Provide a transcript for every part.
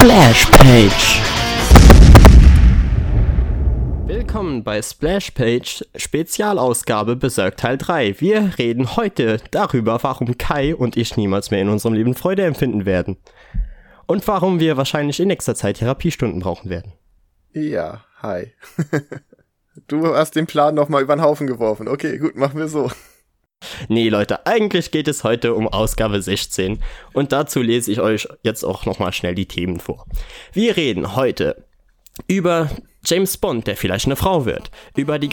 Splash Page. Willkommen bei Splash Page Spezialausgabe Berserk Teil 3. Wir reden heute darüber, warum Kai und ich niemals mehr in unserem Leben Freude empfinden werden. Und warum wir wahrscheinlich in nächster Zeit Therapiestunden brauchen werden. Ja, hi. du hast den Plan nochmal über den Haufen geworfen. Okay, gut, machen wir so. Nee, Leute, eigentlich geht es heute um Ausgabe 16 und dazu lese ich euch jetzt auch nochmal schnell die Themen vor. Wir reden heute über James Bond, der vielleicht eine Frau wird, über die,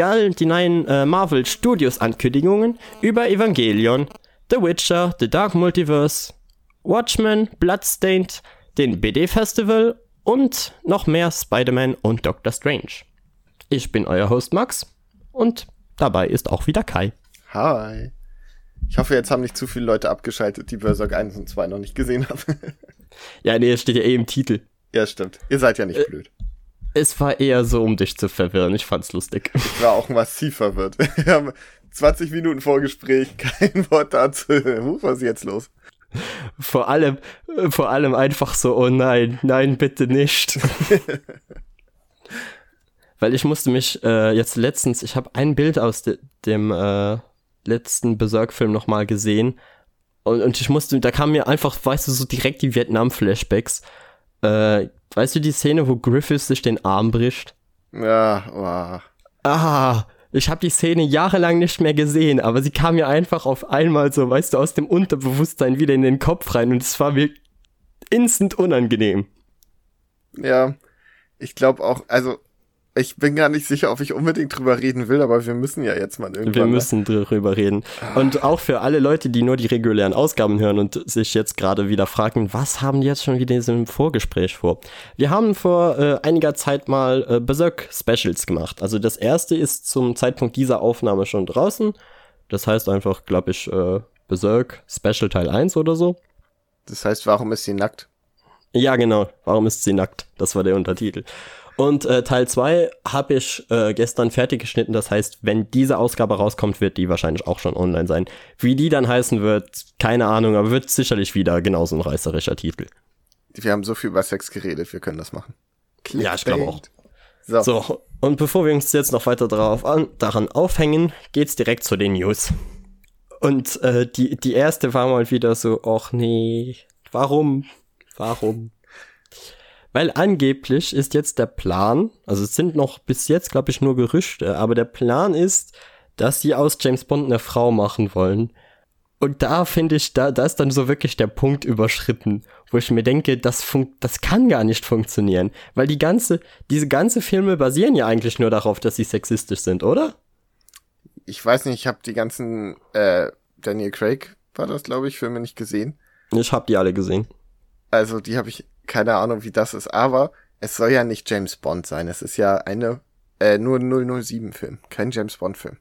neuen äh, Marvel Studios Ankündigungen, über Evangelion, The Witcher, The Dark Multiverse, Watchmen, Bloodstained, den BD Festival und noch mehr Spider-Man und Doctor Strange. Ich bin euer Host Max und dabei ist auch wieder Kai. Hi. Ich hoffe, jetzt haben nicht zu viele Leute abgeschaltet, die Berserk 1 und 2 noch nicht gesehen haben. ja, nee, es steht ja eh im Titel. Ja, stimmt. Ihr seid ja nicht äh, blöd. Es war eher so, um dich zu verwirren. Ich fand's lustig. Ich war auch massiv verwirrt. Wir haben 20 Minuten Vorgespräch, kein Wort dazu. Huch, was ist jetzt los? Vor allem, vor allem einfach so, oh nein, nein, bitte nicht. Weil ich musste mich äh, jetzt letztens, ich habe ein Bild aus de dem äh, letzten Berserk-Film nochmal gesehen. Und, und ich musste, da kam mir einfach, weißt du, so direkt die Vietnam-Flashbacks. Äh, weißt du die Szene, wo Griffiths sich den Arm bricht? Ja, wow. Ah, ich habe die Szene jahrelang nicht mehr gesehen, aber sie kam mir einfach auf einmal so, weißt du, aus dem Unterbewusstsein wieder in den Kopf rein und es war mir instant unangenehm. Ja, ich glaube auch, also ich bin gar nicht sicher, ob ich unbedingt drüber reden will, aber wir müssen ja jetzt mal irgendwann. Wir müssen drüber reden. Und auch für alle Leute, die nur die regulären Ausgaben hören und sich jetzt gerade wieder fragen, was haben die jetzt schon wieder in diesem Vorgespräch vor? Wir haben vor äh, einiger Zeit mal äh, Berserk Specials gemacht. Also das erste ist zum Zeitpunkt dieser Aufnahme schon draußen. Das heißt einfach, glaube ich, äh, Berserk Special Teil 1 oder so. Das heißt, warum ist sie nackt? Ja, genau. Warum ist sie nackt? Das war der Untertitel. Und äh, Teil 2 habe ich äh, gestern fertig geschnitten. Das heißt, wenn diese Ausgabe rauskommt, wird die wahrscheinlich auch schon online sein. Wie die dann heißen wird, keine Ahnung, aber wird sicherlich wieder genauso ein reißerischer Titel. Wir haben so viel über Sex geredet, wir können das machen. Ja, ich glaube auch. So. so, und bevor wir uns jetzt noch weiter darauf an, daran aufhängen, geht's direkt zu den News. Und äh, die, die erste war mal wieder so, ach nee, warum? Warum? Weil angeblich ist jetzt der Plan, also es sind noch bis jetzt, glaube ich, nur Gerüchte, aber der Plan ist, dass sie aus James Bond eine Frau machen wollen. Und da finde ich, da, da ist dann so wirklich der Punkt überschritten, wo ich mir denke, das, das kann gar nicht funktionieren. Weil die ganze, diese ganze Filme basieren ja eigentlich nur darauf, dass sie sexistisch sind, oder? Ich weiß nicht, ich habe die ganzen äh, Daniel Craig, war das, glaube ich, Filme nicht gesehen. Ich habe die alle gesehen. Also die habe ich keine Ahnung, wie das ist, aber es soll ja nicht James Bond sein. Es ist ja eine, äh, nur 007-Film, kein James Bond-Film.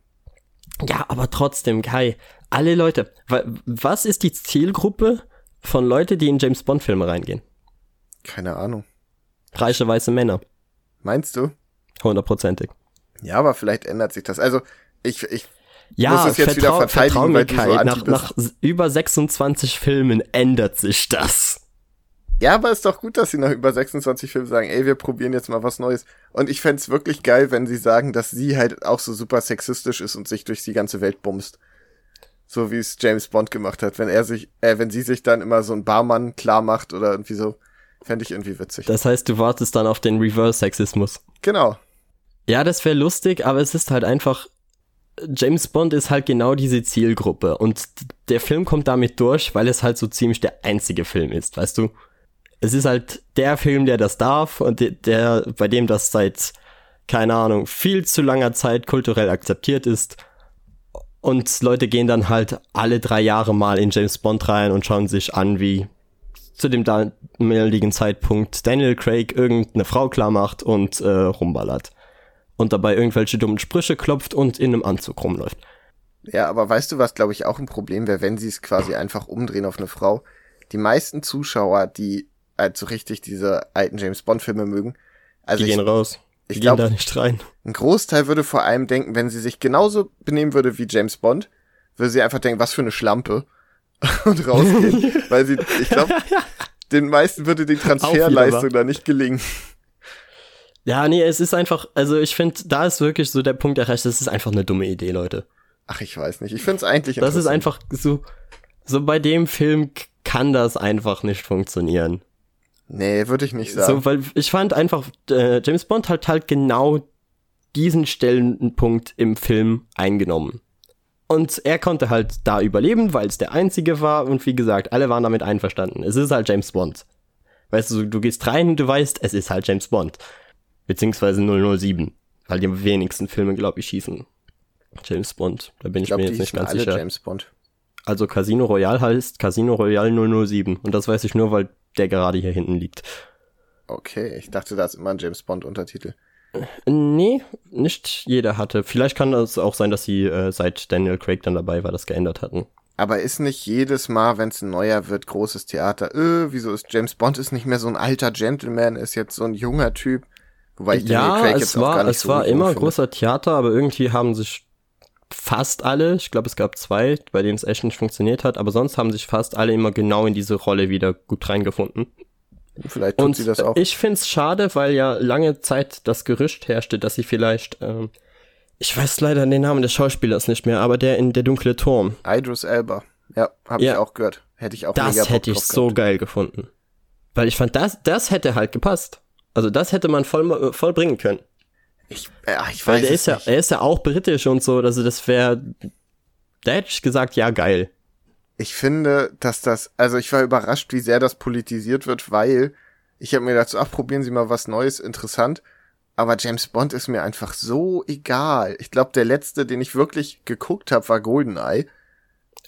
Ja, aber trotzdem, Kai, alle Leute, was ist die Zielgruppe von Leute, die in James Bond-Filme reingehen? Keine Ahnung. Reiche weiße Männer. Meinst du? Hundertprozentig. Ja, aber vielleicht ändert sich das. Also, ich, ich ja, muss es jetzt vertrau, wieder verteidigen, mir, Kai, so nach, nach über 26 Filmen ändert sich das. Ja, aber ist doch gut, dass sie nach über 26 Filmen sagen, ey, wir probieren jetzt mal was Neues. Und ich fände wirklich geil, wenn sie sagen, dass sie halt auch so super sexistisch ist und sich durch die ganze Welt bumst. So wie es James Bond gemacht hat. Wenn er sich, äh, wenn sie sich dann immer so ein Barmann klar macht oder irgendwie so, fände ich irgendwie witzig. Das heißt, du wartest dann auf den Reverse-Sexismus. Genau. Ja, das wäre lustig, aber es ist halt einfach, James Bond ist halt genau diese Zielgruppe und der Film kommt damit durch, weil es halt so ziemlich der einzige Film ist, weißt du? Es ist halt der Film, der das darf und der, bei dem das seit, keine Ahnung, viel zu langer Zeit kulturell akzeptiert ist. Und Leute gehen dann halt alle drei Jahre mal in James Bond rein und schauen sich an, wie zu dem damaligen Zeitpunkt Daniel Craig irgendeine Frau klar macht und äh, rumballert. Und dabei irgendwelche dummen Sprüche klopft und in einem Anzug rumläuft. Ja, aber weißt du, was glaube ich auch ein Problem wäre, wenn sie es quasi einfach umdrehen auf eine Frau? Die meisten Zuschauer, die halt so richtig diese alten James Bond Filme mögen. Also die ich, gehen raus. Die ich gehen da nicht rein. Ein Großteil würde vor allem denken, wenn sie sich genauso benehmen würde wie James Bond, würde sie einfach denken, was für eine Schlampe und rausgehen, weil sie, ich glaube, den meisten würde die Transferleistung da nicht gelingen. Ja, nee, es ist einfach, also ich finde, da ist wirklich so der Punkt erreicht, das ist einfach eine dumme Idee, Leute. Ach, ich weiß nicht. Ich finde es eigentlich Das ist einfach so, so bei dem Film kann das einfach nicht funktionieren. Nee, würde ich nicht sagen. So, weil ich fand einfach, äh, James Bond hat halt genau diesen Stellenpunkt im Film eingenommen. Und er konnte halt da überleben, weil es der einzige war und wie gesagt, alle waren damit einverstanden. Es ist halt James Bond. Weißt du, du gehst rein und du weißt, es ist halt James Bond. Beziehungsweise 007. Weil die wenigsten Filme, glaube ich, schießen James Bond. Da bin ich, ich glaub, mir jetzt nicht ganz alle sicher. James Bond. Also Casino Royale heißt Casino Royale 007. Und das weiß ich nur, weil der gerade hier hinten liegt. Okay, ich dachte, da ist immer ein James Bond Untertitel. Nee, nicht jeder hatte. Vielleicht kann es auch sein, dass sie äh, seit Daniel Craig dann dabei war, das geändert hatten. Aber ist nicht jedes Mal, wenn es ein neuer wird, großes Theater, äh, wieso ist James Bond ist nicht mehr so ein alter Gentleman, ist jetzt so ein junger Typ. Wobei ich ja, Daniel Craig jetzt war, auch gar nicht es so war immer finde. großer Theater, aber irgendwie haben sich fast alle, ich glaube es gab zwei, bei denen es echt nicht funktioniert hat, aber sonst haben sich fast alle immer genau in diese Rolle wieder gut reingefunden. Vielleicht tut und sie das auch. Ich find's schade, weil ja lange Zeit das Gerücht herrschte, dass sie vielleicht, ähm, ich weiß leider den Namen des Schauspielers nicht mehr, aber der in der dunkle Turm. Idris Elba. Ja, habe ja. ich auch gehört. Hätte ich auch Das hätte ich so geil gefunden. Weil ich fand, das, das hätte halt gepasst. Also das hätte man voll, voll bringen können. Ich, ja, ich weiß Weil der ist nicht. ja, er ist ja auch britisch und so, also das wäre, da hätte ich gesagt, ja, geil ich finde, dass das, also ich war überrascht, wie sehr das politisiert wird, weil ich habe mir dazu, ach, probieren Sie mal was Neues, interessant. Aber James Bond ist mir einfach so egal. Ich glaube, der letzte, den ich wirklich geguckt habe, war Goldeneye.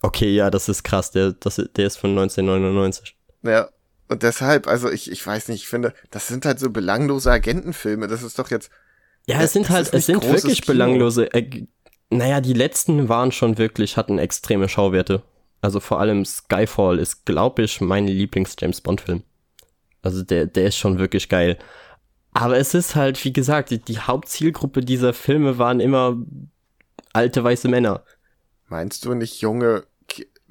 Okay, ja, das ist krass. Der, das, der ist von 1999. Ja, und deshalb, also ich, ich weiß nicht, ich finde, das sind halt so belanglose Agentenfilme. Das ist doch jetzt. Ja, es sind halt, es sind wirklich Kino. belanglose. Äh, naja, die letzten waren schon wirklich, hatten extreme Schauwerte. Also vor allem Skyfall ist, glaube ich, mein Lieblings-James Bond-Film. Also der, der ist schon wirklich geil. Aber es ist halt, wie gesagt, die, die Hauptzielgruppe dieser Filme waren immer alte weiße Männer. Meinst du nicht junge,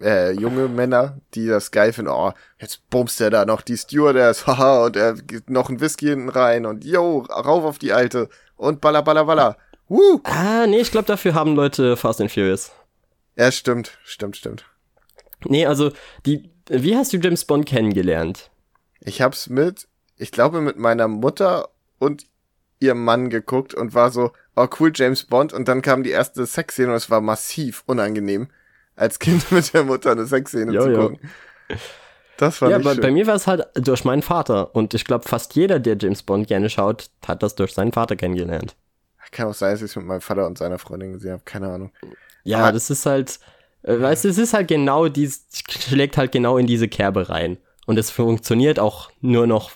äh, junge Männer, die das geil finden? Oh, jetzt bumst er da noch die Stewardess, haha, und er gibt noch ein Whisky hinten rein und yo, rauf auf die alte und balla balla balla. Woo! Ah, nee, ich glaube, dafür haben Leute Fast and Furious. Ja, stimmt, stimmt, stimmt. Nee, also, die, wie hast du James Bond kennengelernt? Ich hab's mit, ich glaube, mit meiner Mutter und ihrem Mann geguckt und war so, oh cool, James Bond. Und dann kam die erste Sexszene und es war massiv unangenehm, als Kind mit der Mutter eine Sexszene jo, zu gucken. Das war ja, aber schön. bei mir war es halt durch meinen Vater. Und ich glaube, fast jeder, der James Bond gerne schaut, hat das durch seinen Vater kennengelernt. Kann auch sein, dass ich es mit meinem Vater und seiner Freundin gesehen habe. Keine Ahnung. Ja, aber das ist halt, äh, weißt du, es ist halt genau, dies schlägt halt genau in diese Kerbe rein. Und es funktioniert auch nur noch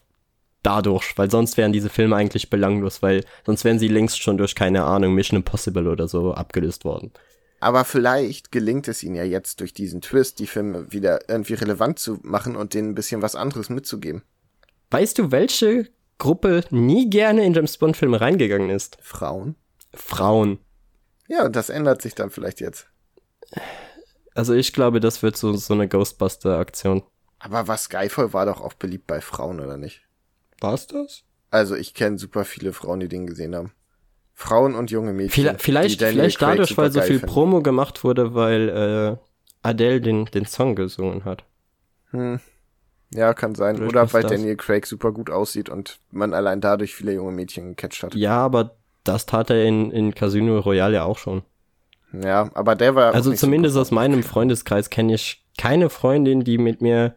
dadurch, weil sonst wären diese Filme eigentlich belanglos, weil sonst wären sie längst schon durch, keine Ahnung, Mission Impossible oder so abgelöst worden. Aber vielleicht gelingt es ihnen ja jetzt durch diesen Twist, die Filme wieder irgendwie relevant zu machen und denen ein bisschen was anderes mitzugeben. Weißt du, welche Gruppe nie gerne in James Bond Filme reingegangen ist? Frauen. Frauen. Ja, und das ändert sich dann vielleicht jetzt. Also ich glaube, das wird so, so eine Ghostbuster-Aktion. Aber was Skyfall war doch auch beliebt bei Frauen, oder nicht? War's das? Also ich kenne super viele Frauen, die den gesehen haben. Frauen und junge Mädchen. Vielleicht, vielleicht, vielleicht dadurch, weil so viel finden. Promo gemacht wurde, weil äh, Adele den, den Song gesungen hat. Hm. Ja, kann sein. Vielleicht Oder weil das. Daniel Craig super gut aussieht und man allein dadurch viele junge Mädchen gecatcht hat. Ja, aber das tat er in, in Casino Royale ja auch schon. Ja, aber der war. Also zumindest so aus meinem Freundeskreis kenne ich keine Freundin, die mit mir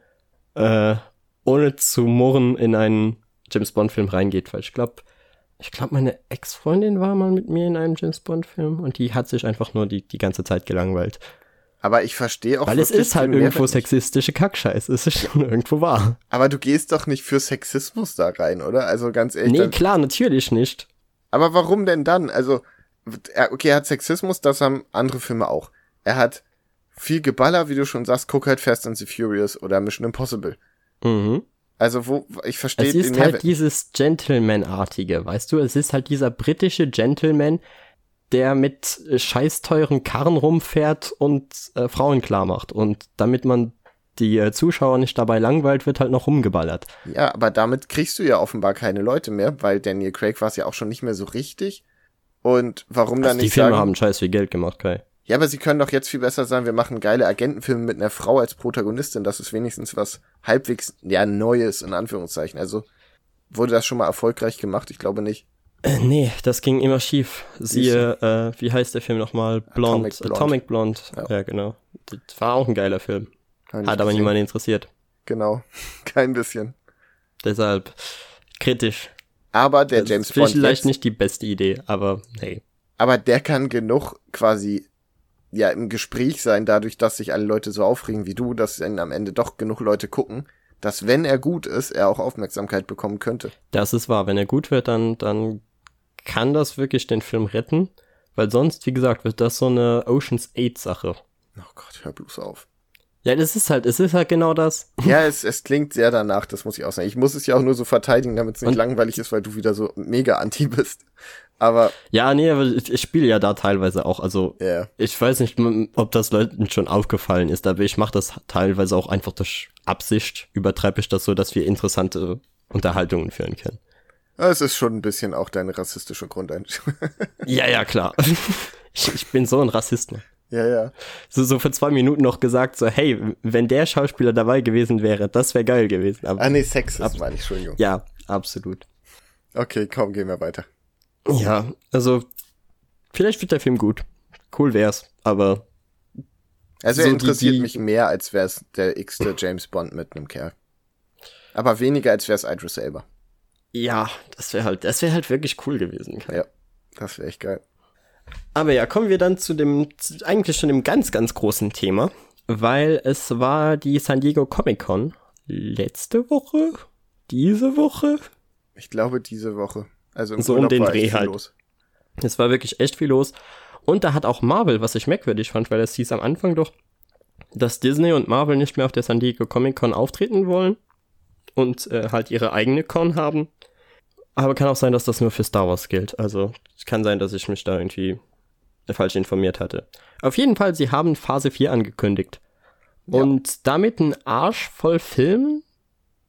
äh, ohne zu murren in einen James Bond Film reingeht, weil ich glaube, ich glaube, meine Ex-Freundin war mal mit mir in einem James Bond Film und die hat sich einfach nur die, die ganze Zeit gelangweilt. Aber ich verstehe auch. Weil es ist halt irgendwo sexistische Kackscheiße. Es ist schon irgendwo wahr. Aber du gehst doch nicht für Sexismus da rein, oder? Also ganz ehrlich. Nee, klar, natürlich nicht. Aber warum denn dann? Also, okay, er hat Sexismus, das haben andere Filme auch. Er hat viel Geballer, wie du schon sagst, guck halt Fast and the Furious oder Mission Impossible. Mhm. Also, wo, ich verstehe Es ist halt dieses Gentleman-artige, weißt du? Es ist halt dieser britische Gentleman, der mit scheiß teuren Karren rumfährt und äh, Frauen klar macht. Und damit man die äh, Zuschauer nicht dabei langweilt, wird halt noch rumgeballert. Ja, aber damit kriegst du ja offenbar keine Leute mehr, weil Daniel Craig war es ja auch schon nicht mehr so richtig. Und warum also dann nicht Die Filme sagen, haben scheiß viel Geld gemacht, Kai. Ja, aber sie können doch jetzt viel besser sagen, wir machen geile Agentenfilme mit einer Frau als Protagonistin. Das ist wenigstens was halbwegs, ja, Neues, in Anführungszeichen. Also, wurde das schon mal erfolgreich gemacht? Ich glaube nicht. Äh, nee, das ging immer schief. Siehe, äh, wie heißt der Film nochmal? Blond. Atomic Blonde. Atomic Blonde. Ja. ja. genau. Das war auch ein geiler Film. Hat aber gesehen. niemand interessiert. Genau. Kein bisschen. Deshalb kritisch. Aber der das James ist Bond. Vielleicht jetzt, nicht die beste Idee, aber hey. Aber der kann genug quasi ja im Gespräch sein, dadurch, dass sich alle Leute so aufregen wie du, dass dann am Ende doch genug Leute gucken, dass wenn er gut ist, er auch Aufmerksamkeit bekommen könnte. Das ist wahr. Wenn er gut wird, dann, dann kann das wirklich den Film retten, weil sonst, wie gesagt, wird das so eine Oceans 8 Sache. Oh Gott, hör bloß auf. Ja, das ist halt, es ist halt genau das. Ja, es, es klingt sehr danach, das muss ich auch sagen. Ich muss es ja auch nur so verteidigen, damit es nicht Und langweilig ist, weil du wieder so mega anti bist. Aber. Ja, nee, aber ich, ich spiele ja da teilweise auch. Also yeah. ich weiß nicht, ob das Leuten schon aufgefallen ist, aber ich mache das teilweise auch einfach durch Absicht, übertreibe ich das so, dass wir interessante Unterhaltungen führen können. Es ist schon ein bisschen auch deine rassistische Grundeinstellung. ja, ja, klar. Ich, ich bin so ein Rassist. Ne? Ja, ja. So, so für zwei Minuten noch gesagt, so, hey, wenn der Schauspieler dabei gewesen wäre, das wäre geil gewesen. Aber, ah, nee, Sex ist, meine ich, Entschuldigung. Ja, absolut. Okay, komm, gehen wir weiter. Ja, also, vielleicht wird der Film gut. Cool wär's, aber. Also, er so interessiert die, die, mich mehr, als wär's der x-te James Bond mit einem Kerl. Aber weniger, als wär's Idris Elba. Ja, das wäre halt, das wäre halt wirklich cool gewesen. Ja, das wäre echt geil. Aber ja, kommen wir dann zu dem, eigentlich schon dem ganz, ganz großen Thema, weil es war die San Diego Comic Con letzte Woche, diese Woche. Ich glaube diese Woche. Also so Urlaub um den Dreh halt. Los. Es war wirklich echt viel los. Und da hat auch Marvel, was ich merkwürdig fand, weil es hieß am Anfang doch, dass Disney und Marvel nicht mehr auf der San Diego Comic Con auftreten wollen und äh, halt ihre eigene Con haben. Aber kann auch sein, dass das nur für Star Wars gilt. Also es kann sein, dass ich mich da irgendwie falsch informiert hatte. Auf jeden Fall, sie haben Phase 4 angekündigt. Ja. Und damit ein Arsch voll Filmen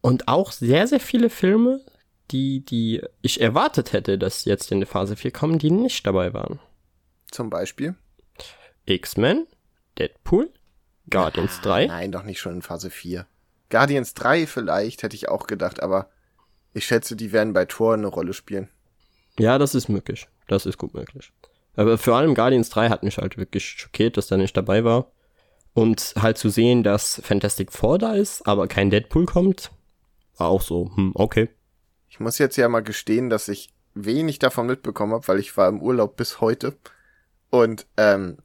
und auch sehr, sehr viele Filme, die, die ich erwartet hätte, dass jetzt in die Phase 4 kommen, die nicht dabei waren. Zum Beispiel? X-Men, Deadpool, Guardians ah, 3. Nein, doch nicht schon in Phase 4. Guardians 3 vielleicht, hätte ich auch gedacht, aber ich schätze, die werden bei Tor eine Rolle spielen. Ja, das ist möglich. Das ist gut möglich. Aber vor allem Guardians 3 hat mich halt wirklich schockiert, dass der nicht dabei war. Und halt zu sehen, dass Fantastic Four da ist, aber kein Deadpool kommt, war auch so, hm, okay. Ich muss jetzt ja mal gestehen, dass ich wenig davon mitbekommen habe, weil ich war im Urlaub bis heute. Und ähm,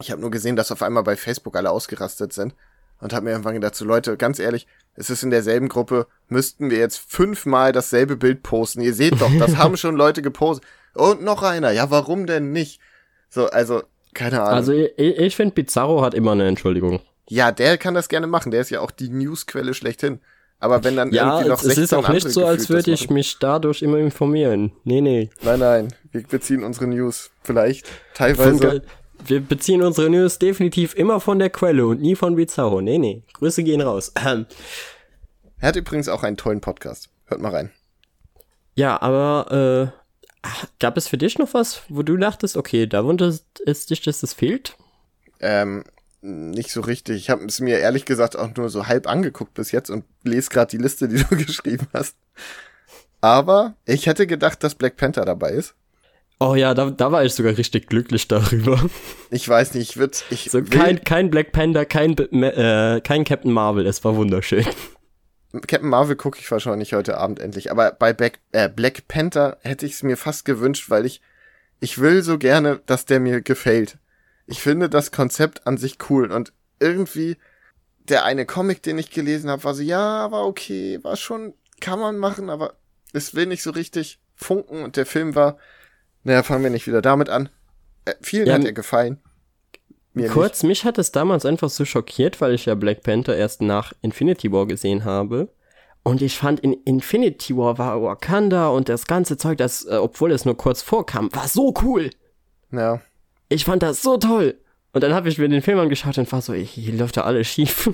ich habe nur gesehen, dass auf einmal bei Facebook alle ausgerastet sind und habe mir irgendwann gedacht, so Leute, ganz ehrlich, es ist in derselben Gruppe, müssten wir jetzt fünfmal dasselbe Bild posten. Ihr seht doch, das haben schon Leute gepostet. Und noch einer, ja, warum denn nicht? So, also, keine Ahnung. Also ich, ich finde, Bizarro hat immer eine Entschuldigung. Ja, der kann das gerne machen. Der ist ja auch die Newsquelle schlechthin. Aber wenn dann ja, irgendwie noch es ist auch nicht so, als würde ich mich dadurch immer informieren. Nee, nee. Nein, nein. Wir beziehen unsere News vielleicht teilweise wir beziehen unsere News definitiv immer von der Quelle und nie von Bizarro. Nee, nee. Grüße gehen raus. Er hat übrigens auch einen tollen Podcast. Hört mal rein. Ja, aber äh, gab es für dich noch was, wo du dachtest, okay, da wundert es dich, dass das fehlt? Ähm, nicht so richtig. Ich habe es mir ehrlich gesagt auch nur so halb angeguckt bis jetzt und lese gerade die Liste, die du geschrieben hast. Aber ich hätte gedacht, dass Black Panther dabei ist. Oh ja, da, da war ich sogar richtig glücklich darüber. Ich weiß nicht, ich würde ich so kein kein Black Panther, kein äh, kein Captain Marvel, es war wunderschön. Captain Marvel gucke ich wahrscheinlich heute Abend endlich, aber bei Black, äh, Black Panther hätte ich es mir fast gewünscht, weil ich ich will so gerne, dass der mir gefällt. Ich finde das Konzept an sich cool und irgendwie der eine Comic, den ich gelesen habe, war so ja, war okay, war schon kann man machen, aber es will nicht so richtig funken und der Film war naja, fangen wir nicht wieder damit an. Äh, vielen ja, hat er gefallen. Mir kurz, nicht. mich hat es damals einfach so schockiert, weil ich ja Black Panther erst nach Infinity War gesehen habe. Und ich fand, in Infinity War war Wakanda und das ganze Zeug, das, äh, obwohl es nur kurz vorkam, war so cool. Ja. Ich fand das so toll. Und dann habe ich mir den Film angeschaut und war so, hier läuft ja alles schief.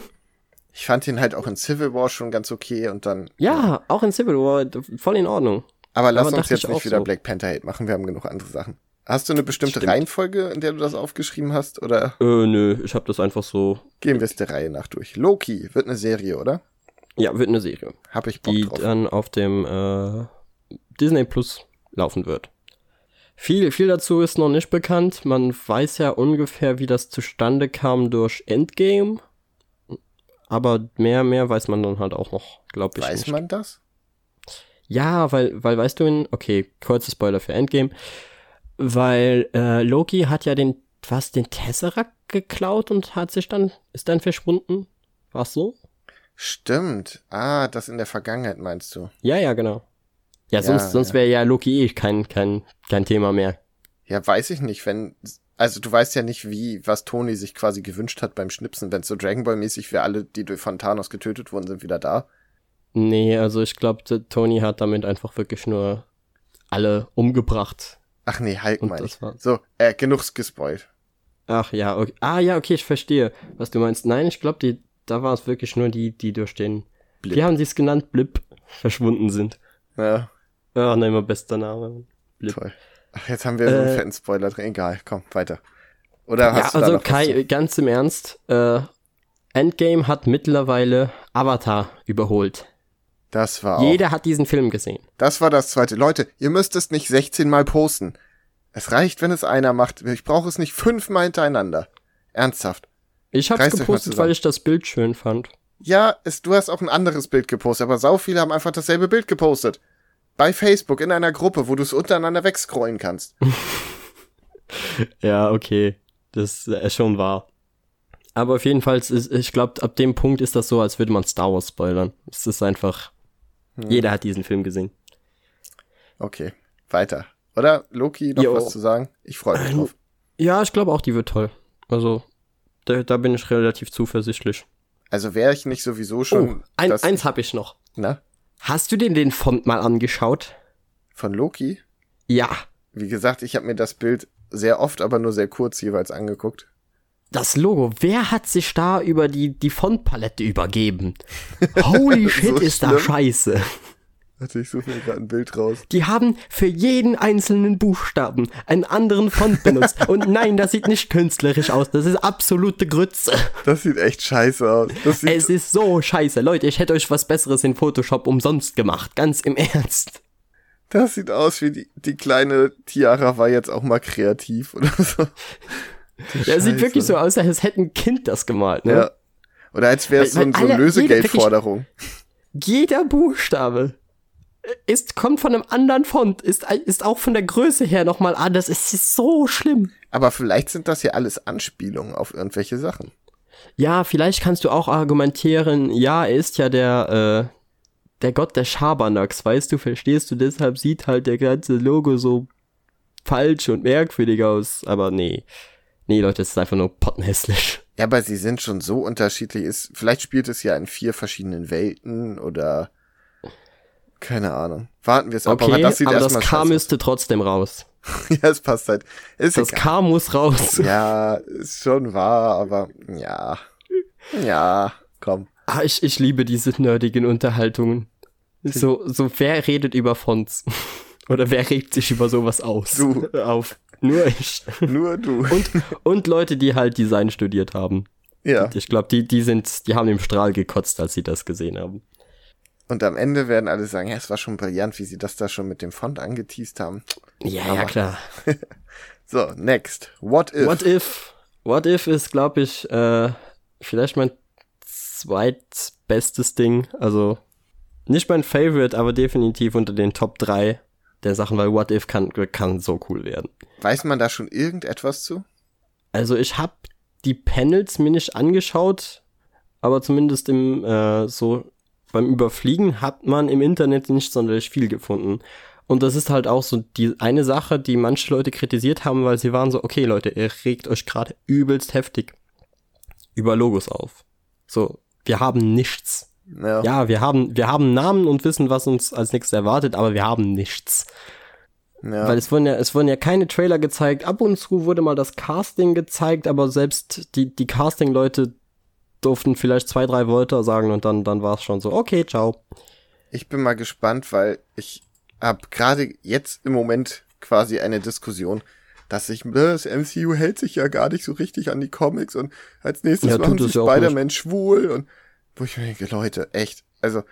Ich fand ihn halt auch in Civil War schon ganz okay und dann. Ja, auch in Civil War voll in Ordnung. Aber lass Aber uns jetzt nicht wieder so. Black Panther Hate machen, wir haben genug andere Sachen. Hast du eine bestimmte Stimmt. Reihenfolge, in der du das aufgeschrieben hast, oder? Äh, nö, ich habe das einfach so. Gehen wir es der Reihe nach durch. Loki wird eine Serie, oder? Ja, wird eine Serie. Hab ich Bock die drauf. dann auf dem äh, Disney Plus laufen wird. Viel, viel dazu ist noch nicht bekannt. Man weiß ja ungefähr, wie das zustande kam durch Endgame. Aber mehr, mehr weiß man dann halt auch noch, glaube ich. Weiß nicht. man das? Ja, weil, weil weißt du, in, okay, kurzer Spoiler für Endgame, weil äh, Loki hat ja den, was, den Tesseract geklaut und hat sich dann, ist dann verschwunden? War's so? Stimmt. Ah, das in der Vergangenheit meinst du? Ja, ja, genau. Ja, sonst, ja, sonst wäre ja Loki eh kein, kein, kein Thema mehr. Ja, weiß ich nicht, wenn, also du weißt ja nicht, wie, was Tony sich quasi gewünscht hat beim Schnipsen, wenn es so Dragon Ball mäßig wäre, alle, die von Thanos getötet wurden, sind wieder da. Nee, also ich glaube, Tony hat damit einfach wirklich nur alle umgebracht. Ach nee, Hulk meine ich. So, äh, genug gespoilt. Ach ja, okay. Ah ja, okay, ich verstehe, was du meinst. Nein, ich glaube, die, da war es wirklich nur die, die durch den, Blip. wie haben sie es genannt, Blip, verschwunden sind. Ja. Ja, nein, mein bester Name. Blip. Toll. Ach, jetzt haben wir so einen äh, fetten Spoiler drin. Egal, komm, weiter. Oder hast ja, du also Kai, ganz im Ernst, äh, Endgame hat mittlerweile Avatar überholt. Das war Jeder auch. hat diesen Film gesehen. Das war das zweite. Leute, ihr müsst es nicht 16 Mal posten. Es reicht, wenn es einer macht. Ich brauche es nicht fünfmal hintereinander. Ernsthaft. Ich hab's Reißt gepostet, weil ich das Bild schön fand. Ja, es, du hast auch ein anderes Bild gepostet, aber sau viele haben einfach dasselbe Bild gepostet. Bei Facebook in einer Gruppe, wo du es untereinander wegscrollen kannst. ja, okay. Das ist schon wahr. Aber auf jeden Fall, ich glaube, ab dem Punkt ist das so, als würde man Star Wars spoilern. Es ist einfach, hm. jeder hat diesen Film gesehen. Okay, weiter. Oder Loki, noch jo. was zu sagen? Ich freue mich drauf. Ja, ich glaube auch, die wird toll. Also, da, da bin ich relativ zuversichtlich. Also wäre ich nicht sowieso schon. Oh, ein, eins habe ich noch. Na? Hast du denn den Font mal angeschaut? Von Loki? Ja. Wie gesagt, ich habe mir das Bild sehr oft, aber nur sehr kurz jeweils angeguckt. Das Logo, wer hat sich da über die, die Fontpalette übergeben? Holy shit, so ist da scheiße. Warte, ich suche mir gerade ein Bild raus. Die haben für jeden einzelnen Buchstaben einen anderen Font benutzt. Und nein, das sieht nicht künstlerisch aus. Das ist absolute Grütze. Das sieht echt scheiße aus. es ist so scheiße. Leute, ich hätte euch was Besseres in Photoshop umsonst gemacht. Ganz im Ernst. Das sieht aus wie die, die kleine Tiara war jetzt auch mal kreativ oder so. Ja, sieht wirklich so aus, als hätte ein Kind das gemalt, ne? Ja. Oder als wäre es so, so eine Lösegeldforderung. Jeder Buchstabe ist, kommt von einem anderen Font, ist, ist auch von der Größe her nochmal anders. Es ist so schlimm. Aber vielleicht sind das ja alles Anspielungen auf irgendwelche Sachen. Ja, vielleicht kannst du auch argumentieren, ja, er ist ja der, äh, der Gott der Schabernacks, weißt du, verstehst du? Deshalb sieht halt der ganze Logo so falsch und merkwürdig aus. Aber nee. Nee, Leute, es ist einfach nur pottenhässlich. Ja, aber sie sind schon so unterschiedlich. Ist, vielleicht spielt es ja in vier verschiedenen Welten oder keine Ahnung. Warten wir es ab. Okay, aber das, sieht aber das K müsste trotzdem raus. ja, es passt halt. Ist das egal. K muss raus. Ja, ist schon wahr, aber ja. Ja, komm. Ah, ich, ich liebe diese nerdigen Unterhaltungen. So, so, wer redet über Fonts? Oder wer regt sich über sowas aus? Du. Auf. Nur ich. Nur du. Und, und Leute, die halt Design studiert haben. Ja. Ich glaube, die, die sind, die haben im Strahl gekotzt, als sie das gesehen haben. Und am Ende werden alle sagen, ja, es war schon brillant, wie sie das da schon mit dem Font angeteased haben. Ja, Aber ja, klar. so, next. What if? What if? What if ist, glaube ich, äh, vielleicht mein zweitbestes Ding. Also nicht mein Favorite, aber definitiv unter den Top 3 der Sachen, weil What if kann, kann so cool werden. Weiß man da schon irgendetwas zu? Also ich habe die Panels mir nicht angeschaut, aber zumindest im äh, so beim Überfliegen hat man im Internet nicht sonderlich viel gefunden. Und das ist halt auch so die eine Sache, die manche Leute kritisiert haben, weil sie waren so, okay Leute, ihr regt euch gerade übelst heftig über Logos auf. So, wir haben nichts. Ja. ja, wir haben, wir haben Namen und wissen, was uns als nächstes erwartet, aber wir haben nichts. Ja. Weil es wurden ja, es wurden ja keine Trailer gezeigt. Ab und zu wurde mal das Casting gezeigt, aber selbst die, die Casting-Leute durften vielleicht zwei, drei Wörter sagen und dann, dann war es schon so, okay, ciao. Ich bin mal gespannt, weil ich habe gerade jetzt im Moment quasi eine Diskussion, dass sich das MCU hält sich ja gar nicht so richtig an die Comics und als nächstes ja, machen sie Spider-Man schwul und wo ich mir denke, Leute, echt, also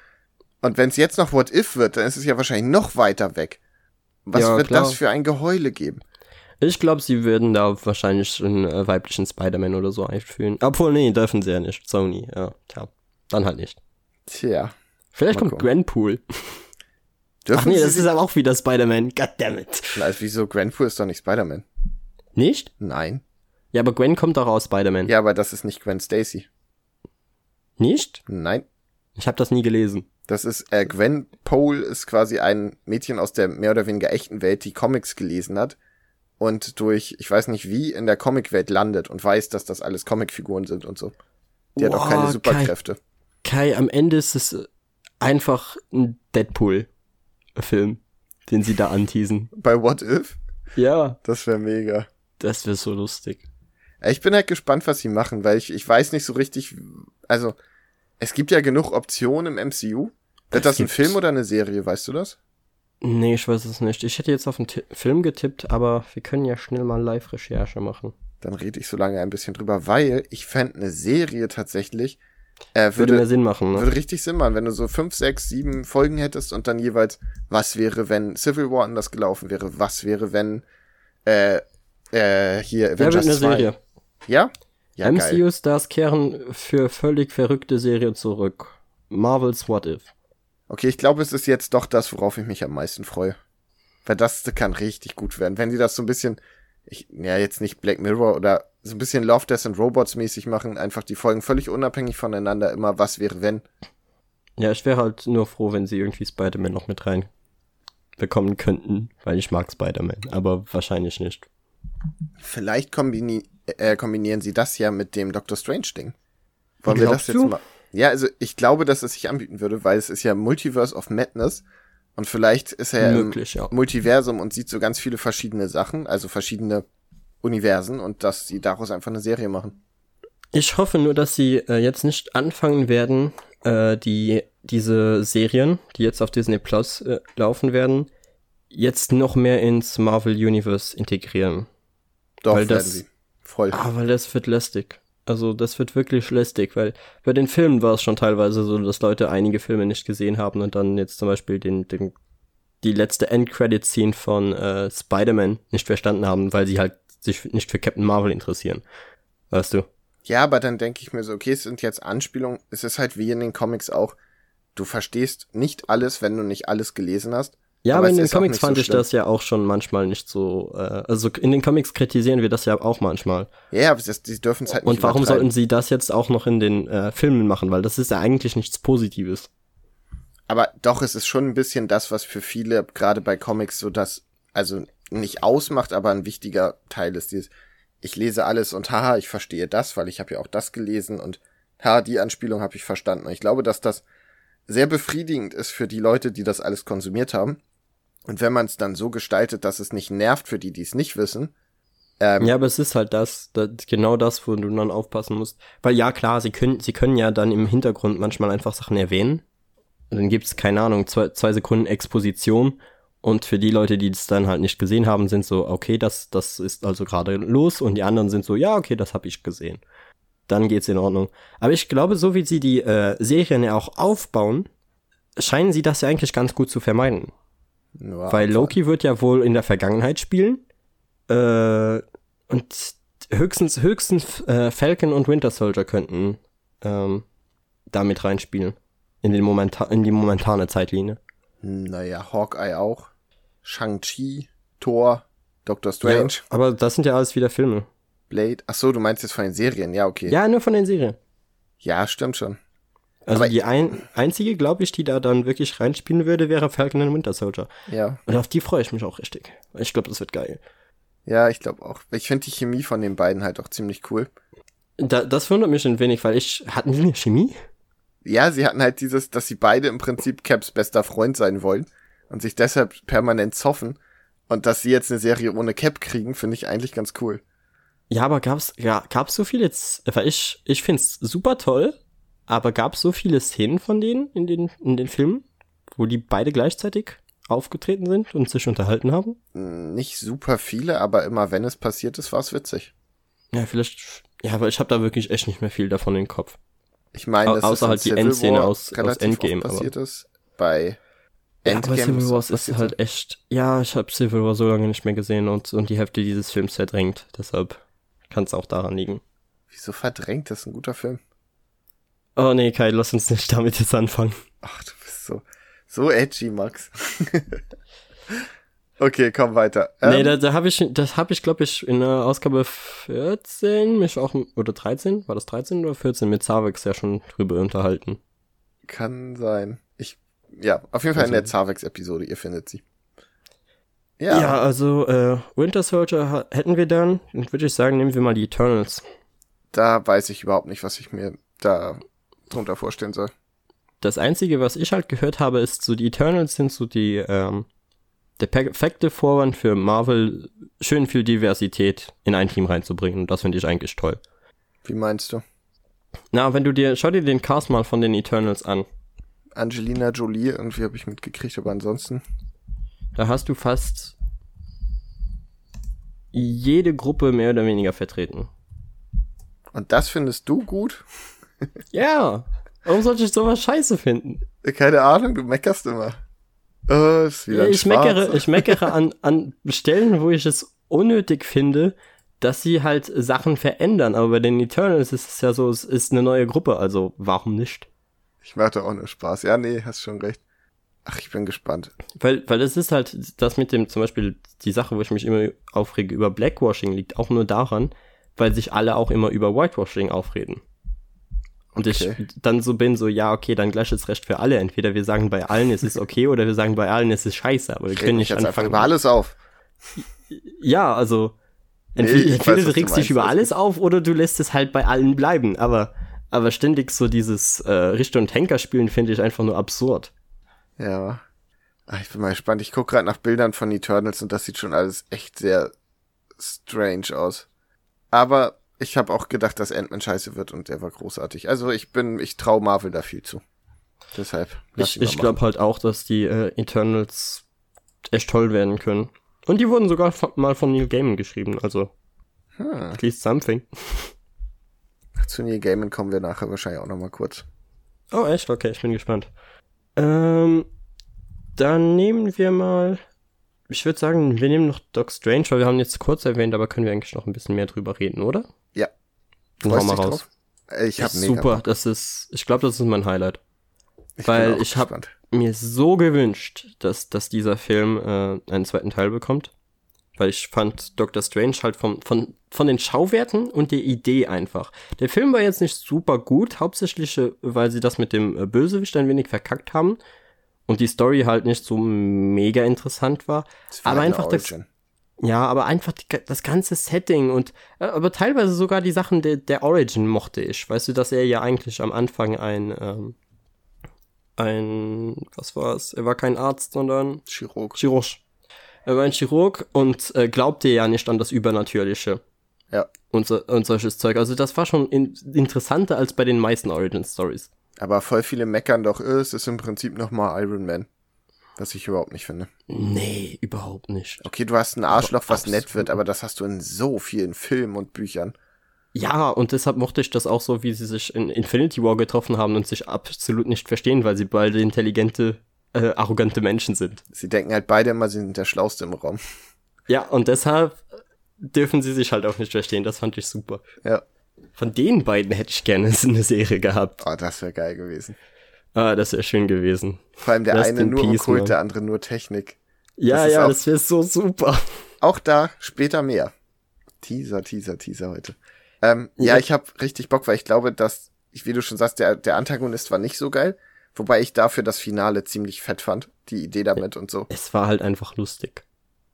und wenn es jetzt noch What If wird, dann ist es ja wahrscheinlich noch weiter weg. Was ja, wird klar. das für ein Geheule geben? Ich glaube, sie würden da wahrscheinlich einen äh, weiblichen Spider-Man oder so einführen. Obwohl, nee, dürfen sie ja nicht. Sony, ja, tja. Dann halt nicht. Tja. Vielleicht kommt Gwenpool. Dürfen Ach nee, das ist aber auch wieder Spider-Man. Goddammit. Also wieso? Gwenpool ist doch nicht Spider-Man. Nicht? Nein. Ja, aber Gwen kommt doch aus Spider-Man. Ja, aber das ist nicht Gwen Stacy. Nicht? Nein. Ich habe das nie gelesen. Das ist, äh, Gwen Pole ist quasi ein Mädchen aus der mehr oder weniger echten Welt, die Comics gelesen hat und durch, ich weiß nicht wie, in der Comicwelt landet und weiß, dass das alles Comicfiguren sind und so. Die wow, hat auch keine Superkräfte. Kai, Kai, am Ende ist es einfach ein Deadpool-Film, den sie da anteasen. Bei What If? Ja. Das wäre mega. Das wäre so lustig. Ich bin halt gespannt, was sie machen, weil ich, ich weiß nicht so richtig, also, es gibt ja genug Optionen im MCU. Wird das ein Film oder eine Serie, weißt du das? Nee, ich weiß es nicht. Ich hätte jetzt auf einen T Film getippt, aber wir können ja schnell mal Live-Recherche machen. Dann rede ich so lange ein bisschen drüber, weil ich fände eine Serie tatsächlich. Äh, würde, würde mehr Sinn machen, ne? Würde richtig Sinn machen, wenn du so fünf, sechs, sieben Folgen hättest und dann jeweils, was wäre, wenn Civil War anders gelaufen wäre, was wäre, wenn äh, äh, hier Avengers ja, eine 2. Serie. Ja? Ja, MCU-Stars kehren für völlig verrückte Serie zurück. Marvel's What If. Okay, ich glaube, es ist jetzt doch das, worauf ich mich am meisten freue. Weil das kann richtig gut werden. Wenn die das so ein bisschen, ich, ja, jetzt nicht Black Mirror oder so ein bisschen Love, Death and Robots mäßig machen, einfach die Folgen völlig unabhängig voneinander, immer was wäre wenn. Ja, ich wäre halt nur froh, wenn sie irgendwie Spider-Man noch mit rein bekommen könnten, weil ich mag Spider-Man, aber wahrscheinlich nicht. Vielleicht kombini äh, kombinieren sie das ja mit dem Doctor Strange-Ding. Wollen wir das jetzt du? mal? Ja, also ich glaube, dass es sich anbieten würde, weil es ist ja Multiverse of Madness und vielleicht ist er Möglich, im ja. Multiversum und sieht so ganz viele verschiedene Sachen, also verschiedene Universen und dass sie daraus einfach eine Serie machen. Ich hoffe nur, dass sie äh, jetzt nicht anfangen werden, äh, die diese Serien, die jetzt auf Disney Plus äh, laufen werden, jetzt noch mehr ins Marvel Universe integrieren. Doch, weil das, sie. Voll. Ah, weil das wird lästig. Also das wird wirklich lästig, weil bei den Filmen war es schon teilweise so, dass Leute einige Filme nicht gesehen haben und dann jetzt zum Beispiel den, den die letzte End-Credit-Scene von äh, Spider-Man nicht verstanden haben, weil sie halt sich nicht für Captain Marvel interessieren. Weißt du? Ja, aber dann denke ich mir so, okay, es sind jetzt Anspielungen. Es ist halt wie in den Comics auch. Du verstehst nicht alles, wenn du nicht alles gelesen hast. Ja, aber, aber in den Comics fand so ich das ja auch schon manchmal nicht so. Äh, also in den Comics kritisieren wir das ja auch manchmal. Ja, aber das, die dürfen es halt nicht. Und warum sollten sie das jetzt auch noch in den äh, Filmen machen? Weil das ist ja eigentlich nichts Positives. Aber doch, es ist schon ein bisschen das, was für viele, gerade bei Comics, so das, also nicht ausmacht, aber ein wichtiger Teil ist dieses, ich lese alles und haha, ich verstehe das, weil ich habe ja auch das gelesen und haha, die Anspielung habe ich verstanden. Und ich glaube, dass das sehr befriedigend ist für die Leute, die das alles konsumiert haben und wenn man es dann so gestaltet, dass es nicht nervt für die, die es nicht wissen. Ähm, ja, aber es ist halt das, das, genau das, wo du dann aufpassen musst. Weil ja, klar, sie können, sie können ja dann im Hintergrund manchmal einfach Sachen erwähnen. Und dann gibt's keine Ahnung, zwei, zwei Sekunden Exposition. Und für die Leute, die es dann halt nicht gesehen haben, sind so, okay, das, das ist also gerade los. Und die anderen sind so, ja, okay, das habe ich gesehen. Dann geht's in Ordnung. Aber ich glaube, so wie sie die äh, Serien ja auch aufbauen, scheinen sie das ja eigentlich ganz gut zu vermeiden. Ja, Weil Loki wird ja wohl in der Vergangenheit spielen. Äh, und höchstens, höchstens äh, Falcon und Winter Soldier könnten ähm, damit reinspielen. In, den Momenta in die momentane Zeitlinie. Naja, Hawkeye auch. Shang-Chi, Thor, Doctor Strange. Ja, aber das sind ja alles wieder Filme. Blade. Ach so, du meinst jetzt von den Serien, ja, okay. Ja, nur von den Serien. Ja, stimmt schon. Also Aber die ein, einzige, glaube ich, die da dann wirklich reinspielen würde, wäre Falcon and Winter Soldier. Ja. Und auf die freue ich mich auch richtig. Ich glaube, das wird geil. Ja, ich glaube auch. Ich finde die Chemie von den beiden halt auch ziemlich cool. Da, das wundert mich ein wenig, weil ich, hatten die eine Chemie? Ja, sie hatten halt dieses, dass sie beide im Prinzip Caps bester Freund sein wollen und sich deshalb permanent zoffen. Und dass sie jetzt eine Serie ohne Cap kriegen, finde ich eigentlich ganz cool. Ja, aber gab's, ja, gab's so viel jetzt, weil ich, ich find's super toll, aber gab's so viele Szenen von denen in den, in den Filmen, wo die beide gleichzeitig aufgetreten sind und sich unterhalten haben? Nicht super viele, aber immer wenn es passiert ist, war es witzig. Ja, vielleicht, ja, aber ich habe da wirklich echt nicht mehr viel davon im Kopf. Ich meine, das außer halt die Endszene aus, aus Endgame passiert aber. ist. Bei Endgame ja, aber Civil War ist halt echt. Ja, ich habe Civil War so lange nicht mehr gesehen und, und die Hälfte dieses Films verdrängt. Deshalb kann es auch daran liegen. Wieso verdrängt? Das ist ein guter Film. Oh nee, Kai, lass uns nicht damit jetzt anfangen. Ach, du bist so, so edgy, Max. okay, komm weiter. Ähm, nee, da, da habe ich, das habe ich, glaube ich, in der Ausgabe 14 mich auch, oder 13, war das 13 oder 14 mit Zavex ja schon drüber unterhalten. Kann sein. Ich, ja, auf jeden Fall also, in der Zavex-Episode, ihr findet sie. Ja, ja also äh, Winter Soldier hätten wir dann. Und würde ich sagen, nehmen wir mal die Eternals. Da weiß ich überhaupt nicht, was ich mir da drunter vorstellen soll. Das Einzige, was ich halt gehört habe, ist so, die Eternals sind so die, ähm, der perfekte Vorwand für Marvel, schön viel Diversität in ein Team reinzubringen. Und das finde ich eigentlich toll. Wie meinst du? Na, wenn du dir, schau dir den Cast mal von den Eternals an. Angelina Jolie, irgendwie habe ich mitgekriegt, aber ansonsten. Da hast du fast jede Gruppe mehr oder weniger vertreten. Und das findest du gut? ja. Warum sollte ich sowas scheiße finden? Keine Ahnung, du meckerst immer. Oh, ist wieder ich, meckere, ich meckere an, an Stellen, wo ich es unnötig finde, dass sie halt Sachen verändern. Aber bei den Eternals ist es ja so, es ist eine neue Gruppe, also warum nicht? Ich mache da auch nur Spaß. Ja, nee, hast schon recht. Ach, ich bin gespannt. Weil, weil es ist halt, das mit dem, zum Beispiel, die Sache, wo ich mich immer aufrege über Blackwashing, liegt auch nur daran, weil sich alle auch immer über Whitewashing aufreden. Und okay. ich dann so bin, so, ja, okay, dann gleiches Recht für alle. Entweder wir sagen bei allen, es ist okay, oder wir sagen bei allen, es ist scheiße. Aber wir können nicht anfangen. über alles auf. Ja, also, entweder, nee, entweder weiß, du regst dich über alles auf, oder du lässt es halt bei allen bleiben. Aber, aber ständig so dieses äh, Richter- und Henker spielen finde ich einfach nur absurd. Ja. Ach, ich bin mal gespannt. Ich gucke gerade nach Bildern von Eternals und das sieht schon alles echt sehr strange aus. Aber ich habe auch gedacht, dass Ant-Man scheiße wird und der war großartig. Also ich bin, ich traue Marvel da viel zu. Deshalb. Ich, ich glaube halt auch, dass die äh, Eternals echt toll werden können. Und die wurden sogar mal von Neil Gaiman geschrieben, also. Hm. At least something. Zu Neil Gaiman kommen wir nachher wahrscheinlich auch nochmal kurz. Oh, echt? Okay, ich bin gespannt. Ähm, dann nehmen wir mal. Ich würde sagen, wir nehmen noch Doc Strange, weil wir haben jetzt kurz erwähnt, aber können wir eigentlich noch ein bisschen mehr drüber reden, oder? Ja. Dann hau mal raus. Drauf? Ich habe Super, Bock. das ist, ich glaube, das ist mein Highlight. Ich weil ich habe mir so gewünscht, dass, dass dieser Film äh, einen zweiten Teil bekommt. Weil ich fand Doctor Strange halt vom, von, von den Schauwerten und der Idee einfach. Der Film war jetzt nicht super gut, hauptsächlich, äh, weil sie das mit dem äh, Bösewicht ein wenig verkackt haben und die Story halt nicht so mega interessant war. war aber einfach das, ja, aber einfach die, das ganze Setting und äh, aber teilweise sogar die Sachen der, der Origin mochte ich. Weißt du, dass er ja eigentlich am Anfang ein ähm, ein was war's? Er war kein Arzt, sondern Chirurg. Chirurg. Er war ein Chirurg und äh, glaubte ja nicht an das Übernatürliche. Ja. Und, so, und solches Zeug. Also das war schon in, interessanter als bei den meisten Origin Stories. Aber voll viele meckern doch, äh, es ist im Prinzip nochmal Iron Man. Was ich überhaupt nicht finde. Nee, überhaupt nicht. Okay, du hast ein Arschloch, was Absolut. nett wird, aber das hast du in so vielen Filmen und Büchern. Ja, und deshalb mochte ich das auch so, wie sie sich in Infinity War getroffen haben und sich absolut nicht verstehen, weil sie beide intelligente äh, arrogante Menschen sind. Sie denken halt beide immer, sie sind der Schlauste im Raum. Ja, und deshalb dürfen sie sich halt auch nicht verstehen. Das fand ich super. Ja. Von den beiden hätte ich gerne eine Serie gehabt. Oh, das wäre geil gewesen. Ah, das wäre schön gewesen. Vor allem der Rest eine nur Peace, Okkult, der andere nur Technik. Ja, das ja, das wäre so super. Auch da später mehr. Teaser, Teaser, Teaser heute. Ähm, ja. ja, ich habe richtig Bock, weil ich glaube, dass, wie du schon sagst, der, der Antagonist war nicht so geil. Wobei ich dafür das Finale ziemlich fett fand, die Idee damit und so. Es war halt einfach lustig.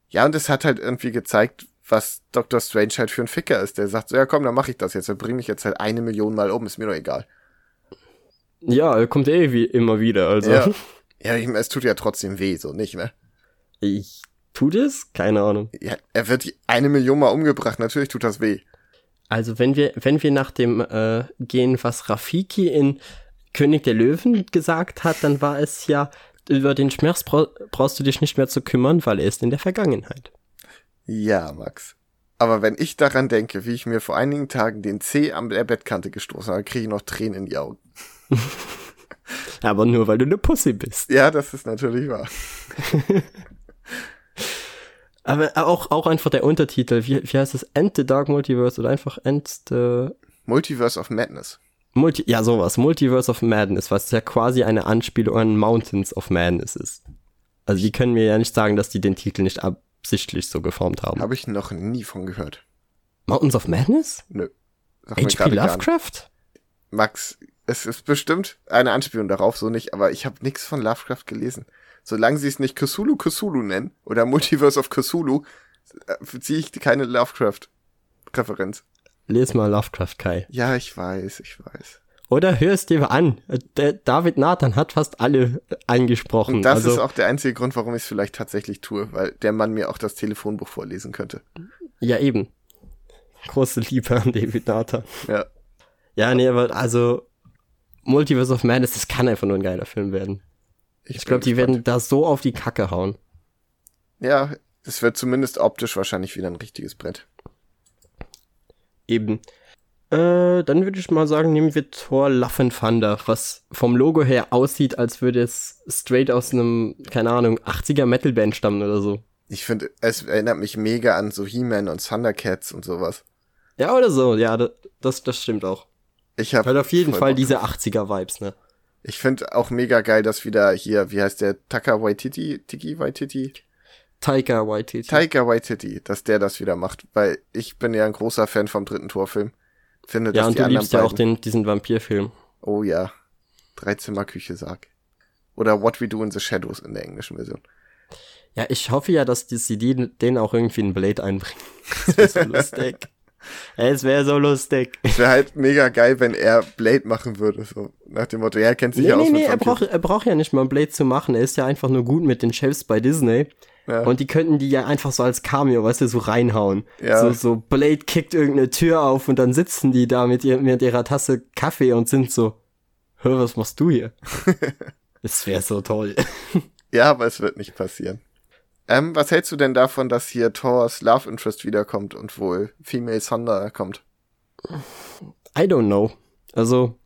Ja, und es hat halt irgendwie gezeigt, was Dr. Strange halt für ein Ficker ist. Der sagt so, ja komm, dann mache ich das jetzt. Dann bring mich jetzt halt eine Million Mal um, ist mir doch egal. Ja, er kommt eh wie immer wieder, also. Ja, ja ich, es tut ja trotzdem weh, so nicht, ne? Ich, tut es? Keine Ahnung. Ja, er wird eine Million Mal umgebracht, natürlich tut das weh. Also wenn wir, wenn wir nach dem äh, gehen, was Rafiki in König der Löwen gesagt hat, dann war es ja, über den Schmerz bra brauchst du dich nicht mehr zu kümmern, weil er ist in der Vergangenheit. Ja, Max. Aber wenn ich daran denke, wie ich mir vor einigen Tagen den C an der Bettkante gestoßen habe, kriege ich noch Tränen in die Augen. Aber nur, weil du eine Pussy bist. Ja, das ist natürlich wahr. Aber auch, auch einfach der Untertitel, wie, wie heißt das? End the Dark Multiverse oder einfach End the... Multiverse of Madness. Multi ja, sowas. Multiverse of Madness, was ja quasi eine Anspielung an Mountains of Madness ist. Also die können mir ja nicht sagen, dass die den Titel nicht absichtlich so geformt haben. Habe ich noch nie von gehört. Mountains of Madness? Nö. H.P. Lovecraft? Max, es ist bestimmt eine Anspielung darauf, so nicht, aber ich habe nichts von Lovecraft gelesen. Solange sie es nicht Cthulhu Cthulhu nennen oder Multiverse of Cthulhu, äh, ziehe ich keine Lovecraft-Referenz. Les mal Lovecraft, Kai. Ja, ich weiß, ich weiß. Oder hörst dir an. Der David Nathan hat fast alle eingesprochen. Und das also, ist auch der einzige Grund, warum ich es vielleicht tatsächlich tue, weil der Mann mir auch das Telefonbuch vorlesen könnte. Ja, eben. Große Liebe an David Nathan. Ja. Ja, nee, aber also Multiverse of Madness, das kann einfach nur ein geiler Film werden. Ich, ich glaube, die werden da so auf die Kacke hauen. Ja, es wird zumindest optisch wahrscheinlich wieder ein richtiges Brett. Eben. Äh, dann würde ich mal sagen, nehmen wir Thor Love and Thunder, was vom Logo her aussieht, als würde es straight aus einem, keine Ahnung, 80er Metal-Band stammen oder so. Ich finde, es erinnert mich mega an so He-Man und Thundercats und sowas. Ja, oder so, ja, das, das stimmt auch. Ich habe Weil auf jeden Fall diese 80er-Vibes, ne? Ich finde auch mega geil, dass wieder hier, wie heißt der, Taka Waititi, Tiki Waititi? Taika Waititi. Taika Waititi, dass der das wieder macht, weil ich bin ja ein großer Fan vom dritten Torfilm. Finde, ja, dass und die du liebst ja auch den, diesen Vampirfilm. Oh ja. Dreizimmer-Küche sag. Oder What We Do in the Shadows in der englischen Version. Ja, ich hoffe ja, dass die CD den auch irgendwie in Blade einbringen. Das wäre so lustig. Es wäre so lustig. Es wäre halt mega geil, wenn er Blade machen würde. So nach dem Motto, er kennt sich nee, ja nee, aus nee, mit er braucht, er braucht ja nicht mal Blade zu machen. Er ist ja einfach nur gut mit den Chefs bei Disney. Ja. Und die könnten die ja einfach so als Cameo, weißt du, so reinhauen. Ja. So, so Blade kickt irgendeine Tür auf und dann sitzen die da mit, ihr, mit ihrer Tasse Kaffee und sind so, hör, was machst du hier? das wäre so toll. ja, aber es wird nicht passieren. Ähm, was hältst du denn davon, dass hier Thors Love Interest wiederkommt und wohl Female Thunder kommt? I don't know. Also,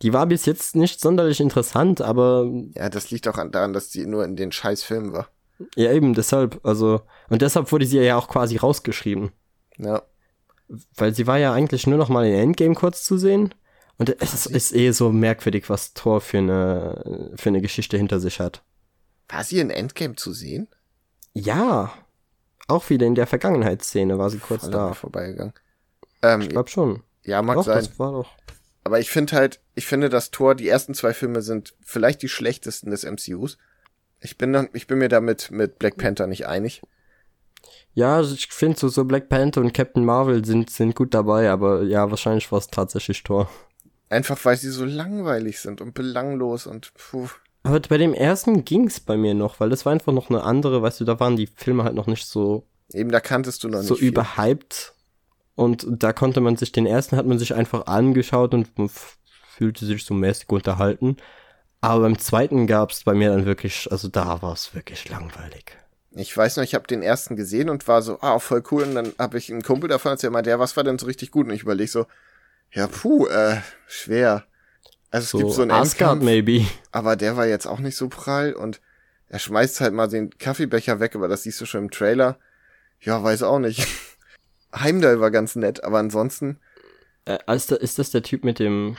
die war bis jetzt nicht sonderlich interessant, aber. Ja, das liegt auch an, daran, dass sie nur in den scheiß Filmen war. Ja, eben, deshalb, also, und deshalb wurde sie ja auch quasi rausgeschrieben. Ja. Weil sie war ja eigentlich nur noch mal in Endgame kurz zu sehen. Und es ist, ist eh so merkwürdig, was Thor für eine, für eine Geschichte hinter sich hat. War sie in Endgame zu sehen? Ja. Auch wieder in der Vergangenheitsszene war sie kurz Voll da. vorbeigegangen. Ähm, Ich glaube schon. ja, mag Doch, sein. das war doch. Aber ich finde halt, ich finde, dass Thor, die ersten zwei Filme sind vielleicht die schlechtesten des MCUs. Ich bin, dann, ich bin mir damit mit Black Panther nicht einig. Ja, also ich finde so, so Black Panther und Captain Marvel sind, sind gut dabei, aber ja, wahrscheinlich war es tatsächlich Thor. Einfach weil sie so langweilig sind und belanglos und puh. Aber bei dem ersten ging's bei mir noch, weil das war einfach noch eine andere, weißt du, da waren die Filme halt noch nicht so, Eben, da kanntest du noch nicht. so viel. überhyped. Und da konnte man sich, den ersten hat man sich einfach angeschaut und fühlte sich so mäßig unterhalten. Aber beim zweiten gab's bei mir dann wirklich, also da war's wirklich langweilig. Ich weiß noch, ich habe den ersten gesehen und war so, ah, voll cool. Und dann habe ich einen Kumpel davon erzählt, meinte, ja, was war denn so richtig gut? Und ich überlege so, ja, puh, äh, schwer. Also es So gibt so einen Asgard Endkampf, maybe. aber der war jetzt auch nicht so prall und er schmeißt halt mal den Kaffeebecher weg, aber das siehst du schon im Trailer. Ja, weiß auch nicht. Heimdall war ganz nett, aber ansonsten, Äh, ist, das, ist das der Typ mit dem,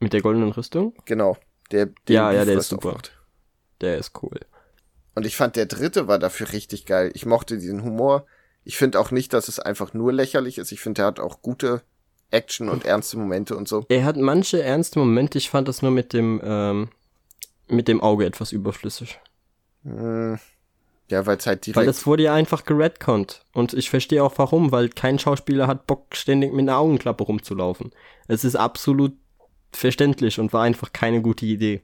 mit der goldenen Rüstung? genau, der, den Ja, ja, der ist super. aufmacht. Der ist cool. Und ich fand, der dritte war dafür richtig geil. Ich mochte diesen Humor. Ich finde auch nicht, dass es einfach nur lächerlich ist. Ich finde, der hat auch gute Action und ernste Momente und so. Er hat manche ernste Momente, ich fand das nur mit dem, ähm, mit dem Auge etwas überflüssig. Hm, Ja, weil es halt direkt. Weil das wurde ja einfach geredconnt. Und ich verstehe auch warum, weil kein Schauspieler hat Bock, ständig mit einer Augenklappe rumzulaufen. Es ist absolut verständlich und war einfach keine gute Idee.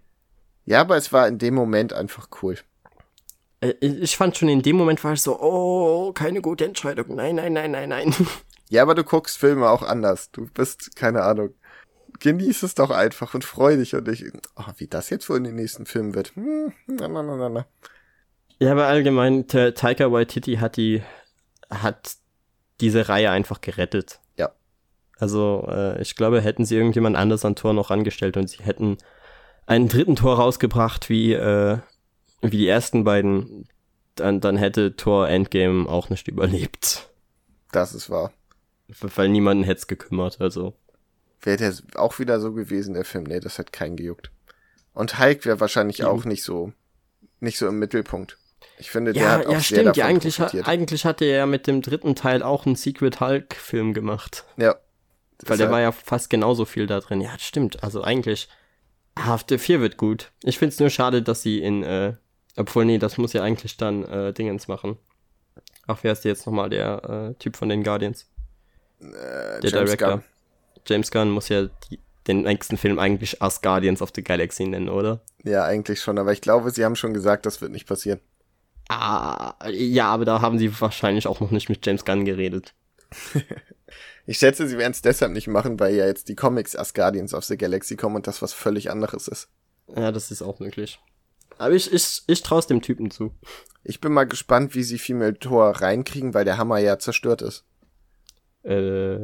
ja, aber es war in dem Moment einfach cool. Äh, Ich fand schon in dem Moment war ich so, oh, keine gute Entscheidung. Nein, nein, nein, nein, nein. Ja, aber du guckst Filme auch anders. Du bist, keine Ahnung. Genieß es doch einfach und freu dich und ich, oh, wie das jetzt wohl in den nächsten Filmen wird. Hm, na, na, na, na. Ja, aber allgemein, Taika Waititi hat die, hat diese Reihe einfach gerettet. Ja. Also, äh, ich glaube, hätten sie irgendjemand anders an Tor noch angestellt und sie hätten einen dritten Tor rausgebracht, wie, äh, wie die ersten beiden, dann, dann hätte Tor Endgame auch nicht überlebt. Das ist wahr. Weil niemanden hätte es gekümmert, also. Wäre der auch wieder so gewesen, der Film? Nee, das hätte keinen gejuckt. Und Hulk wäre wahrscheinlich mhm. auch nicht so, nicht so im Mittelpunkt. Ich finde, der ja, hat auch ja, sehr stimmt. Ja, eigentlich, profitiert. eigentlich hatte er ja mit dem dritten Teil auch einen Secret Hulk-Film gemacht. Ja. Weil der war ja fast genauso viel da drin. Ja, stimmt. Also eigentlich, Hafte 4 wird gut. Ich finde es nur schade, dass sie in, äh, obwohl, nee, das muss ja eigentlich dann äh, Dingens machen. Ach, wer ist jetzt nochmal der äh, Typ von den Guardians? Äh, der James Director. Gunn. James Gunn muss ja die, den nächsten Film eigentlich As Guardians of the Galaxy nennen, oder? Ja, eigentlich schon, aber ich glaube, sie haben schon gesagt, das wird nicht passieren. Ah, ja, aber da haben sie wahrscheinlich auch noch nicht mit James Gunn geredet. ich schätze, sie werden es deshalb nicht machen, weil ja jetzt die Comics As Guardians of the Galaxy kommen und das was völlig anderes ist. Ja, das ist auch möglich. Aber ich, ich, ich traue dem Typen zu. Ich bin mal gespannt, wie sie Female Thor reinkriegen, weil der Hammer ja zerstört ist. Äh.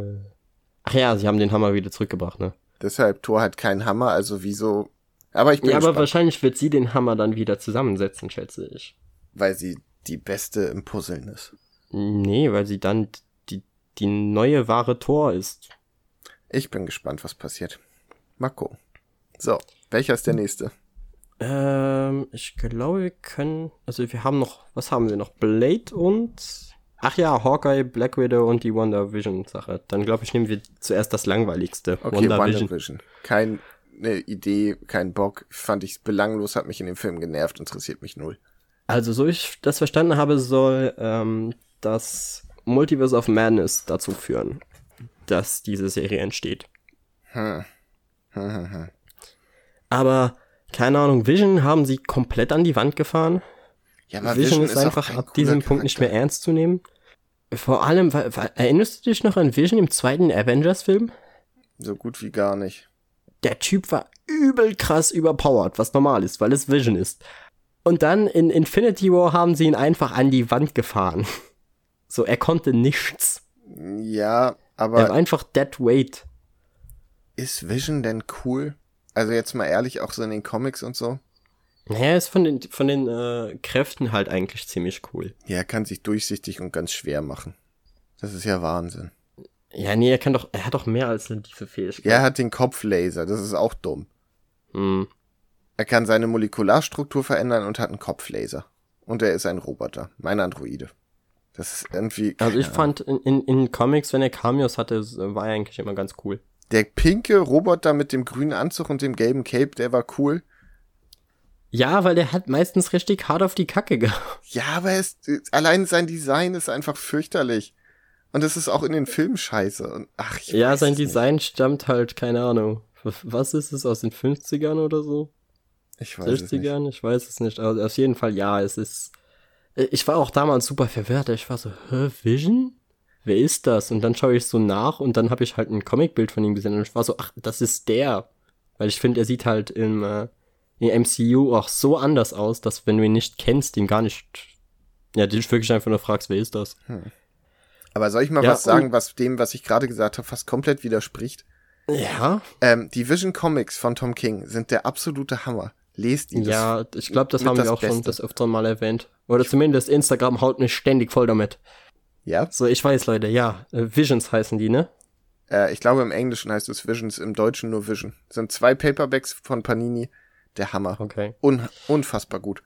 Ach ja, sie haben den Hammer wieder zurückgebracht, ne? Deshalb, Thor hat keinen Hammer, also wieso. Aber ich bin Ja, gespannt. aber wahrscheinlich wird sie den Hammer dann wieder zusammensetzen, schätze ich. Weil sie die Beste im Puzzeln ist. Nee, weil sie dann die, die neue wahre Tor ist. Ich bin gespannt, was passiert. Marco. So, welcher ist der nächste? Ähm, ich glaube, wir können. Also wir haben noch. Was haben wir noch? Blade und. Ach ja, Hawkeye, Black Widow und die Wonder Vision Sache. Dann glaube ich, nehmen wir zuerst das langweiligste. Okay, Wonder, Wonder Vision. Vision. Keine Idee, kein Bock. Fand ich belanglos, hat mich in dem Film genervt, interessiert mich null. Also, so ich das verstanden habe, soll ähm, das Multiverse of Madness dazu führen, dass diese Serie entsteht. Hm. Hm, hm, hm. Aber, keine Ahnung, Vision haben sie komplett an die Wand gefahren. Ja, aber Vision, Vision ist, ist einfach ab diesem Punkt nicht mehr ernst zu nehmen. Vor allem, erinnerst du dich noch an Vision im zweiten Avengers-Film? So gut wie gar nicht. Der Typ war übel krass überpowered, was normal ist, weil es Vision ist. Und dann in Infinity War haben sie ihn einfach an die Wand gefahren. So, er konnte nichts. Ja, aber. Er war einfach dead weight. Ist Vision denn cool? Also jetzt mal ehrlich, auch so in den Comics und so. Naja, er ist von den, von den äh, Kräften halt eigentlich ziemlich cool. Ja, er kann sich durchsichtig und ganz schwer machen. Das ist ja Wahnsinn. Ja, nee, er kann doch, er hat doch mehr als diese Fähigkeit. Ja, er hat den Kopflaser, das ist auch dumm. Hm. Er kann seine Molekularstruktur verändern und hat einen Kopflaser. Und er ist ein Roboter, mein Androide. Das ist irgendwie. Also ich fand in, in, in Comics, wenn er Cameos hatte, war er eigentlich immer ganz cool. Der pinke Roboter mit dem grünen Anzug und dem gelben Cape, der war cool. Ja, weil der hat meistens richtig hart auf die Kacke gehauen. Ja, aber er ist, allein sein Design ist einfach fürchterlich. Und es ist auch in den Filmen scheiße. Und, ach, ja, sein Design nicht. stammt halt, keine Ahnung. Was ist es, aus den 50ern oder so? Ich weiß 60ern? Ich weiß es nicht. Also auf jeden Fall ja, es ist. Ich war auch damals super verwirrt. Ich war so, hä, Vision? Wer ist das? Und dann schaue ich so nach und dann habe ich halt ein Comicbild von ihm gesehen und ich war so, ach, das ist der. Weil ich finde, er sieht halt im, äh, im MCU auch so anders aus, dass wenn du ihn nicht kennst, ihm gar nicht, ja, dich wirklich einfach nur fragst, wer ist das? Hm. Aber soll ich mal ja, was sagen, was dem, was ich gerade gesagt habe, fast komplett widerspricht? Ja. Ähm, die Vision Comics von Tom King sind der absolute Hammer. Lest ihn. Ja, ich glaube, das haben wir auch Beste. schon das öfter mal erwähnt. Oder zumindest Instagram haut mich ständig voll damit. Ja. So, ich weiß, Leute, ja. Äh, Visions heißen die, ne? Äh, ich glaube, im Englischen heißt es Visions, im Deutschen nur Vision. Das sind zwei Paperbacks von Panini. Der Hammer. Okay. Un unfassbar gut.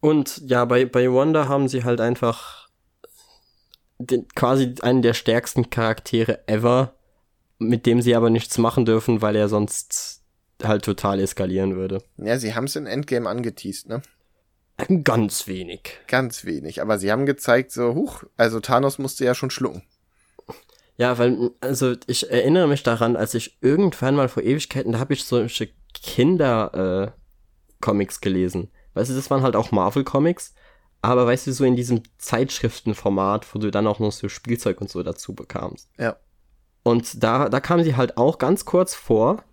Und ja, bei, bei Wanda haben sie halt einfach den, quasi einen der stärksten Charaktere ever, mit dem sie aber nichts machen dürfen, weil er sonst halt total eskalieren würde. Ja, sie haben es in Endgame angeteased, ne? Ganz wenig. Ganz wenig. Aber sie haben gezeigt, so, huch, also Thanos musste ja schon schlucken. Ja, weil, also ich erinnere mich daran, als ich irgendwann mal vor Ewigkeiten, da habe ich solche Kinder-Comics äh, gelesen. Weißt du, das waren halt auch Marvel-Comics, aber weißt du, so in diesem Zeitschriftenformat, wo du dann auch noch so Spielzeug und so dazu bekamst. Ja. Und da, da kam sie halt auch ganz kurz vor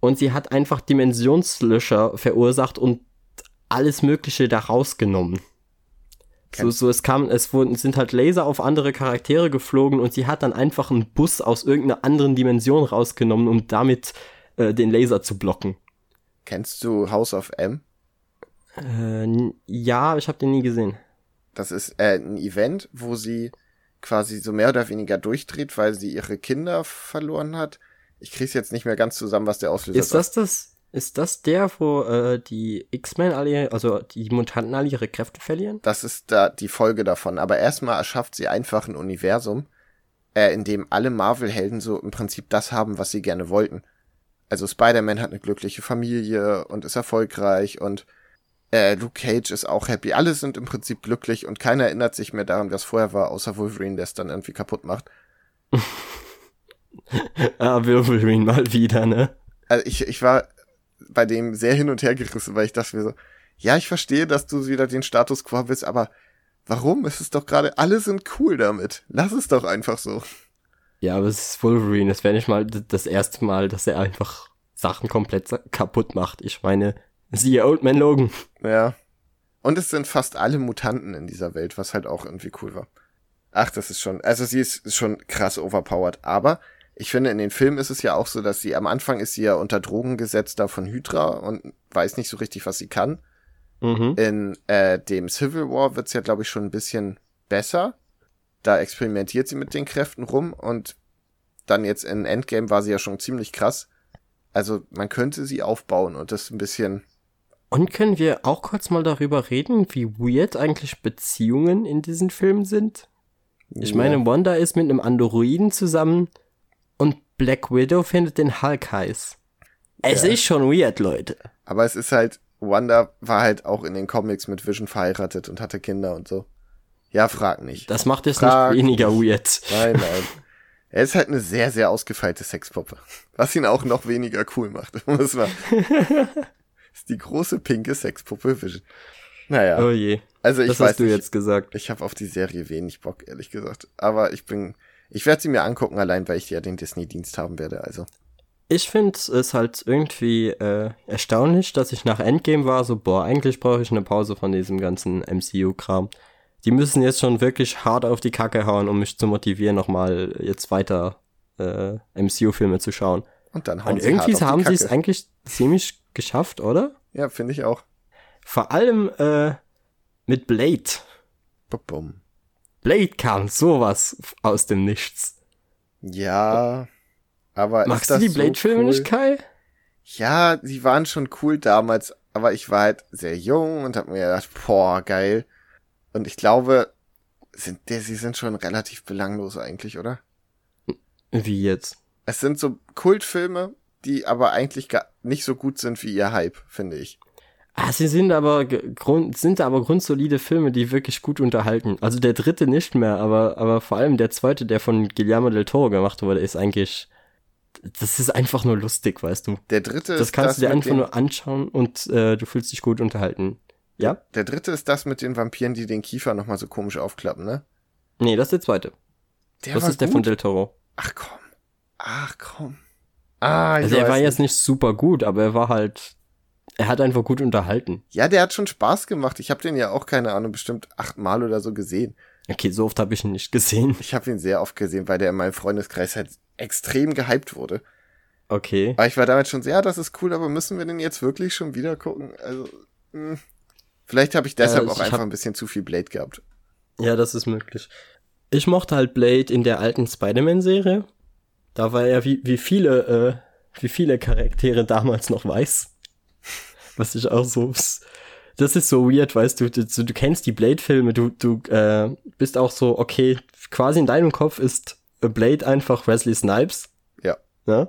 und sie hat einfach Dimensionslöscher verursacht und alles Mögliche da rausgenommen. So, so, es kam, es wurden, sind halt Laser auf andere Charaktere geflogen und sie hat dann einfach einen Bus aus irgendeiner anderen Dimension rausgenommen, um damit äh, den Laser zu blocken. Kennst du House of M? Äh, ja, ich habe den nie gesehen. Das ist äh, ein Event, wo sie quasi so mehr oder weniger durchdreht, weil sie ihre Kinder verloren hat. Ich krieg's jetzt nicht mehr ganz zusammen, was der Auslöser ist. Ist das das? Ist das der, wo äh, die X-Men alle, also die Mutanten alle ihre Kräfte verlieren? Das ist da die Folge davon. Aber erstmal erschafft sie einfach ein Universum, äh, in dem alle Marvel-Helden so im Prinzip das haben, was sie gerne wollten. Also Spider-Man hat eine glückliche Familie und ist erfolgreich und äh, Luke Cage ist auch happy. Alle sind im Prinzip glücklich und keiner erinnert sich mehr daran, was vorher war, außer Wolverine, der es dann irgendwie kaputt macht. ah, Wolverine mal wieder, ne? Also ich, ich war bei dem sehr hin und her gerissen, weil ich dachte mir so, ja, ich verstehe, dass du wieder den Status quo bist, aber warum? Es ist doch gerade, alle sind cool damit. Lass es doch einfach so. Ja, aber es ist Wolverine. Es wäre nicht mal das erste Mal, dass er einfach Sachen komplett kaputt macht. Ich meine, siehe Old Man Logan. Ja. Und es sind fast alle Mutanten in dieser Welt, was halt auch irgendwie cool war. Ach, das ist schon, also sie ist, ist schon krass overpowered, aber ich finde, in den Filmen ist es ja auch so, dass sie am Anfang ist sie ja unter Drogen gesetzt da von Hydra und weiß nicht so richtig, was sie kann. Mhm. In äh, dem Civil War wird's ja, glaube ich, schon ein bisschen besser. Da experimentiert sie mit den Kräften rum und dann jetzt in Endgame war sie ja schon ziemlich krass. Also man könnte sie aufbauen und das ein bisschen. Und können wir auch kurz mal darüber reden, wie weird eigentlich Beziehungen in diesen Filmen sind? Ich ja. meine, Wanda ist mit einem Androiden zusammen und Black Widow findet den Hulk heiß. Es ja. ist schon weird, Leute. Aber es ist halt, Wanda war halt auch in den Comics mit Vision verheiratet und hatte Kinder und so. Ja, frag nicht. Das macht es nicht weniger weird. Nein, nein. Er ist halt eine sehr, sehr ausgefeilte Sexpuppe. Was ihn auch noch weniger cool macht. Muss man. ist die große pinke Sexpuppe Vision. Naja. Oh je. Also ich das weiß hast du nicht, jetzt gesagt. Ich habe auf die Serie wenig Bock, ehrlich gesagt. Aber ich bin ich werde sie mir angucken, allein weil ich ja den Disney-Dienst haben werde, also. Ich finde es halt irgendwie äh, erstaunlich, dass ich nach Endgame war, so, boah, eigentlich brauche ich eine Pause von diesem ganzen MCU-Kram. Die müssen jetzt schon wirklich hart auf die Kacke hauen, um mich zu motivieren, nochmal jetzt weiter äh, MCU-Filme zu schauen. Und dann hauen Und sie irgendwie haben die sie es eigentlich ziemlich geschafft, oder? Ja, finde ich auch. Vor allem äh, mit Blade. Bum. Blade kam sowas aus dem Nichts. Ja, aber Magst ist du die so Blade-Filme cool? nicht, Kai? Ja, sie waren schon cool damals, aber ich war halt sehr jung und hab mir gedacht, boah, geil. Und ich glaube, sind, der, sie sind schon relativ belanglos eigentlich, oder? Wie jetzt? Es sind so Kultfilme, die aber eigentlich gar nicht so gut sind wie ihr Hype, finde ich. Ah, sie sind aber grund, sind aber grundsolide Filme, die wirklich gut unterhalten. Also der dritte nicht mehr, aber, aber vor allem der zweite, der von Guillermo del Toro gemacht wurde, ist eigentlich, das ist einfach nur lustig, weißt du. Der dritte Das kannst das du dir einfach nur anschauen und äh, du fühlst dich gut unterhalten. Ja? Der dritte ist das mit den Vampiren, die den Kiefer nochmal so komisch aufklappen, ne? Nee, das ist der zweite. Der das ist der gut. von Del Toro. Ach komm. Ach komm. Ah, ich Also er war nicht. jetzt nicht super gut, aber er war halt, er hat einfach gut unterhalten. Ja, der hat schon Spaß gemacht. Ich habe den ja auch, keine Ahnung, bestimmt achtmal oder so gesehen. Okay, so oft habe ich ihn nicht gesehen. Ich habe ihn sehr oft gesehen, weil der in meinem Freundeskreis halt extrem gehypt wurde. Okay. Aber ich war damals schon so, ja, das ist cool, aber müssen wir den jetzt wirklich schon wieder gucken? Also, mh. Vielleicht habe ich deshalb Äh, auch ich einfach hab- ein bisschen zu viel Blade gehabt. Ja, das ist möglich. Ich mochte halt Blade in der alten Spider-Man-Serie. Da war er wie, wie viele, äh, wie viele Charaktere damals noch weiß. Was ich auch so, das ist so weird, weißt du, du, du kennst die Blade-Filme, du, du, äh, bist auch so, okay, quasi in deinem Kopf ist Blade einfach Wesley Snipes. Ja. Ne?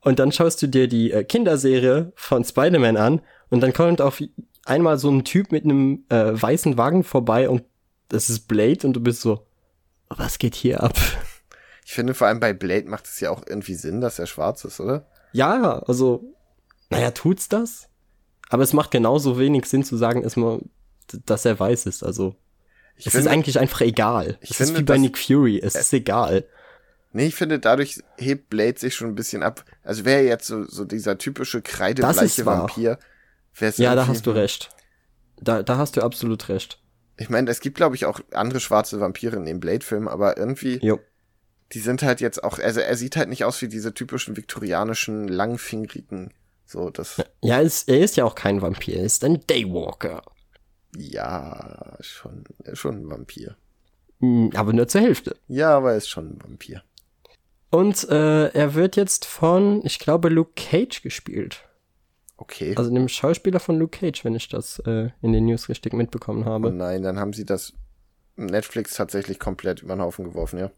Und dann schaust du dir die äh, Kinderserie von Spider-Man an und dann kommt auf einmal so ein Typ mit einem äh, weißen Wagen vorbei und das ist Blade und du bist so, was geht hier ab? Ich finde vor allem bei Blade macht es ja auch irgendwie Sinn, dass er schwarz ist, oder? Ja, also, naja, tut's das? Aber es macht genauso wenig Sinn zu sagen, ist mal, dass er weiß ist. Also ich es finde, ist eigentlich einfach egal. Ich es finde, ist wie bei Nick Fury. Es äh, ist egal. Nee, ich finde, dadurch hebt Blade sich schon ein bisschen ab. Also wäre jetzt so, so dieser typische kreidebleiche Vampir. Ja, da hast du recht. Da, da hast du absolut recht. Ich meine, es gibt, glaube ich, auch andere schwarze Vampire in dem Blade-Film, aber irgendwie, jo. die sind halt jetzt auch, also er sieht halt nicht aus wie diese typischen viktorianischen, langfingrigen, so das. Ja, es, er ist ja auch kein Vampir, er ist ein Daywalker. Ja, schon, schon ein Vampir. Hm, aber nur zur Hälfte. Ja, aber er ist schon ein Vampir. Und äh, er wird jetzt von, ich glaube, Luke Cage gespielt. Okay. Also dem Schauspieler von Luke Cage, wenn ich das äh, in den News richtig mitbekommen habe. Oh nein, dann haben sie das Netflix tatsächlich komplett über den Haufen geworfen, ja.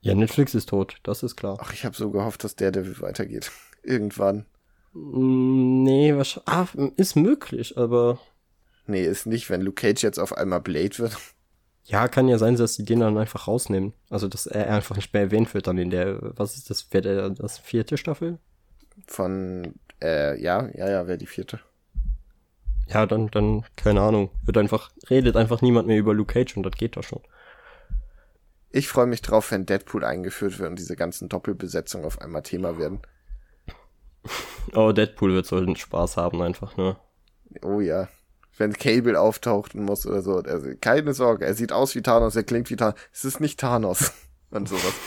Ja, Netflix ist tot, das ist klar. Ach, ich habe so gehofft, dass der Devil weitergeht. Irgendwann. Mm, nee, wahrscheinlich. Ah, ist möglich, aber. Nee, ist nicht, wenn Luke Cage jetzt auf einmal Blade wird. Ja, kann ja sein, dass sie den dann einfach rausnehmen. Also, dass er einfach nicht mehr erwähnt wird dann in der, was ist das, wäre das vierte Staffel? Von, äh, ja, ja, ja, wäre die vierte. Ja, dann, dann, keine Ahnung. Wird einfach, redet einfach niemand mehr über Luke Cage und das geht doch schon. Ich freue mich drauf, wenn Deadpool eingeführt wird und diese ganzen Doppelbesetzungen auf einmal Thema werden. Oh, Deadpool wird so einen Spaß haben einfach, ne? Oh ja wenn Cable auftauchen muss oder so. Also keine Sorge, er sieht aus wie Thanos, er klingt wie Thanos. Es ist nicht Thanos und sowas.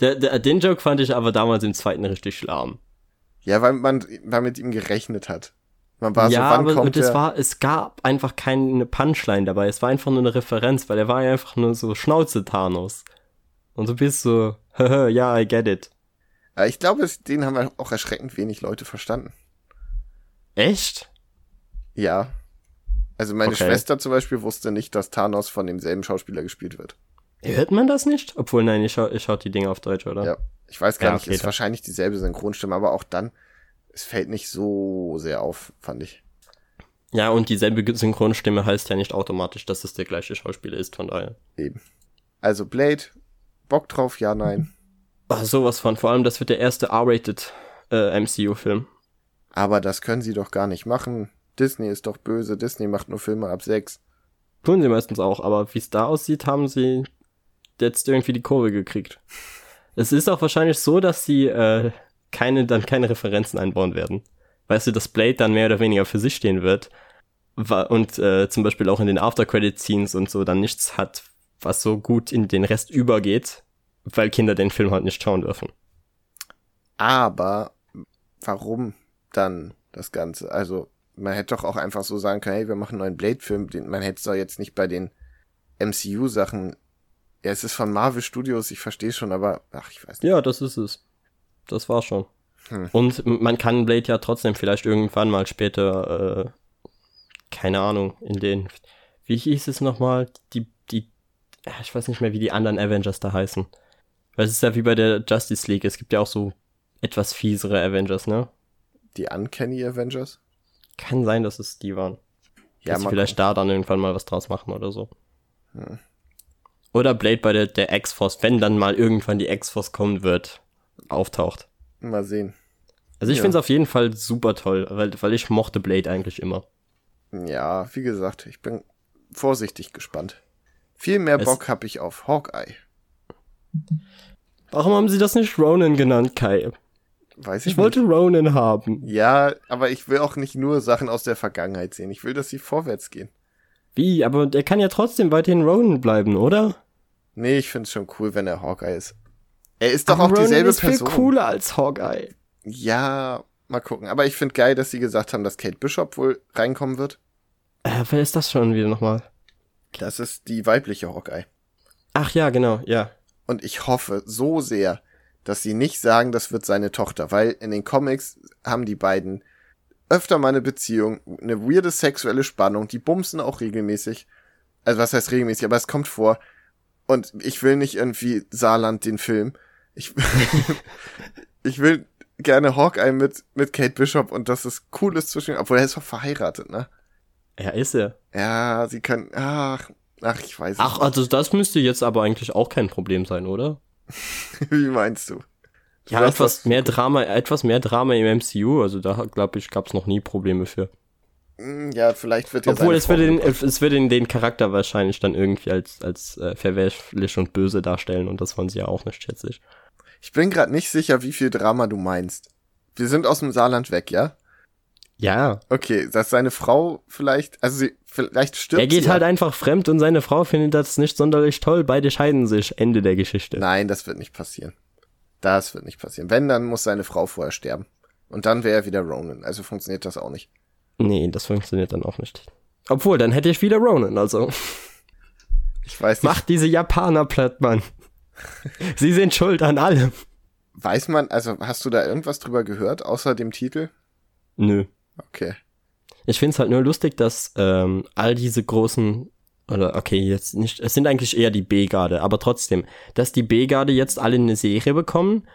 Der, der, den Joke fand ich aber damals im zweiten richtig schlamm. Ja, weil man, weil mit ihm gerechnet hat. Man war ja, so, wann aber kommt das war, es gab einfach keine Punchline dabei. Es war einfach nur eine Referenz, weil er war ja einfach nur so Schnauze Thanos. Und du bist so, ja, I get it. Ich glaube, den haben auch erschreckend wenig Leute verstanden. Echt? Ja. Also meine okay. Schwester zum Beispiel wusste nicht, dass Thanos von demselben Schauspieler gespielt wird. Hört man das nicht? Obwohl, nein, ich, schau, ich schaue die Dinge auf Deutsch, oder? Ja. Ich weiß gar ja, nicht, okay, ist dann. wahrscheinlich dieselbe Synchronstimme, aber auch dann, es fällt nicht so sehr auf, fand ich. Ja, und dieselbe Synchronstimme heißt ja nicht automatisch, dass es der gleiche Schauspieler ist, von daher. Eben. Also Blade, Bock drauf, ja, nein. Ach, sowas von. Vor allem, das wird der erste R-rated äh, MCU-Film. Aber das können sie doch gar nicht machen. Disney ist doch böse, Disney macht nur Filme ab sechs. Tun sie meistens auch, aber wie es da aussieht, haben sie jetzt irgendwie die Kurve gekriegt. Es ist auch wahrscheinlich so, dass sie äh, keine, dann keine Referenzen einbauen werden. Weißt du, dass Blade dann mehr oder weniger für sich stehen wird und äh, zum Beispiel auch in den After-Credit-Scenes und so dann nichts hat, was so gut in den Rest übergeht, weil Kinder den Film halt nicht schauen dürfen. Aber warum dann das Ganze? Also man hätte doch auch einfach so sagen können, hey, wir machen einen neuen Blade-Film. Man hätte es doch jetzt nicht bei den MCU-Sachen. Ja, es ist von Marvel Studios, ich verstehe schon, aber ach, ich weiß nicht. Ja, das ist es. Das war schon. Hm. Und man kann Blade ja trotzdem vielleicht irgendwann mal später, äh, keine Ahnung, in den, wie hieß es nochmal? Die, die, ich weiß nicht mehr, wie die anderen Avengers da heißen. Weil es ist ja wie bei der Justice League, es gibt ja auch so etwas fiesere Avengers, ne? Die Uncanny Avengers? Kann sein, dass es die waren. Ja, dass sie vielleicht da dann irgendwann mal was draus machen oder so. Hm. Oder Blade bei der, der X-Force, wenn dann mal irgendwann die X-Force kommen wird, auftaucht. Mal sehen. Also ich ja. finde es auf jeden Fall super toll, weil, weil ich mochte Blade eigentlich immer. Ja, wie gesagt, ich bin vorsichtig gespannt. Viel mehr es Bock habe ich auf Hawkeye. Warum haben sie das nicht Ronan genannt, Kai? Weiß ich, ich wollte Ronan haben. Ja, aber ich will auch nicht nur Sachen aus der Vergangenheit sehen. Ich will, dass sie vorwärts gehen. Wie? Aber der kann ja trotzdem weiterhin Ronan bleiben, oder? Nee, ich find's schon cool, wenn er Hawkeye ist. Er ist doch aber auch Ronan dieselbe ist Person. viel cooler als Hawkeye. Ja, mal gucken. Aber ich find geil, dass sie gesagt haben, dass Kate Bishop wohl reinkommen wird. Äh, wer ist das schon wieder nochmal? Das ist die weibliche Hawkeye. Ach ja, genau, ja. Und ich hoffe so sehr, dass sie nicht sagen, das wird seine Tochter, weil in den Comics haben die beiden öfter mal eine Beziehung, eine weirde sexuelle Spannung, die bumsen auch regelmäßig. Also was heißt regelmäßig, aber es kommt vor. Und ich will nicht irgendwie Saarland den Film. Ich, ich will gerne Hawkeye mit, mit Kate Bishop und dass es cool ist zwischen, obwohl er ist doch verheiratet, ne? Ja, ist er. Ja, sie können, ach, ach, ich weiß nicht. Ach, also das müsste jetzt aber eigentlich auch kein Problem sein, oder? Wie meinst du? Ja, etwas mehr Drama, etwas mehr Drama im MCU, also da glaube ich, gab es noch nie Probleme für. Hm, ja, vielleicht wird ja Obwohl, es würde, den, es würde den, Charakter wahrscheinlich dann irgendwie als, als äh, verwerflich und böse darstellen und das wollen sie ja auch nicht, schätze ich. Ich bin gerade nicht sicher, wie viel Drama du meinst. Wir sind aus dem Saarland weg, ja? Ja. Okay, dass seine Frau vielleicht, also sie, vielleicht stirbt Er geht halt einfach fremd und seine Frau findet das nicht sonderlich toll. Beide scheiden sich. Ende der Geschichte. Nein, das wird nicht passieren. Das wird nicht passieren. Wenn, dann muss seine Frau vorher sterben. Und dann wäre er wieder Ronan. Also funktioniert das auch nicht. Nee, das funktioniert dann auch nicht. Obwohl, dann hätte ich wieder Ronan, also. Ich weiß nicht. Macht diese Japaner platt, Mann. Sie sind schuld an allem. Weiß man, also hast du da irgendwas drüber gehört, außer dem Titel? Nö. Okay. Ich find's halt nur lustig, dass ähm, all diese großen oder okay, jetzt nicht, es sind eigentlich eher die B-Garde, aber trotzdem, dass die B-Garde jetzt alle eine Serie bekommen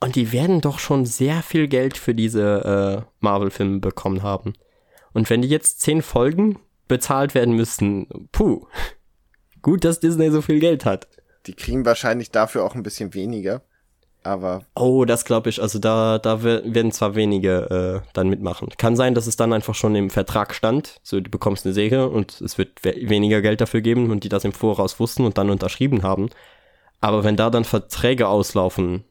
und die werden doch schon sehr viel Geld für diese äh, Marvel-Filme bekommen haben. Und wenn die jetzt zehn Folgen bezahlt werden müssten, puh, gut, dass Disney so viel Geld hat. Die kriegen wahrscheinlich dafür auch ein bisschen weniger aber. Oh, das glaube ich. Also da, da werden zwar wenige äh, dann mitmachen. Kann sein, dass es dann einfach schon im Vertrag stand. So, du bekommst eine Serie und es wird we weniger Geld dafür geben und die das im Voraus wussten und dann unterschrieben haben. Aber wenn da dann Verträge auslaufen,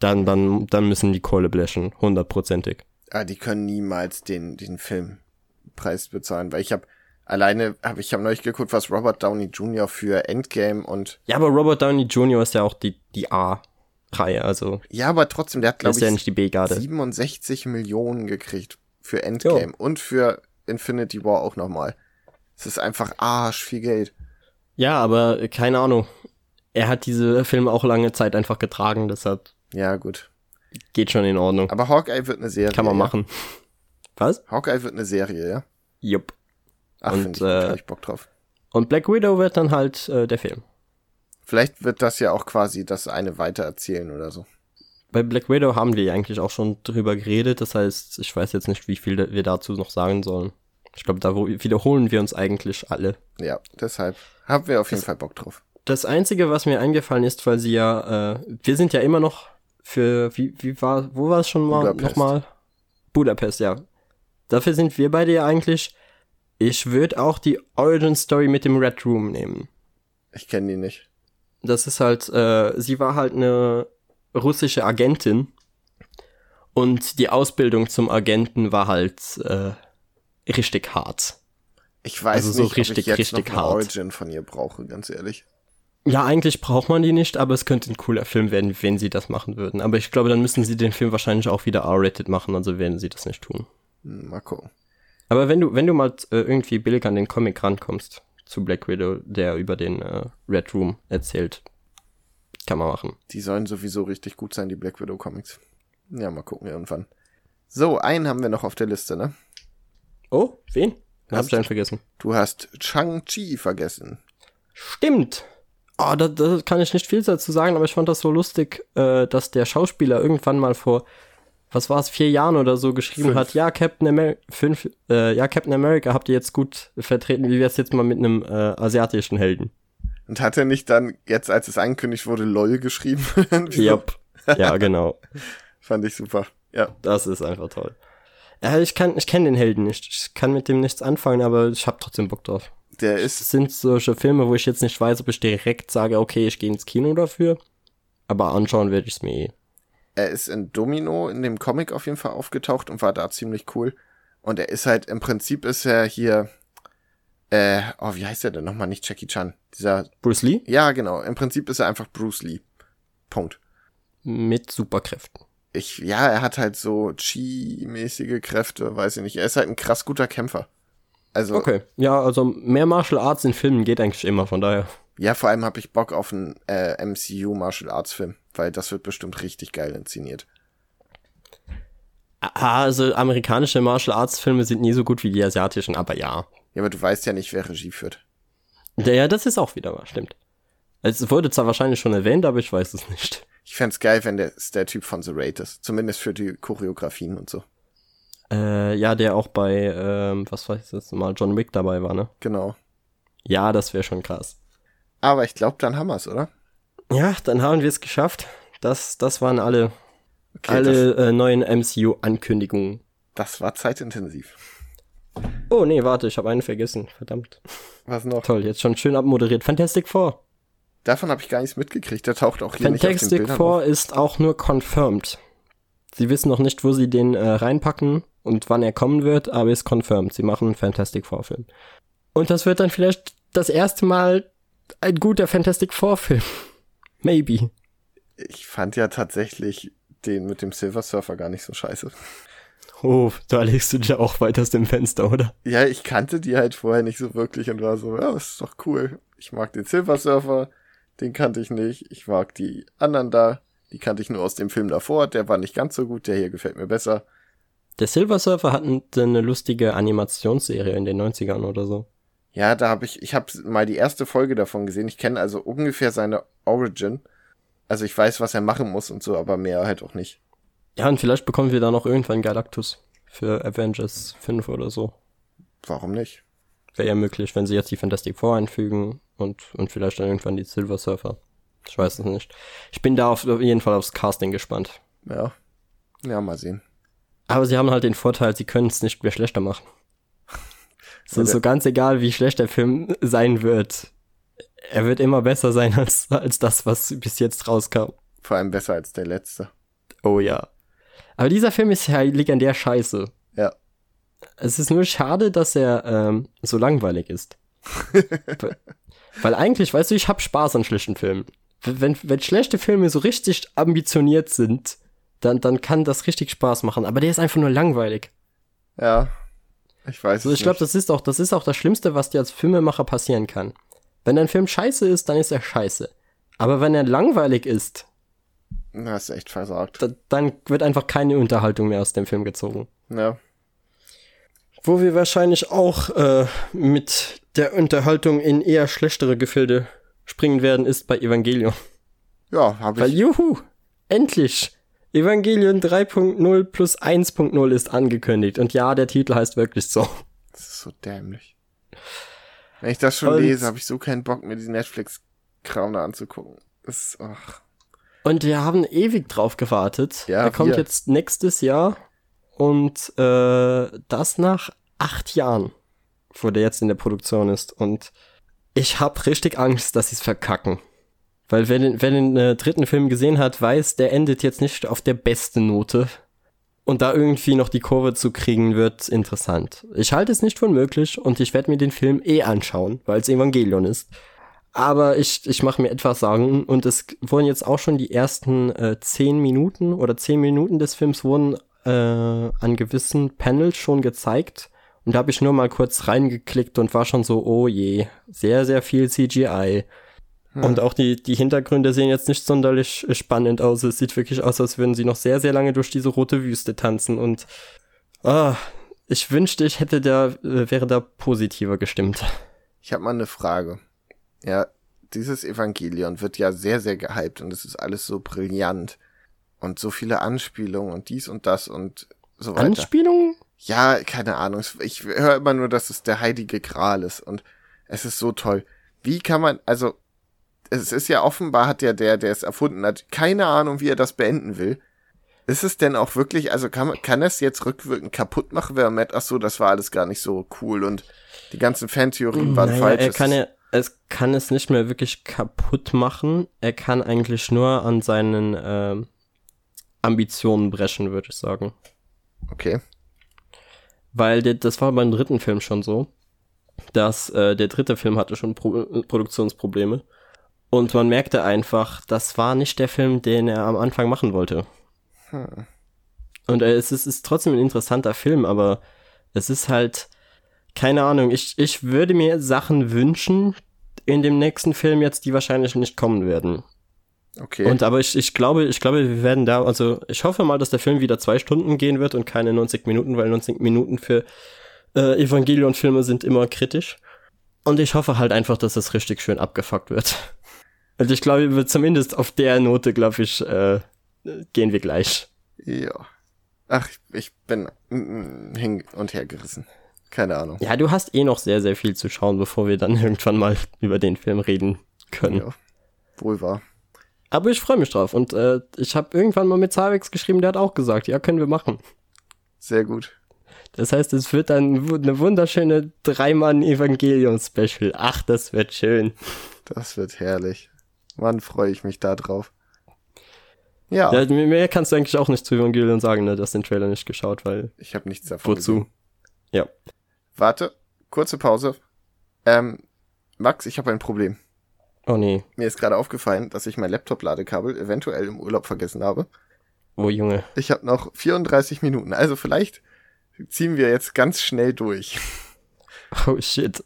dann, dann, dann müssen die Kohle blechen, hundertprozentig. Ah, die können niemals den, den Filmpreis bezahlen, weil ich habe alleine habe ich habe neulich geguckt, was Robert Downey Jr. für Endgame und ja, aber Robert Downey Jr. ist ja auch die die A Reihe, also. Ja, aber trotzdem, der hat, glaube ich, ja nicht die B-Garde. 67 Millionen gekriegt für Endgame jo. und für Infinity War auch nochmal. Es ist einfach arsch viel Geld. Ja, aber keine Ahnung. Er hat diese Filme auch lange Zeit einfach getragen, deshalb. Ja, gut. Geht schon in Ordnung. Aber Hawkeye wird eine Serie. Kann man machen. Was? Hawkeye wird eine Serie, ja? Jupp. Ach, und, ich, äh, ich Bock drauf. Und Black Widow wird dann halt äh, der Film. Vielleicht wird das ja auch quasi das eine weitererzählen oder so. Bei Black Widow haben wir eigentlich auch schon drüber geredet, das heißt, ich weiß jetzt nicht, wie viel wir dazu noch sagen sollen. Ich glaube, da wiederholen wir uns eigentlich alle. Ja, deshalb haben wir auf jeden das, Fall Bock drauf. Das Einzige, was mir eingefallen ist, weil sie ja, äh, wir sind ja immer noch für, wie, wie war, wo war es schon mal Budapest. nochmal? Budapest, ja. Dafür sind wir beide ja eigentlich. Ich würde auch die Origin Story mit dem Red Room nehmen. Ich kenne die nicht. Das ist halt, äh, sie war halt eine russische Agentin und die Ausbildung zum Agenten war halt äh, richtig hart. Ich weiß also so nicht, richtig, ob ich jetzt richtig noch hart. Origin von ihr brauche, ganz ehrlich. Ja, eigentlich braucht man die nicht, aber es könnte ein cooler Film werden, wenn sie das machen würden. Aber ich glaube, dann müssen sie den Film wahrscheinlich auch wieder R-rated machen, also werden sie das nicht tun. Mal gucken. Aber wenn du, wenn du mal äh, irgendwie billig an den Comic rankommst, zu Black Widow, der über den äh, Red Room erzählt. Kann man machen. Die sollen sowieso richtig gut sein, die Black Widow Comics. Ja, mal gucken irgendwann. So, einen haben wir noch auf der Liste, ne? Oh, wen? Hast, hab ich einen vergessen. Du hast Chang-Chi vergessen. Stimmt. Oh, da, da kann ich nicht viel dazu sagen, aber ich fand das so lustig, äh, dass der Schauspieler irgendwann mal vor was war es, vier Jahren oder so geschrieben fünf. hat, ja, Captain America, fünf, äh, ja, Captain America habt ihr jetzt gut vertreten, wie wär's jetzt mal mit einem äh, asiatischen Helden? Und hat er nicht dann, jetzt als es angekündigt wurde, LOL geschrieben? yep. Ja, genau. Fand ich super. Ja. Das ist einfach toll. Ja, ich kann, ich kenne den Helden nicht. Ich kann mit dem nichts anfangen, aber ich habe trotzdem Bock drauf. Der ist. Das sind solche Filme, wo ich jetzt nicht weiß, ob ich direkt sage, okay, ich gehe ins Kino dafür. Aber anschauen werde ich es mir eh er ist in Domino in dem Comic auf jeden Fall aufgetaucht und war da ziemlich cool. Und er ist halt, im Prinzip ist er hier, äh, oh, wie heißt er denn nochmal? Nicht Jackie Chan. Dieser. Bruce Lee? Ja, genau. Im Prinzip ist er einfach Bruce Lee. Punkt. Mit Superkräften. Ich, ja, er hat halt so Chi-mäßige Kräfte, weiß ich nicht. Er ist halt ein krass guter Kämpfer. Also. Okay. Ja, also mehr Martial Arts in Filmen geht eigentlich immer, von daher. Ja, vor allem habe ich Bock auf einen äh, MCU Martial Arts Film, weil das wird bestimmt richtig geil inszeniert. Ah, also amerikanische Martial Arts Filme sind nie so gut wie die asiatischen, aber ja. Ja, aber du weißt ja nicht, wer Regie führt. Ja, das ist auch wieder wahr, stimmt. Es wurde zwar wahrscheinlich schon erwähnt, aber ich weiß es nicht. Ich fände geil, wenn der, der Typ von The Raid ist. Zumindest für die Choreografien und so. Äh, ja, der auch bei, ähm, was weiß ich mal, John Wick dabei war, ne? Genau. Ja, das wäre schon krass. Aber ich glaube, dann haben wir es, oder? Ja, dann haben wir es geschafft. Das, das waren alle, okay, alle das, äh, neuen MCU-Ankündigungen. Das war zeitintensiv. Oh nee, warte, ich habe eine vergessen. Verdammt. Was noch? Toll, jetzt schon schön abmoderiert. Fantastic Four. Davon habe ich gar nichts mitgekriegt. Der taucht auch hier Fantastic nicht auf den Bildern Four auf. ist auch nur confirmed. Sie wissen noch nicht, wo sie den äh, reinpacken und wann er kommen wird, aber ist confirmed. Sie machen einen Fantastic Four Film. Und das wird dann vielleicht das erste Mal ein guter Fantastic Four Film. Maybe. Ich fand ja tatsächlich den mit dem Silver Surfer gar nicht so scheiße. Oh, da legst du dich ja auch weit aus dem Fenster, oder? Ja, ich kannte die halt vorher nicht so wirklich und war so, ja, das ist doch cool. Ich mag den Silver Surfer, den kannte ich nicht. Ich mag die anderen da, die kannte ich nur aus dem Film davor. Der war nicht ganz so gut, der hier gefällt mir besser. Der Silver Surfer hat eine lustige Animationsserie in den 90ern oder so. Ja, da habe ich, ich habe mal die erste Folge davon gesehen. Ich kenne also ungefähr seine Origin. Also ich weiß, was er machen muss und so, aber mehr halt auch nicht. Ja, und vielleicht bekommen wir da noch irgendwann Galactus für Avengers 5 oder so. Warum nicht? Wäre ja möglich, wenn sie jetzt die Fantastic Four einfügen und, und vielleicht dann irgendwann die Silver Surfer. Ich weiß es nicht. Ich bin da auf jeden Fall aufs Casting gespannt. Ja. Ja, mal sehen. Aber sie haben halt den Vorteil, sie können es nicht mehr schlechter machen. Ist so ganz egal, wie schlecht der Film sein wird. Er wird immer besser sein als, als das, was bis jetzt rauskam. Vor allem besser als der letzte. Oh ja. Aber dieser Film ist ja legendär scheiße. Ja. Es ist nur schade, dass er ähm, so langweilig ist. weil, weil eigentlich, weißt du, ich hab Spaß an schlechten Filmen. Wenn, wenn schlechte Filme so richtig ambitioniert sind, dann, dann kann das richtig Spaß machen. Aber der ist einfach nur langweilig. Ja. Ich weiß. Also ich glaube, das ist auch, das ist auch das Schlimmste, was dir als Filmemacher passieren kann. Wenn ein Film scheiße ist, dann ist er scheiße. Aber wenn er langweilig ist, Na, du echt versagt. da, dann wird einfach keine Unterhaltung mehr aus dem Film gezogen. Ja. Wo wir wahrscheinlich auch äh, mit der Unterhaltung in eher schlechtere Gefilde springen werden, ist bei Evangelion. Ja, habe Weil ich. juhu, endlich! Evangelion 3.0 plus 1.0 ist angekündigt. Und ja, der Titel heißt wirklich so. Das ist so dämlich. Wenn ich das schon Und- lese, habe ich so keinen Bock, mir diesen Netflix-Kram da anzugucken. Das ist, ach. Und wir haben ewig drauf gewartet. Ja, er kommt wir. jetzt nächstes Jahr. Und äh, das nach acht Jahren, wo der jetzt in der Produktion ist. Und ich hab richtig Angst, dass sie's verkacken. Weil wer den, wer den äh, dritten Film gesehen hat, weiß, der endet jetzt nicht auf der besten Note. Und da irgendwie noch die Kurve zu kriegen, wird interessant. Ich halte es nicht für unmöglich und ich werde mir den Film eh anschauen, weil es Evangelion ist. Aber ich, ich mache mir etwas Sorgen und es wurden jetzt auch schon die ersten äh, zehn Minuten oder zehn Minuten des Films wurden äh, an gewissen Panels schon gezeigt. Und da habe ich nur mal kurz reingeklickt und war schon so, oh je, sehr, sehr viel CGI. Und auch die, die Hintergründe sehen jetzt nicht sonderlich äh, spannend aus. Es sieht wirklich aus, als würden sie noch sehr, sehr lange durch diese rote Wüste tanzen. Und ah, ich wünschte, ich hätte da, äh, wäre da positiver gestimmt. Ich habe mal eine Frage. Ja, dieses Evangelion wird ja sehr, sehr gehypt und es ist alles so brillant. Und so viele Anspielungen und dies und das und so weiter. Anspielungen? Ja, keine Ahnung. Ich höre immer nur, dass es der heilige Gral ist und es ist so toll. Wie kann man, also, es ist ja offenbar, hat ja der, der es erfunden hat, keine Ahnung, wie er das beenden will. Ist es denn auch wirklich, also kann man, kann es jetzt rückwirkend kaputt machen, wer merkt, ach so, das war alles gar nicht so cool und die ganzen Fantheorien waren Naja, falsch. er kann ja, es kann es nicht mehr wirklich kaputt machen. Er kann eigentlich nur an seinen ähm, Ambitionen brechen, würde ich sagen. Okay. Weil der, das war beim dritten Film schon so, dass äh, der dritte Film hatte schon Pro äh, Produktionsprobleme. Und man merkte einfach, das war nicht der Film, den er am Anfang machen wollte. Hm. Und äh, es ist, ist trotzdem ein interessanter Film, aber es ist halt, keine Ahnung, ich, ich würde mir Sachen wünschen in dem nächsten Film jetzt, die wahrscheinlich nicht kommen werden. Okay. Und aber ich, ich glaube, ich glaube, wir werden da, also ich hoffe mal, dass der Film wieder zwei Stunden gehen wird und keine 90 Minuten, weil 90 Minuten für äh, Evangelion-Filme sind immer kritisch. Und ich hoffe halt einfach, dass es richtig schön abgefuckt wird. Und ich glaube, zumindest auf der Note, glaube ich, äh, gehen wir gleich. ja. Ach, ich bin hin und her gerissen. Keine Ahnung. Ja, du hast eh noch sehr, sehr viel zu schauen, bevor wir dann irgendwann mal über den Film reden können. Ja. Wohl wahr. Aber ich freue mich drauf. Und äh, ich habe irgendwann mal mit Zavex geschrieben, der hat auch gesagt, ja, können wir machen. Sehr gut. Das heißt, es wird dann eine wunderschöne Dreimann-Evangelium-Special. Ach, das wird schön. Das wird herrlich. Wann freue ich mich da drauf. Ja. ja. Mehr kannst du eigentlich auch nicht zu Evangelion sagen, ne? Du hast den Trailer nicht geschaut, weil. Ich habe nichts davon. Wozu? Gesehen. Ja. Warte, kurze Pause. Ähm, Max, ich habe ein Problem. Oh nee. Mir ist gerade aufgefallen, dass ich mein Laptop-Ladekabel eventuell im Urlaub vergessen habe. Oh Junge. Ich habe noch 34 Minuten. Also vielleicht ziehen wir jetzt ganz schnell durch. Oh shit.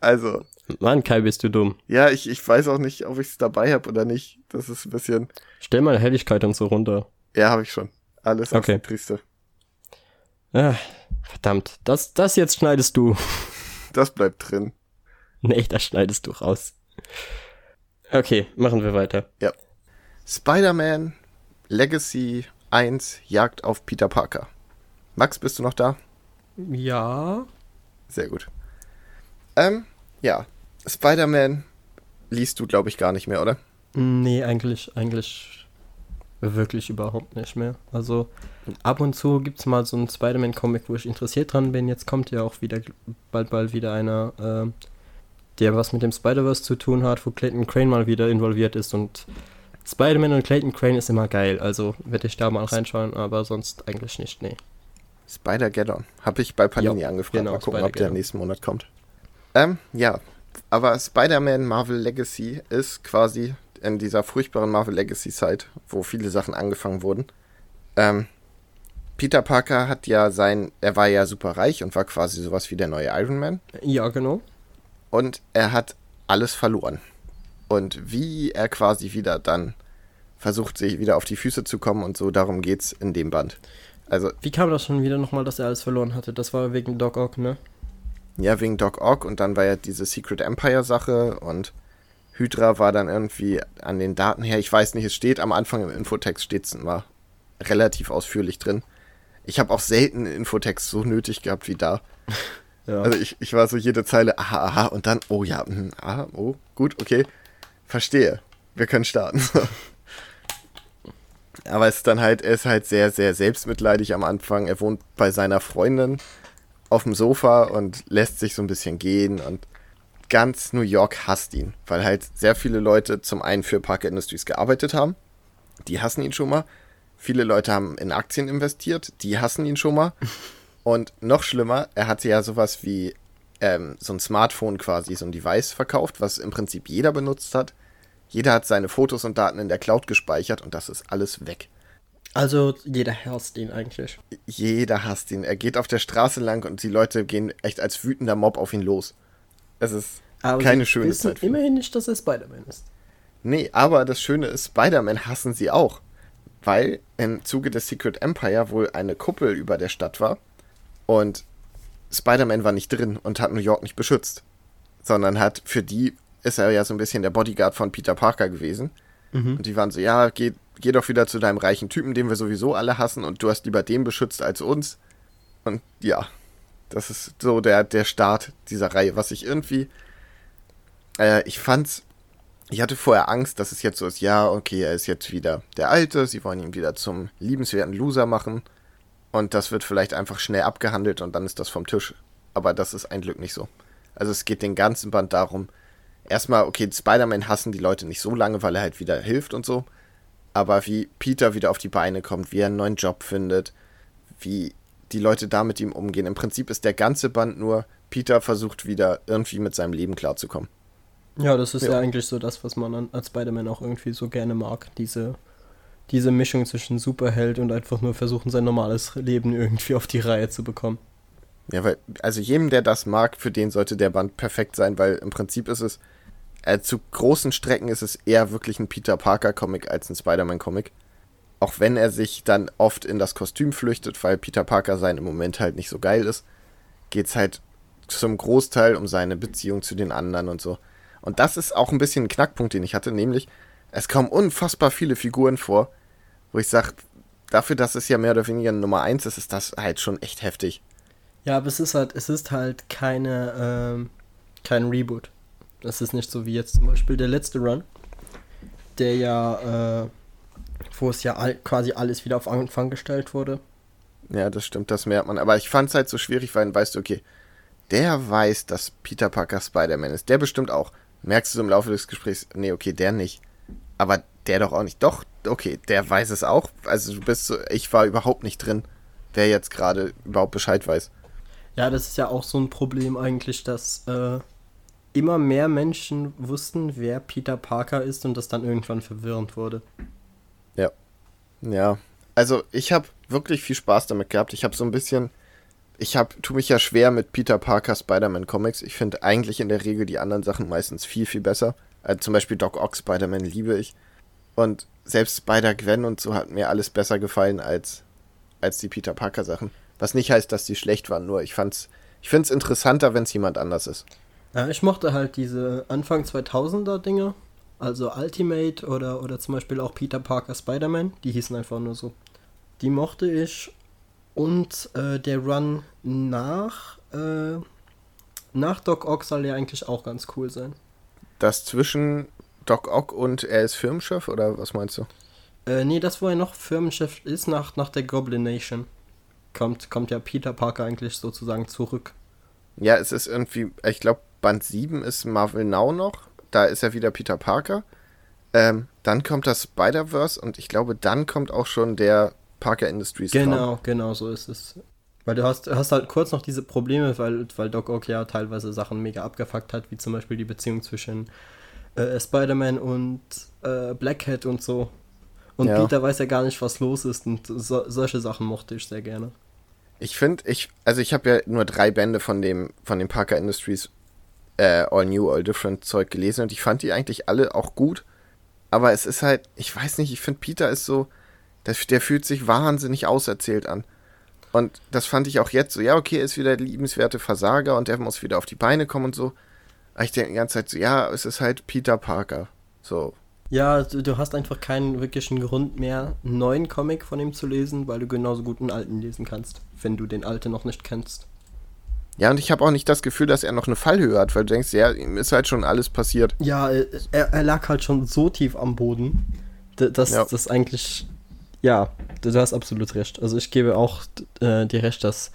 Also. Mann, Kai, bist du dumm. Ja, ich, ich weiß auch nicht, ob ich es dabei habe oder nicht. Das ist ein bisschen. Stell mal Helligkeit und so runter. Ja, habe ich schon. Alles okay. Trieste. Ah, verdammt. Das, das jetzt schneidest du. Das bleibt drin. Nee, das schneidest du raus. Okay, machen wir weiter. Ja. Spider-Man Legacy 1 Jagd auf Peter Parker. Max, bist du noch da? Ja. Sehr gut. Ähm, ja. Spider-Man liest du, glaube ich, gar nicht mehr, oder? Nee, eigentlich, eigentlich wirklich überhaupt nicht mehr. Also ab und zu gibt es mal so einen Spider-Man-Comic, wo ich interessiert dran bin. Jetzt kommt ja auch wieder bald bald wieder einer, äh, der was mit dem Spider-Verse zu tun hat, wo Clayton Crane mal wieder involviert ist und Spider-Man und Clayton Crane ist immer geil, also werde ich da mal reinschauen, aber sonst eigentlich nicht, nee. Spider-Geddon. Habe ich bei Panini ja, angefragt. Genau, mal gucken, ob der nächsten Monat kommt. Ähm, ja. Aber Spider-Man Marvel Legacy ist quasi in dieser furchtbaren Marvel Legacy Zeit, wo viele Sachen angefangen wurden. Ähm, Peter Parker hat ja sein, er war ja super reich und war quasi sowas wie der neue Iron Man. Ja, genau. Und er hat alles verloren. Und wie er quasi wieder dann versucht, sich wieder auf die Füße zu kommen und so, darum geht's in dem Band. Also. Wie kam das schon wieder nochmal, dass er alles verloren hatte? Das war wegen Doc Ock, ne? Ja, wegen Doc Ock und dann war ja diese Secret Empire Sache und Hydra war dann irgendwie an den Daten her. Ich weiß nicht, es steht am Anfang im Infotext steht es immer relativ ausführlich drin. Ich habe auch selten Infotext so nötig gehabt wie da. Ja. Also ich, ich war so jede Zeile, aha, aha, und dann, oh ja, mh, aha, oh, gut, okay, verstehe. Wir können starten. Aber es ist dann halt, er ist halt sehr, sehr selbstmitleidig am Anfang. Er wohnt bei seiner Freundin auf dem Sofa und lässt sich so ein bisschen gehen und ganz New York hasst ihn, weil halt sehr viele Leute zum einen für Parker Industries gearbeitet haben. Die hassen ihn schon mal. Viele Leute haben in Aktien investiert, die hassen ihn schon mal. Und noch schlimmer, er hatte ja sowas wie ähm, so ein Smartphone quasi, so ein Device verkauft, was im Prinzip jeder benutzt hat. Jeder hat seine Fotos und Daten in der Cloud gespeichert und das ist alles weg. Also jeder hasst ihn eigentlich. Jeder hasst ihn. Er geht auf der Straße lang und die Leute gehen echt als wütender Mob auf ihn los. Es ist aber keine schöne wissen Zeit. Immerhin nicht, dass er Spider-Man ist. Nee, aber das Schöne ist, Spider-Man hassen sie auch. Weil im Zuge des Secret Empire wohl eine Kuppel über der Stadt war und Spider-Man war nicht drin und hat New York nicht beschützt, sondern hat für die ist er ja so ein bisschen der Bodyguard von Peter Parker gewesen. Mhm. Und die waren so, ja, geh, geh doch wieder zu deinem reichen Typen, den wir sowieso alle hassen und du hast lieber den beschützt als uns. Und ja, das ist so der, der Start dieser Reihe, was ich irgendwie, äh, ich fand's, ich hatte vorher Angst, dass es jetzt so ist, ja, okay, er ist jetzt wieder der Alte, sie wollen ihn wieder zum liebenswerten Loser machen. Und das wird vielleicht einfach schnell abgehandelt und dann ist das vom Tisch. Aber das ist ein Glück nicht so. Also es geht den ganzen Band darum, erstmal, okay, Spider-Man hassen die Leute nicht so lange, weil er halt wieder hilft und so. Aber wie Peter wieder auf die Beine kommt, wie er einen neuen Job findet, wie die Leute da mit ihm umgehen. Im Prinzip ist der ganze Band nur, Peter versucht wieder irgendwie mit seinem Leben klarzukommen. Ja, das ist ja, ja eigentlich so das, was man als Spider-Man auch irgendwie so gerne mag. Diese diese Mischung zwischen Superheld und einfach nur versuchen, sein normales Leben irgendwie auf die Reihe zu bekommen. Ja, weil, also jedem, der das mag, für den sollte der Band perfekt sein, weil im Prinzip ist es, äh, zu großen Strecken ist es eher wirklich ein Peter Parker-Comic als ein Spider-Man-Comic. Auch wenn er sich dann oft in das Kostüm flüchtet, weil Peter Parker sein im Moment halt nicht so geil ist, geht es halt zum Großteil um seine Beziehung zu den anderen und so. Und das ist auch ein bisschen ein Knackpunkt, den ich hatte, nämlich es kommen unfassbar viele Figuren vor, wo ich sage, dafür, dass es ja mehr oder weniger Nummer 1 ist, ist das halt schon echt heftig. Ja, aber es ist halt, es ist halt keine, ähm, kein Reboot. Es ist nicht so wie jetzt zum Beispiel der letzte Run, der ja, äh, wo es ja all, quasi alles wieder auf Anfang gestellt wurde. Ja, das stimmt, das merkt man. Aber ich fand es halt so schwierig, weil, weißt du, okay, der weiß, dass Peter Parker Spider-Man ist. Der bestimmt auch. Merkst du im Laufe des Gesprächs, nee, okay, der nicht. Aber der doch auch nicht. Doch, okay, der weiß es auch. Also du bist so, ich war überhaupt nicht drin, wer jetzt gerade überhaupt Bescheid weiß. Ja, das ist ja auch so ein Problem eigentlich, dass äh, immer mehr Menschen wussten, wer Peter Parker ist und das dann irgendwann verwirrend wurde. Ja. Ja. Also ich habe wirklich viel Spaß damit gehabt. Ich habe so ein bisschen, ich habe, tu mich ja schwer mit Peter Parker Spider-Man Comics. Ich finde eigentlich in der Regel die anderen Sachen meistens viel, viel besser. Also zum Beispiel Doc Ock Spider-Man liebe ich. Und selbst Spider-Gwen und so hat mir alles besser gefallen als, als die Peter Parker Sachen. Was nicht heißt, dass die schlecht waren, nur ich fand's, ich finde es interessanter, wenn es jemand anders ist. Ja, ich mochte halt diese Anfang 2000er Dinge, also Ultimate oder, oder zum Beispiel auch Peter Parker Spider-Man, die hießen einfach nur so. Die mochte ich und äh, der Run nach, äh, nach Doc Ock soll ja eigentlich auch ganz cool sein. Das zwischen Doc Ock und er ist Firmenchef oder was meinst du? Äh, nee, das, wo er noch Firmenchef ist, nach, nach der Goblin Nation, kommt, kommt ja Peter Parker eigentlich sozusagen zurück. Ja, es ist irgendwie, ich glaube, Band 7 ist Marvel Now noch. Da ist er wieder Peter Parker. Ähm, dann kommt das Spider-Verse und ich glaube, dann kommt auch schon der Parker Industries. Genau, Raum. genau, so ist es. Weil du hast, hast halt kurz noch diese Probleme, weil, weil Doc Ock ja teilweise Sachen mega abgefuckt hat, wie zum Beispiel die Beziehung zwischen äh, Spider-Man und äh, Black Hat und so. Und ja. Peter weiß ja gar nicht, was los ist und so, solche Sachen mochte ich sehr gerne. Ich finde, ich, also ich habe ja nur drei Bände von dem, von dem Parker Industries äh, All New, All Different Zeug gelesen und ich fand die eigentlich alle auch gut. Aber es ist halt, ich weiß nicht, ich finde Peter ist so, der, der fühlt sich wahnsinnig auserzählt an. Und das fand ich auch jetzt so, ja, okay, er ist wieder der liebenswerte Versager und der muss wieder auf die Beine kommen und so. Aber ich denke die ganze Zeit so, ja, es ist halt Peter Parker. So. Ja, du, du hast einfach keinen wirklichen Grund mehr, einen neuen Comic von ihm zu lesen, weil du genauso gut einen alten lesen kannst, wenn du den alten noch nicht kennst. Ja, und ich habe auch nicht das Gefühl, dass er noch eine Fallhöhe hat, weil du denkst, ja, ihm ist halt schon alles passiert. Ja, er, er lag halt schon so tief am Boden, dass ja. das eigentlich, ja, du hast absolut recht. Also ich gebe auch äh, dir recht, dass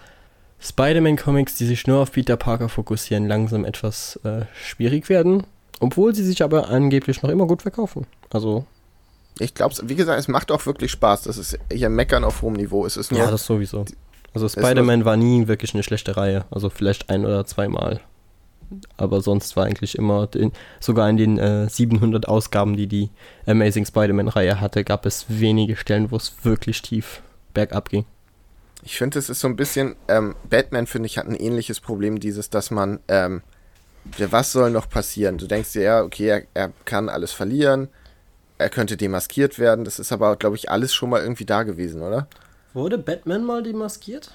Spider-Man-Comics, die sich nur auf Peter Parker fokussieren, langsam etwas äh, schwierig werden, obwohl sie sich aber angeblich noch immer gut verkaufen. Also. Ich glaube, wie gesagt, es macht auch wirklich Spaß. Das ist hier Meckern auf hohem Niveau. Es ist nur, ja, das sowieso. Also Spider-Man war nie wirklich eine schlechte Reihe. Also vielleicht ein oder zweimal. Aber sonst war eigentlich immer, den, sogar in den äh, 700 Ausgaben, die die Amazing Spider-Man-Reihe hatte, gab es wenige Stellen, wo es wirklich tief bergab ging. Ich finde, es ist so ein bisschen, ähm, Batman, finde ich, hat ein ähnliches Problem, dieses, dass man, ähm, was soll noch passieren? Du denkst dir, ja, okay, er, er kann alles verlieren, er könnte demaskiert werden, das ist aber, glaube ich, alles schon mal irgendwie da gewesen, oder? Wurde Batman mal demaskiert?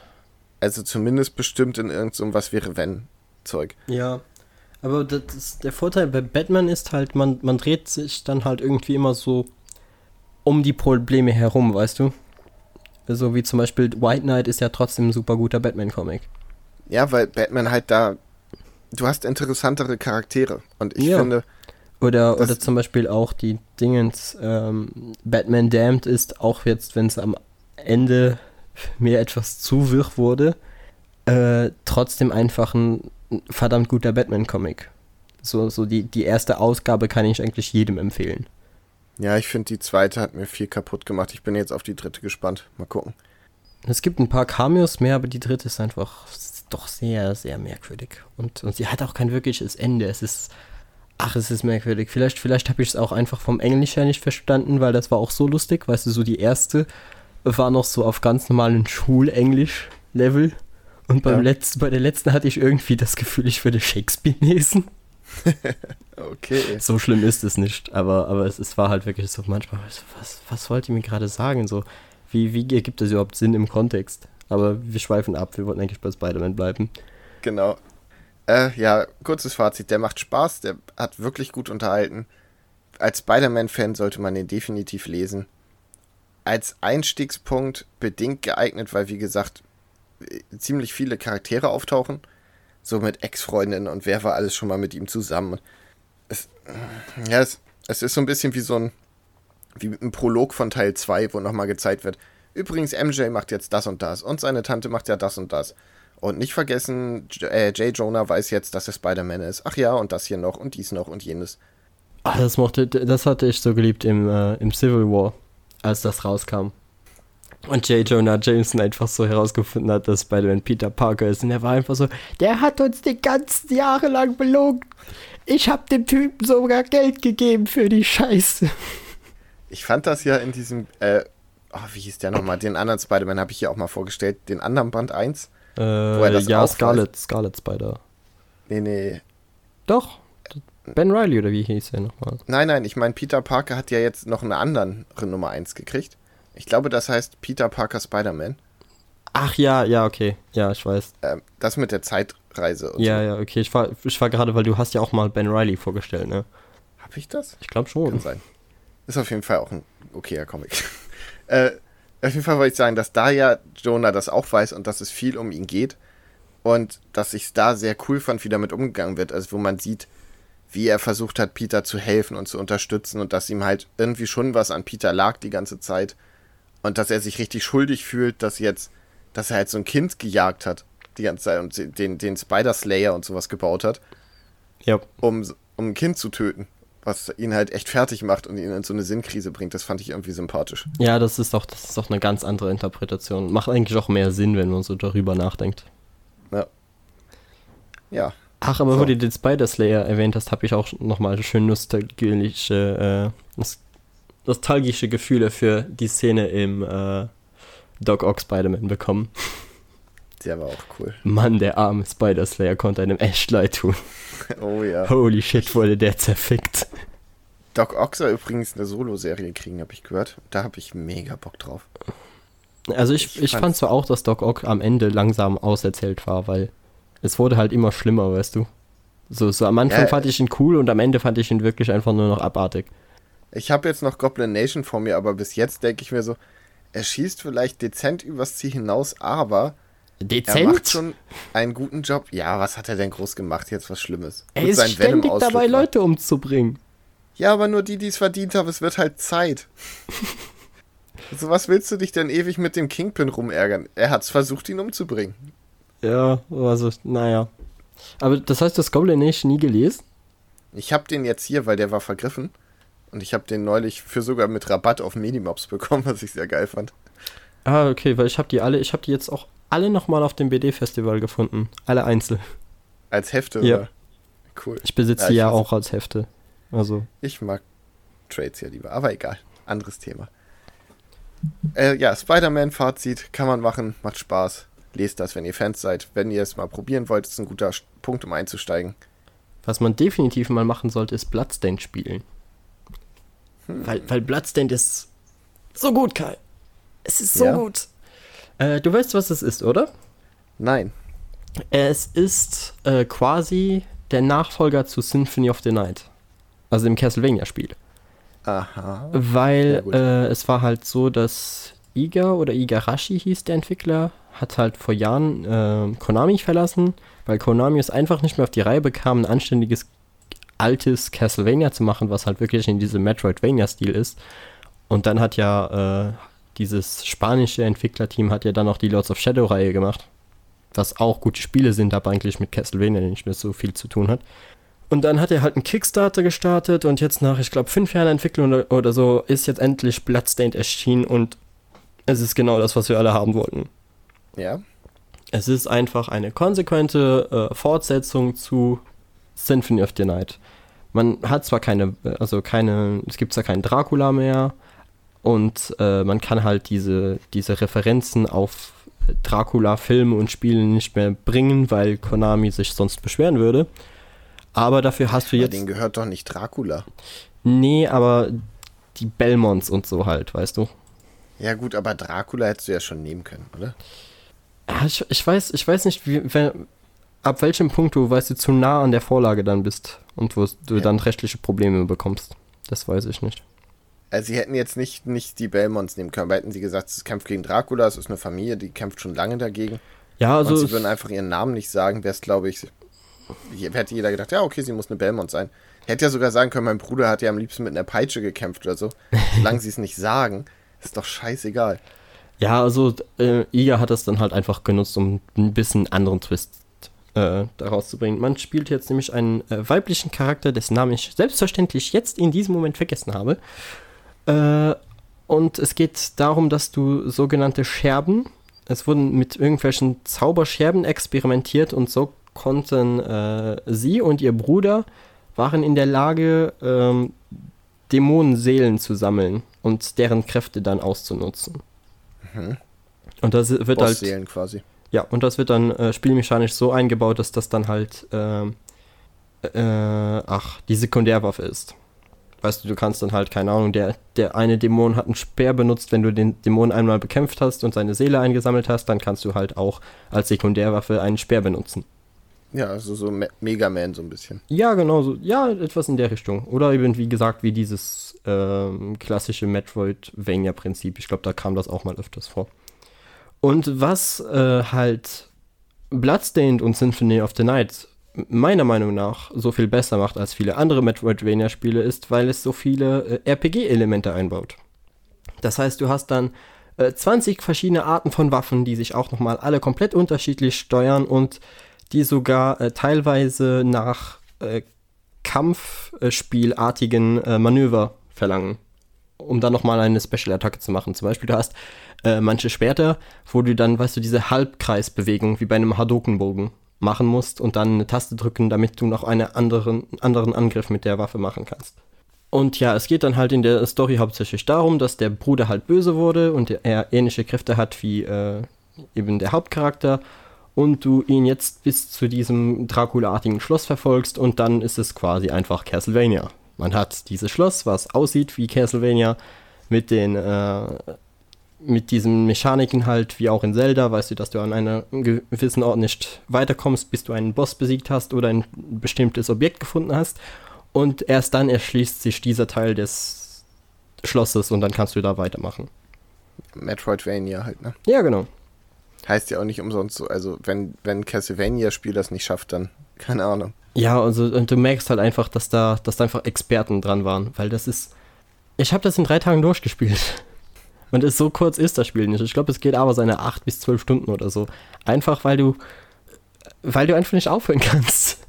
Also zumindest bestimmt in irgendeinem Was wäre wenn Zeug. Ja. Aber das, der Vorteil bei Batman ist halt, man, man dreht sich dann halt irgendwie immer so um die Probleme herum, weißt du? So wie zum Beispiel White Knight ist ja trotzdem ein super guter Batman-Comic. Ja, weil Batman halt da. Du hast interessantere Charaktere. Und ich ja. finde. Oder, oder zum Beispiel auch die Dingens, ähm, Batman Damned ist, auch jetzt, wenn es am Ende mir etwas zu wirr wurde, äh, trotzdem einfach ein verdammt guter Batman-Comic. So, so die, die erste Ausgabe kann ich eigentlich jedem empfehlen. Ja, ich finde, die zweite hat mir viel kaputt gemacht. Ich bin jetzt auf die dritte gespannt. Mal gucken. Es gibt ein paar Cameos mehr, aber die dritte ist einfach doch sehr, sehr merkwürdig. Und, und sie hat auch kein wirkliches Ende. Es ist. Ach, es ist merkwürdig. Vielleicht, vielleicht habe ich es auch einfach vom Englisch her nicht verstanden, weil das war auch so lustig. Weißt du, so die erste war noch so auf ganz normalen Schulenglisch-Level. Und beim ja. letzten, bei der letzten hatte ich irgendwie das Gefühl, ich würde Shakespeare lesen. okay. So schlimm ist es nicht, aber, aber es, es war halt wirklich so manchmal, was, was wollt ihr mir gerade sagen? So, wie, wie ergibt das überhaupt Sinn im Kontext? Aber wir schweifen ab, wir wollten eigentlich bei Spider-Man bleiben. Genau. Äh, ja, kurzes Fazit, der macht Spaß, der hat wirklich gut unterhalten. Als Spider-Man-Fan sollte man den definitiv lesen als Einstiegspunkt bedingt geeignet, weil wie gesagt, ziemlich viele Charaktere auftauchen. So mit Ex-Freundinnen und wer war alles schon mal mit ihm zusammen. Es, ja, es, es ist so ein bisschen wie so ein, wie ein Prolog von Teil 2, wo nochmal gezeigt wird, übrigens, MJ macht jetzt das und das und seine Tante macht ja das und das. Und nicht vergessen, J, äh, J. Jonah weiß jetzt, dass er Spider-Man ist. Ach ja, und das hier noch und dies noch und jenes. Ach, das mochte, das hatte ich so geliebt im, äh, im Civil War, als das rauskam. Und J. Jonah Jameson einfach so herausgefunden hat, dass Spider-Man Peter Parker ist. Und er war einfach so, der hat uns die ganzen Jahre lang belogen. Ich hab dem Typen sogar Geld gegeben für die Scheiße. Ich fand das ja in diesem, äh, oh, wie hieß der nochmal? Den anderen Spider-Man habe ich hier auch mal vorgestellt. Den anderen Band 1. Äh, wo er das ja, Scarlet, Scarlet Spider. Nee, nee. Doch. Ben Riley oder wie hieß er nochmal? Nein, nein, ich meine, Peter Parker hat ja jetzt noch einen anderen Nummer 1 gekriegt. Ich glaube, das heißt Peter Parker Spider-Man. Ach ja, ja, okay. Ja, ich weiß. Ähm, das mit der Zeitreise. ja, so. ja, okay. Ich war, ich war gerade, weil du hast ja auch mal Ben Riley vorgestellt, ne? Hab ich das? Ich glaube schon. Kann sein. Ist auf jeden Fall auch ein okayer Comic. äh, auf jeden Fall wollte ich sagen, dass da ja Jonah das auch weiß und dass es viel um ihn geht. Und dass ich es da sehr cool fand, wie damit umgegangen wird. Also wo man sieht, wie er versucht hat, Peter zu helfen und zu unterstützen und dass ihm halt irgendwie schon was an Peter lag die ganze Zeit und dass er sich richtig schuldig fühlt, dass jetzt, dass er halt so ein Kind gejagt hat die ganze Zeit und den, den Spider-Slayer und sowas gebaut hat. Ja. Um, um ein Kind zu töten. Was ihn halt echt fertig macht und ihn in so eine Sinnkrise bringt. Das fand ich irgendwie sympathisch. Ja, das ist doch, das ist doch eine ganz andere Interpretation. Macht eigentlich auch mehr Sinn, wenn man so darüber nachdenkt. Ja. Ja. Ach, aber so. wo du den Spider-Slayer erwähnt hast, habe ich auch nochmal schön nostalgische äh, nostalgische Gefühle für die Szene im äh, Doc Ock Spider-Man bekommen. Der war auch cool. Mann, der arme Spider-Slayer konnte einem echt leid tun. Oh ja. Holy shit, wurde der zerfickt. Doc Ock soll übrigens eine Solo-Serie kriegen, habe ich gehört. Da habe ich mega Bock drauf. Also ich, ich, ich fand zwar auch, dass Doc Ock am Ende langsam auserzählt war, weil es wurde halt immer schlimmer, weißt du. So, so am Anfang ja, fand ich ihn cool und am Ende fand ich ihn wirklich einfach nur noch abartig. Ich habe jetzt noch Goblin Nation vor mir, aber bis jetzt denke ich mir so, er schießt vielleicht dezent übers Ziel hinaus, aber dezent? er macht schon einen guten Job. Ja, was hat er denn groß gemacht? Jetzt was Schlimmes. Er Gut, ist ständig dabei, Leute umzubringen. Ja, aber nur die, die es verdient haben. Es wird halt Zeit. also was willst du dich denn ewig mit dem Kingpin rumärgern? Er hat es versucht, ihn umzubringen. Ja, also, naja. Aber das heißt, du hast Goblin Nation nie gelesen? Ich habe den jetzt hier, weil der war vergriffen. Und ich habe den neulich für sogar mit Rabatt auf Medimobs bekommen, was ich sehr geil fand. Ah, okay, weil ich habe die alle, ich habe die jetzt auch alle nochmal auf dem BD-Festival gefunden. Alle einzeln. Als Hefte, ja. Oder? Cool. Ich besitze ja, die ja auch als Hefte. Also. Ich mag Trades ja lieber, aber egal. Anderes Thema. Äh, ja, Spider-Man-Fazit kann man machen, macht Spaß. Lest das, wenn ihr Fans seid. Wenn ihr es mal probieren wollt, ist ein guter Punkt, um einzusteigen. Was man definitiv mal machen sollte, ist Bloodstained spielen. Hm. Weil, weil Bloodstained ist so gut, Kai. Es ist so ja. gut. Äh, du weißt, was es ist, oder? Nein. Es ist äh, quasi der Nachfolger zu Symphony of the Night. Also dem Castlevania-Spiel. Aha. Weil äh, es war halt so, dass Iga oder Igarashi hieß der Entwickler, hat halt vor Jahren äh, Konami verlassen, weil Konami es einfach nicht mehr auf die Reihe bekam, ein anständiges altes Castlevania zu machen, was halt wirklich in diesem Metroidvania-Stil ist. Und dann hat ja äh, dieses spanische Entwicklerteam hat ja dann auch die Lords of Shadow-Reihe gemacht. Was auch gute Spiele sind, aber eigentlich mit Castlevania nicht mehr so viel zu tun hat. Und dann hat er halt einen Kickstarter gestartet und jetzt nach, ich glaube, fünf Jahren Entwicklung oder, oder so ist jetzt endlich Bloodstained erschienen und es ist genau das, was wir alle haben wollten. Ja. Es ist einfach eine konsequente äh, Fortsetzung zu Symphony of the Night. Man hat zwar keine, also keine, es gibt zwar keinen Dracula mehr und äh, man kann halt diese, diese Referenzen auf Dracula-Filme und Spiele nicht mehr bringen, weil Konami sich sonst beschweren würde. Aber dafür hast du jetzt. Den gehört doch nicht Dracula. Nee, aber die Belmonts und so halt, weißt du. Ja, gut, aber Dracula hättest du ja schon nehmen können, oder? Ja, ich, ich weiß, ich weiß nicht, wie, ab welchem Punkt du, weißt du, zu nah an der Vorlage dann bist und wo du ja. dann rechtliche Probleme bekommst. Das weiß ich nicht. Also sie hätten jetzt nicht, nicht die Belmonts nehmen können, weil hätten sie gesagt, es kämpft gegen Dracula, es ist eine Familie, die kämpft schon lange dagegen. Ja, also. Und sie würden einfach ihren Namen nicht sagen, wäre es, glaube ich, hätte jeder gedacht, ja, okay, sie muss eine Belmont sein. Hätte ja sogar sagen können, mein Bruder hat ja am liebsten mit einer Peitsche gekämpft oder so. Solange sie es nicht sagen, ist doch scheißegal. Ja, also äh, Iga hat das dann halt einfach genutzt, um ein bisschen anderen Twist äh, daraus zu bringen. Man spielt jetzt nämlich einen äh, weiblichen Charakter, dessen Namen ich selbstverständlich jetzt in diesem Moment vergessen habe. Äh, und es geht darum, dass du sogenannte Scherben, es wurden mit irgendwelchen Zauberscherben experimentiert und so konnten äh, sie und ihr Bruder waren in der Lage, ähm, Dämonenseelen zu sammeln und deren Kräfte dann auszunutzen. Mhm. Und das wird halt. Seelen quasi. Ja, und das wird dann äh, spielmechanisch so eingebaut, dass das dann halt, äh, äh, ach, die Sekundärwaffe ist. Weißt du, du kannst dann halt, keine Ahnung, der, der eine Dämon hat einen Speer benutzt, wenn du den Dämon einmal bekämpft hast und seine Seele eingesammelt hast, dann kannst du halt auch als Sekundärwaffe einen Speer benutzen. Ja, also so Me Mega Man so ein bisschen. Ja, genau so. Ja, etwas in der Richtung. Oder eben, wie gesagt, wie dieses ähm, klassische Metroidvania-Prinzip. Ich glaube, da kam das auch mal öfters vor. Und was äh, halt Bloodstained und Symphony of the Night meiner Meinung nach so viel besser macht als viele andere Metroidvania-Spiele, ist, weil es so viele äh, RPG-Elemente einbaut. Das heißt, du hast dann äh, 20 verschiedene Arten von Waffen, die sich auch nochmal alle komplett unterschiedlich steuern und die sogar äh, teilweise nach äh, Kampfspielartigen äh, Manöver verlangen, um dann nochmal eine Special-Attacke zu machen. Zum Beispiel, du hast äh, manche Schwerter, wo du dann, weißt du, diese Halbkreisbewegung wie bei einem Hadoken-Bogen machen musst und dann eine Taste drücken, damit du noch einen anderen, anderen Angriff mit der Waffe machen kannst. Und ja, es geht dann halt in der Story hauptsächlich darum, dass der Bruder halt böse wurde und er ähnliche Kräfte hat wie äh, eben der Hauptcharakter und du ihn jetzt bis zu diesem Dracula-artigen Schloss verfolgst und dann ist es quasi einfach Castlevania. Man hat dieses Schloss, was aussieht wie Castlevania, mit den äh, mit diesen Mechaniken halt, wie auch in Zelda, weißt du, dass du an einem gewissen Ort nicht weiterkommst, bis du einen Boss besiegt hast oder ein bestimmtes Objekt gefunden hast. Und erst dann erschließt sich dieser Teil des Schlosses und dann kannst du da weitermachen. Metroidvania halt, ne? Ja, genau. Heißt ja auch nicht umsonst so. Also, wenn, wenn Castlevania-Spiel das nicht schafft, dann keine Ahnung. Ja, also und du merkst halt einfach, dass da, dass da einfach Experten dran waren, weil das ist. Ich habe das in drei Tagen durchgespielt. Und es so kurz ist das Spiel nicht. Ich glaube, es geht aber seine acht bis zwölf Stunden oder so. Einfach weil du, weil du einfach nicht aufhören kannst.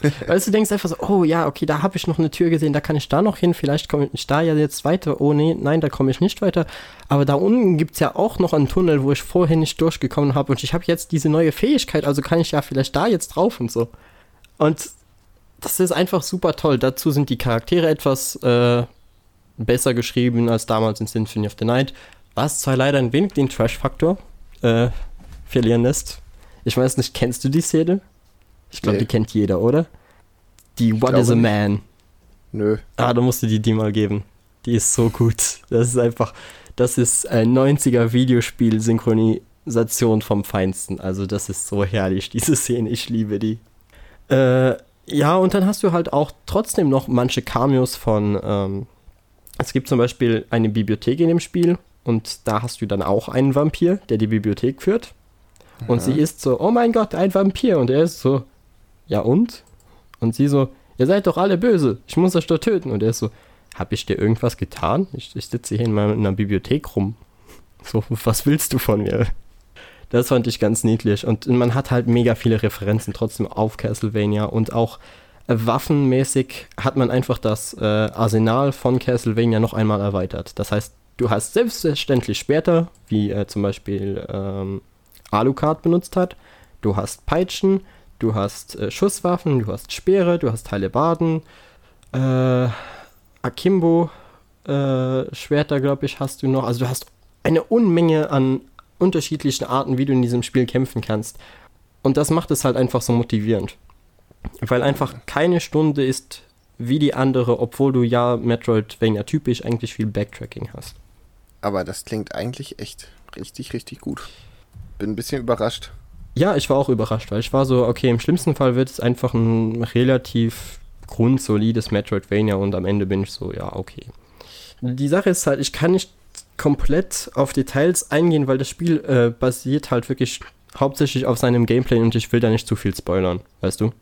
weißt du, denkst einfach so, oh ja, okay, da habe ich noch eine Tür gesehen, da kann ich da noch hin, vielleicht komme ich da ja jetzt weiter. Oh nee, nein, da komme ich nicht weiter. Aber da unten gibt es ja auch noch einen Tunnel, wo ich vorher nicht durchgekommen habe und ich habe jetzt diese neue Fähigkeit, also kann ich ja vielleicht da jetzt drauf und so. Und das ist einfach super toll. Dazu sind die Charaktere etwas äh, besser geschrieben als damals in Symphony of the Night, was zwar leider ein wenig den Trash-Faktor äh, verlieren lässt. Ich weiß nicht, kennst du die Szene? Ich glaube, nee. die kennt jeder, oder? Die What is a nicht. Man. Nö. Ah, da musst du die die mal geben. Die ist so gut. Das ist einfach, das ist ein 90er Videospiel-Synchronisation vom Feinsten. Also das ist so herrlich, diese Szene. Ich liebe die. Äh, ja, und dann hast du halt auch trotzdem noch manche Cameos von ähm, es gibt zum Beispiel eine Bibliothek in dem Spiel und da hast du dann auch einen Vampir, der die Bibliothek führt. Und sie ist so, oh mein Gott, ein Vampir. Und er ist so, ja und? Und sie so, ihr seid doch alle böse, ich muss euch doch töten. Und er ist so, hab ich dir irgendwas getan? Ich, ich sitze hier in meiner Bibliothek rum. So, was willst du von mir? Das fand ich ganz niedlich. Und man hat halt mega viele Referenzen trotzdem auf Castlevania und auch waffenmäßig hat man einfach das äh, Arsenal von Castlevania noch einmal erweitert. Das heißt, du hast selbstverständlich später, wie äh, zum Beispiel ähm, Alucard benutzt hat, du hast Peitschen, du hast äh, Schusswaffen, du hast Speere, du hast Hellebarden, äh, Akimbo äh, Schwerter, glaube ich, hast du noch. Also du hast eine Unmenge an unterschiedlichen Arten, wie du in diesem Spiel kämpfen kannst. Und das macht es halt einfach so motivierend. Weil einfach keine Stunde ist wie die andere, obwohl du ja Metroidvania typisch eigentlich viel Backtracking hast. Aber das klingt eigentlich echt richtig, richtig gut. Bin ein bisschen überrascht. Ja, ich war auch überrascht, weil ich war so, okay, im schlimmsten Fall wird es einfach ein relativ grundsolides Metroidvania und am Ende bin ich so, ja, okay. Die Sache ist halt, ich kann nicht komplett auf Details eingehen, weil das Spiel äh, basiert halt wirklich hauptsächlich auf seinem Gameplay und ich will da nicht zu viel spoilern, weißt du?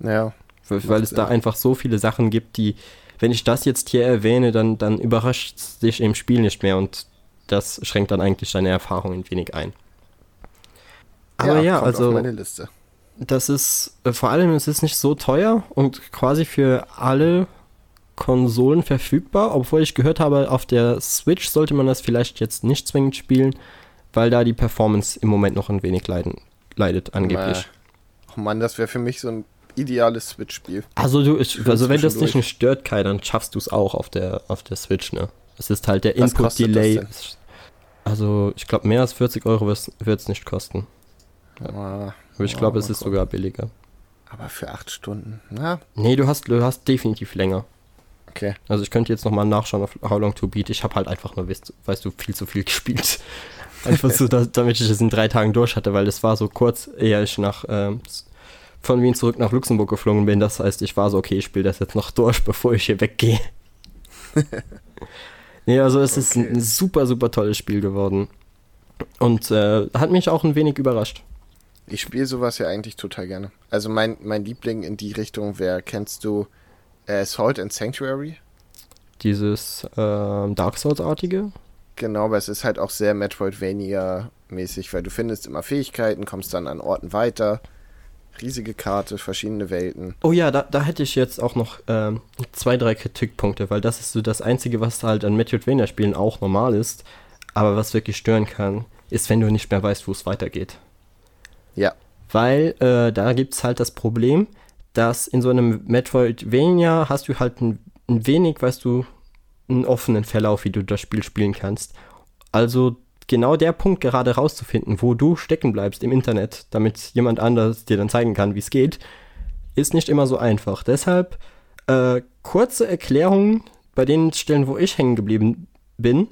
Ja. Weil, weil es da einfach so viele Sachen gibt, die, wenn ich das jetzt hier erwähne, dann, dann überrascht sich im Spiel nicht mehr und das schränkt dann eigentlich deine Erfahrung ein wenig ein. Aber ja, ja also das ist äh, vor allem es ist nicht so teuer und quasi für alle Konsolen verfügbar, obwohl ich gehört habe, auf der Switch sollte man das vielleicht jetzt nicht zwingend spielen, weil da die Performance im Moment noch ein wenig leiden, leidet angeblich. Oh Mann, das wäre für mich so ein ideales Switch-Spiel. Also du, ich, also wenn das nicht stört, Kai, dann schaffst du es auch auf der auf der Switch, ne? Es ist halt der Input-Delay. Also ich glaube mehr als 40 Euro wird es nicht kosten. Ah, Aber ich glaube, oh, es ist sogar billiger. Aber für acht Stunden, na? Nee, du hast, du hast definitiv länger. Okay. Also ich könnte jetzt nochmal nachschauen auf How Long to Beat. Ich habe halt einfach nur, weißt, weißt, du, viel zu viel gespielt. Einfach so, da, damit ich es in drei Tagen durch hatte, weil das war so kurz, ehe ich nach ähm, von Wien zurück nach Luxemburg geflogen bin. Das heißt, ich war so, okay, ich spiele das jetzt noch durch, bevor ich hier weggehe. nee, also es okay. ist ein super, super tolles Spiel geworden. Und äh, hat mich auch ein wenig überrascht. Ich spiele sowas ja eigentlich total gerne. Also mein, mein Liebling in die Richtung wäre, kennst du äh, Salt and Sanctuary? Dieses äh, Dark Souls-artige? Genau, aber es ist halt auch sehr Metroidvania-mäßig, weil du findest immer Fähigkeiten, kommst dann an Orten weiter. Riesige Karte, verschiedene Welten. Oh ja, da, da hätte ich jetzt auch noch ähm, zwei, drei Kritikpunkte, weil das ist so das Einzige, was halt an Metroidvania-Spielen auch normal ist, aber was wirklich stören kann, ist, wenn du nicht mehr weißt, wo es weitergeht. Ja. Weil äh, da gibt es halt das Problem, dass in so einem Metroidvania hast du halt ein, ein wenig, weißt du, einen offenen Verlauf, wie du das Spiel spielen kannst. Also genau der Punkt gerade rauszufinden, wo du stecken bleibst im Internet, damit jemand anders dir dann zeigen kann, wie es geht, ist nicht immer so einfach. Deshalb äh, kurze Erklärungen bei den Stellen, wo ich hängen geblieben bin.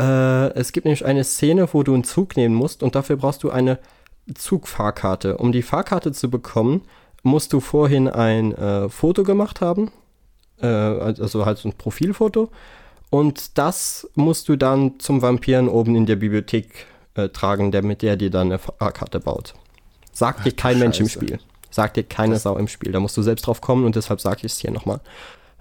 Äh, es gibt nämlich eine Szene, wo du einen Zug nehmen musst und dafür brauchst du eine Zugfahrkarte. Um die Fahrkarte zu bekommen, musst du vorhin ein äh, Foto gemacht haben, äh, also halt so ein Profilfoto. Und das musst du dann zum Vampiren oben in der Bibliothek äh, tragen, der mit der dir dann eine Fahrkarte baut. Sagt dir kein Scheiße. Mensch im Spiel. Sagt dir keine das Sau im Spiel. Da musst du selbst drauf kommen und deshalb sage ich es hier nochmal.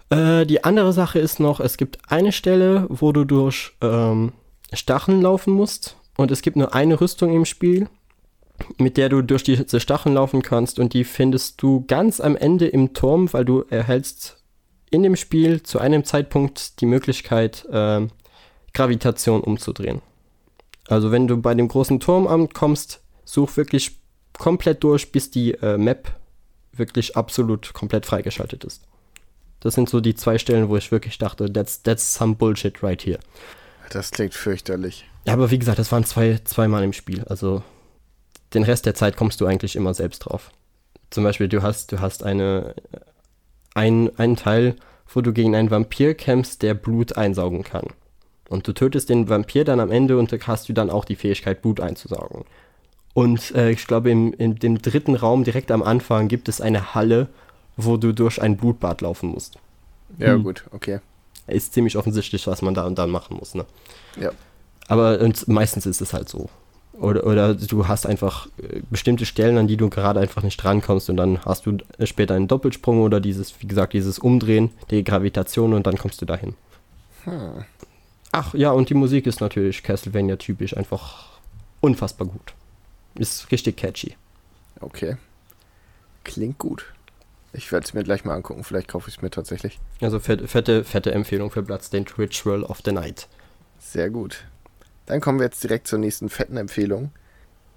Äh, die andere Sache ist noch, es gibt eine Stelle, wo du durch ähm, Stacheln laufen musst. Und es gibt nur eine Rüstung im Spiel mit der du durch diese Stacheln laufen kannst und die findest du ganz am Ende im Turm, weil du erhältst in dem Spiel zu einem Zeitpunkt die Möglichkeit, äh, Gravitation umzudrehen. Also wenn du bei dem großen Turm ankommst, such wirklich komplett durch, bis die äh, Map wirklich absolut komplett freigeschaltet ist. Das sind so die zwei Stellen, wo ich wirklich dachte, that's, that's some bullshit right here. Das klingt fürchterlich. Ja, aber wie gesagt, das waren zwei, zweimal im Spiel. Also den Rest der Zeit kommst du eigentlich immer selbst drauf. Zum Beispiel, du hast, du hast eine, ein, einen Teil, wo du gegen einen Vampir kämpfst, der Blut einsaugen kann. Und du tötest den Vampir dann am Ende und hast du dann auch die Fähigkeit, Blut einzusaugen. Und äh, ich glaube, im, in dem dritten Raum direkt am Anfang gibt es eine Halle, wo du durch ein Blutbad laufen musst. Ja, hm. gut, okay. Ist ziemlich offensichtlich, was man da und dann machen muss, ne? Ja. Aber und meistens ist es halt so. Oder, oder du hast einfach äh, bestimmte Stellen, an die du gerade einfach nicht rankommst und dann hast du später einen Doppelsprung oder dieses, wie gesagt, dieses Umdrehen der Gravitation und dann kommst du dahin. Hm. Ach ja, und die Musik ist natürlich Castlevania-typisch einfach unfassbar gut. Ist richtig catchy. Okay. Klingt gut. Ich werde es mir gleich mal angucken, vielleicht kaufe ich es mir tatsächlich. Also fette, fette, fette Empfehlung für Bloodstained Ritual of the Night. Sehr gut. Dann kommen wir jetzt direkt zur nächsten fetten Empfehlung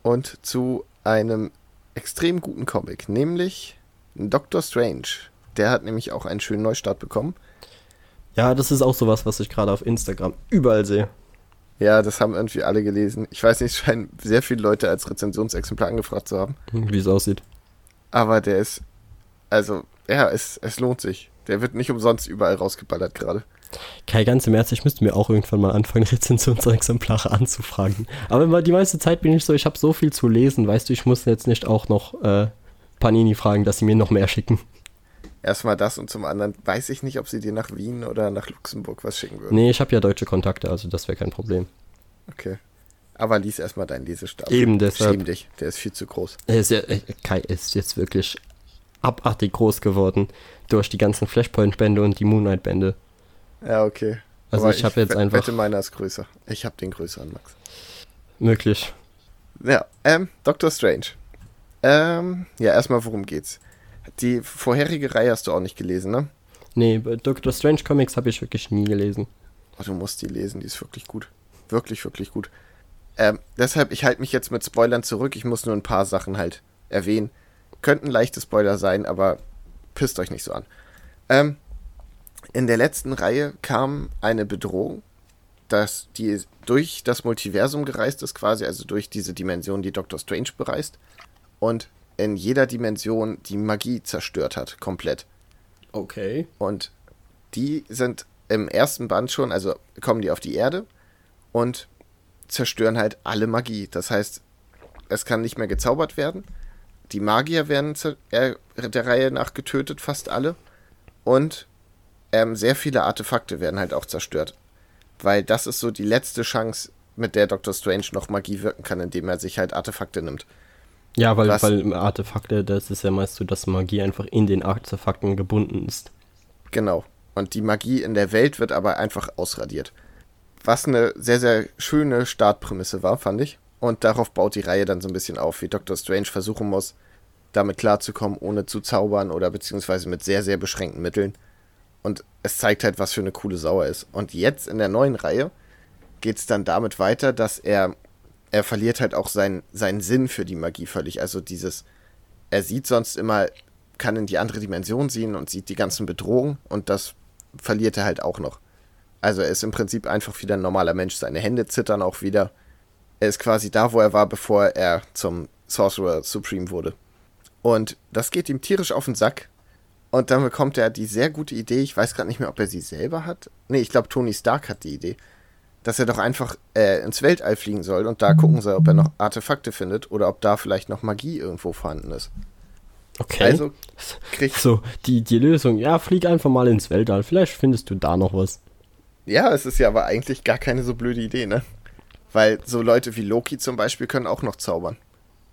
und zu einem extrem guten Comic, nämlich Doctor Strange. Der hat nämlich auch einen schönen Neustart bekommen. Ja, das ist auch sowas, was ich gerade auf Instagram überall sehe. Ja, das haben irgendwie alle gelesen. Ich weiß nicht, es scheinen sehr viele Leute als Rezensionsexemplar angefragt zu haben. Wie es aussieht. Aber der ist, also, ja, es, es lohnt sich. Der wird nicht umsonst überall rausgeballert gerade. Kai, ganz im Ernst, ich müsste mir auch irgendwann mal anfangen, Rezensionsexemplare anzufragen. Aber die meiste Zeit bin ich so, ich habe so viel zu lesen, weißt du, ich muss jetzt nicht auch noch äh, Panini fragen, dass sie mir noch mehr schicken. Erstmal das und zum anderen weiß ich nicht, ob sie dir nach Wien oder nach Luxemburg was schicken würden. Nee, ich habe ja deutsche Kontakte, also das wäre kein Problem. Okay. Aber lies erstmal deinen Lesestab. Eben deshalb. Schäm dich, der ist viel zu groß. Ist ja, äh, Kai ist jetzt wirklich abartig groß geworden durch die ganzen Flashpoint-Bände und die Moonlight-Bände. Ja, okay. Also Aber ich habe jetzt einfach. Wette, meiner ist größer. Ich habe den größeren, Max. Möglich. Ja, ähm, Doctor Strange. Ähm, ja, erstmal, worum geht's? Die vorherige Reihe hast du auch nicht gelesen, ne? Nee, Doctor Strange Comics habe ich wirklich nie gelesen. Oh, du musst die lesen, die ist wirklich gut. Wirklich, wirklich gut. Ähm, deshalb, ich halte mich jetzt mit Spoilern zurück. Ich muss nur ein paar Sachen halt erwähnen. Könnten leichte Spoiler sein, aber pisst euch nicht so an. Ähm, in der letzten Reihe kam eine Bedrohung, dass die durch das Multiversum gereist ist, quasi, also durch diese Dimension, die Doctor Strange bereist. Und in jeder Dimension die Magie zerstört hat, komplett. Okay. Und die sind im ersten Band schon, also kommen die auf die Erde und zerstören halt alle Magie. Das heißt, es kann nicht mehr gezaubert werden. Die Magier werden der Reihe nach getötet, fast alle. Und ähm, sehr viele Artefakte werden halt auch zerstört. Weil das ist so die letzte Chance, mit der Doctor Strange noch Magie wirken kann, indem er sich halt Artefakte nimmt. Ja, weil, Was, weil Artefakte, das ist ja meist so, dass Magie einfach in den Artefakten gebunden ist. Genau. Und die Magie in der Welt wird aber einfach ausradiert. Was eine sehr, sehr schöne Startprämisse war, fand ich. Und darauf baut die Reihe dann so ein bisschen auf, wie Doctor Strange versuchen muss, damit klarzukommen, ohne zu zaubern oder beziehungsweise mit sehr, sehr beschränkten Mitteln. Und es zeigt halt, was für eine coole Sauer ist. Und jetzt in der neuen Reihe geht es dann damit weiter, dass er, er verliert halt auch seinen, seinen Sinn für die Magie völlig. Also dieses, er sieht sonst immer, kann in die andere Dimension sehen und sieht die ganzen Bedrohungen und das verliert er halt auch noch. Also er ist im Prinzip einfach wieder ein normaler Mensch. Seine Hände zittern auch wieder. Er ist quasi da, wo er war, bevor er zum Sorcerer Supreme wurde. Und das geht ihm tierisch auf den Sack. Und dann bekommt er die sehr gute Idee, ich weiß gerade nicht mehr, ob er sie selber hat. Nee, ich glaube, Tony Stark hat die Idee, dass er doch einfach äh, ins Weltall fliegen soll und da gucken soll, ob er noch Artefakte findet oder ob da vielleicht noch Magie irgendwo vorhanden ist. Okay. Also krieg so die, die Lösung, ja, flieg einfach mal ins Weltall, vielleicht findest du da noch was. Ja, es ist ja aber eigentlich gar keine so blöde Idee, ne? Weil so Leute wie Loki zum Beispiel können auch noch zaubern.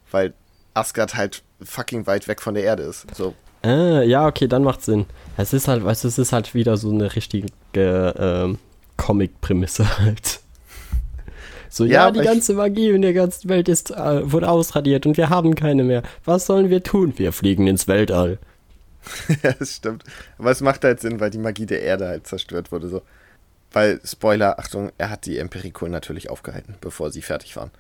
Weil Asgard halt fucking weit weg von der Erde ist. So. Ah, ja, okay, dann macht Sinn. Es ist halt, es ist halt wieder so eine richtige ähm, Comic-Prämisse halt. So, ja, ja die ganze Magie in der ganzen Welt ist, äh, wurde ausradiert und wir haben keine mehr. Was sollen wir tun? Wir fliegen ins Weltall. ja, das stimmt. Aber es macht halt Sinn, weil die Magie der Erde halt zerstört wurde. So. Weil, Spoiler, Achtung, er hat die Empirikol natürlich aufgehalten, bevor sie fertig waren.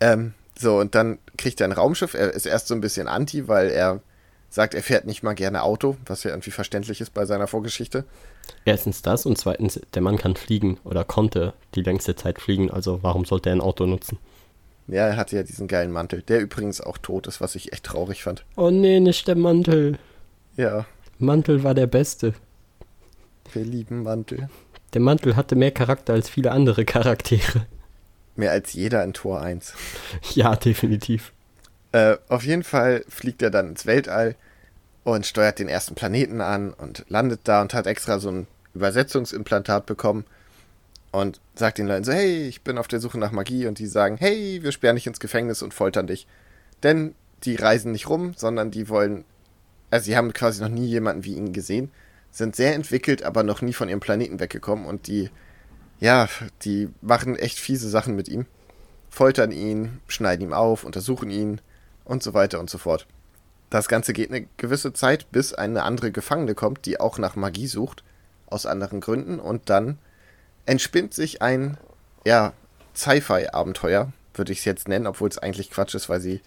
Ähm, so, und dann kriegt er ein Raumschiff. Er ist erst so ein bisschen anti, weil er sagt, er fährt nicht mal gerne Auto, was ja irgendwie verständlich ist bei seiner Vorgeschichte. Erstens das und zweitens, der Mann kann fliegen oder konnte die längste Zeit fliegen, also warum sollte er ein Auto nutzen? Ja, er hatte ja diesen geilen Mantel, der übrigens auch tot ist, was ich echt traurig fand. Oh nee, nicht der Mantel. Ja. Mantel war der Beste. Wir lieben Mantel. Der Mantel hatte mehr Charakter als viele andere Charaktere. Mehr als jeder in Tor 1. Ja, definitiv. Äh, auf jeden Fall fliegt er dann ins Weltall und steuert den ersten Planeten an und landet da und hat extra so ein Übersetzungsimplantat bekommen und sagt den Leuten so, hey, ich bin auf der Suche nach Magie und die sagen, hey, wir sperren dich ins Gefängnis und foltern dich. Denn die reisen nicht rum, sondern die wollen, also sie haben quasi noch nie jemanden wie ihn gesehen, sind sehr entwickelt, aber noch nie von ihrem Planeten weggekommen und die, ja, die machen echt fiese Sachen mit ihm. Foltern ihn, schneiden ihn auf, untersuchen ihn, und so weiter und so fort. Das Ganze geht eine gewisse Zeit, bis eine andere Gefangene kommt, die auch nach Magie sucht, aus anderen Gründen, und dann entspinnt sich ein, ja, Sci-Fi-Abenteuer, würde ich es jetzt nennen, obwohl es eigentlich Quatsch ist, weil sie.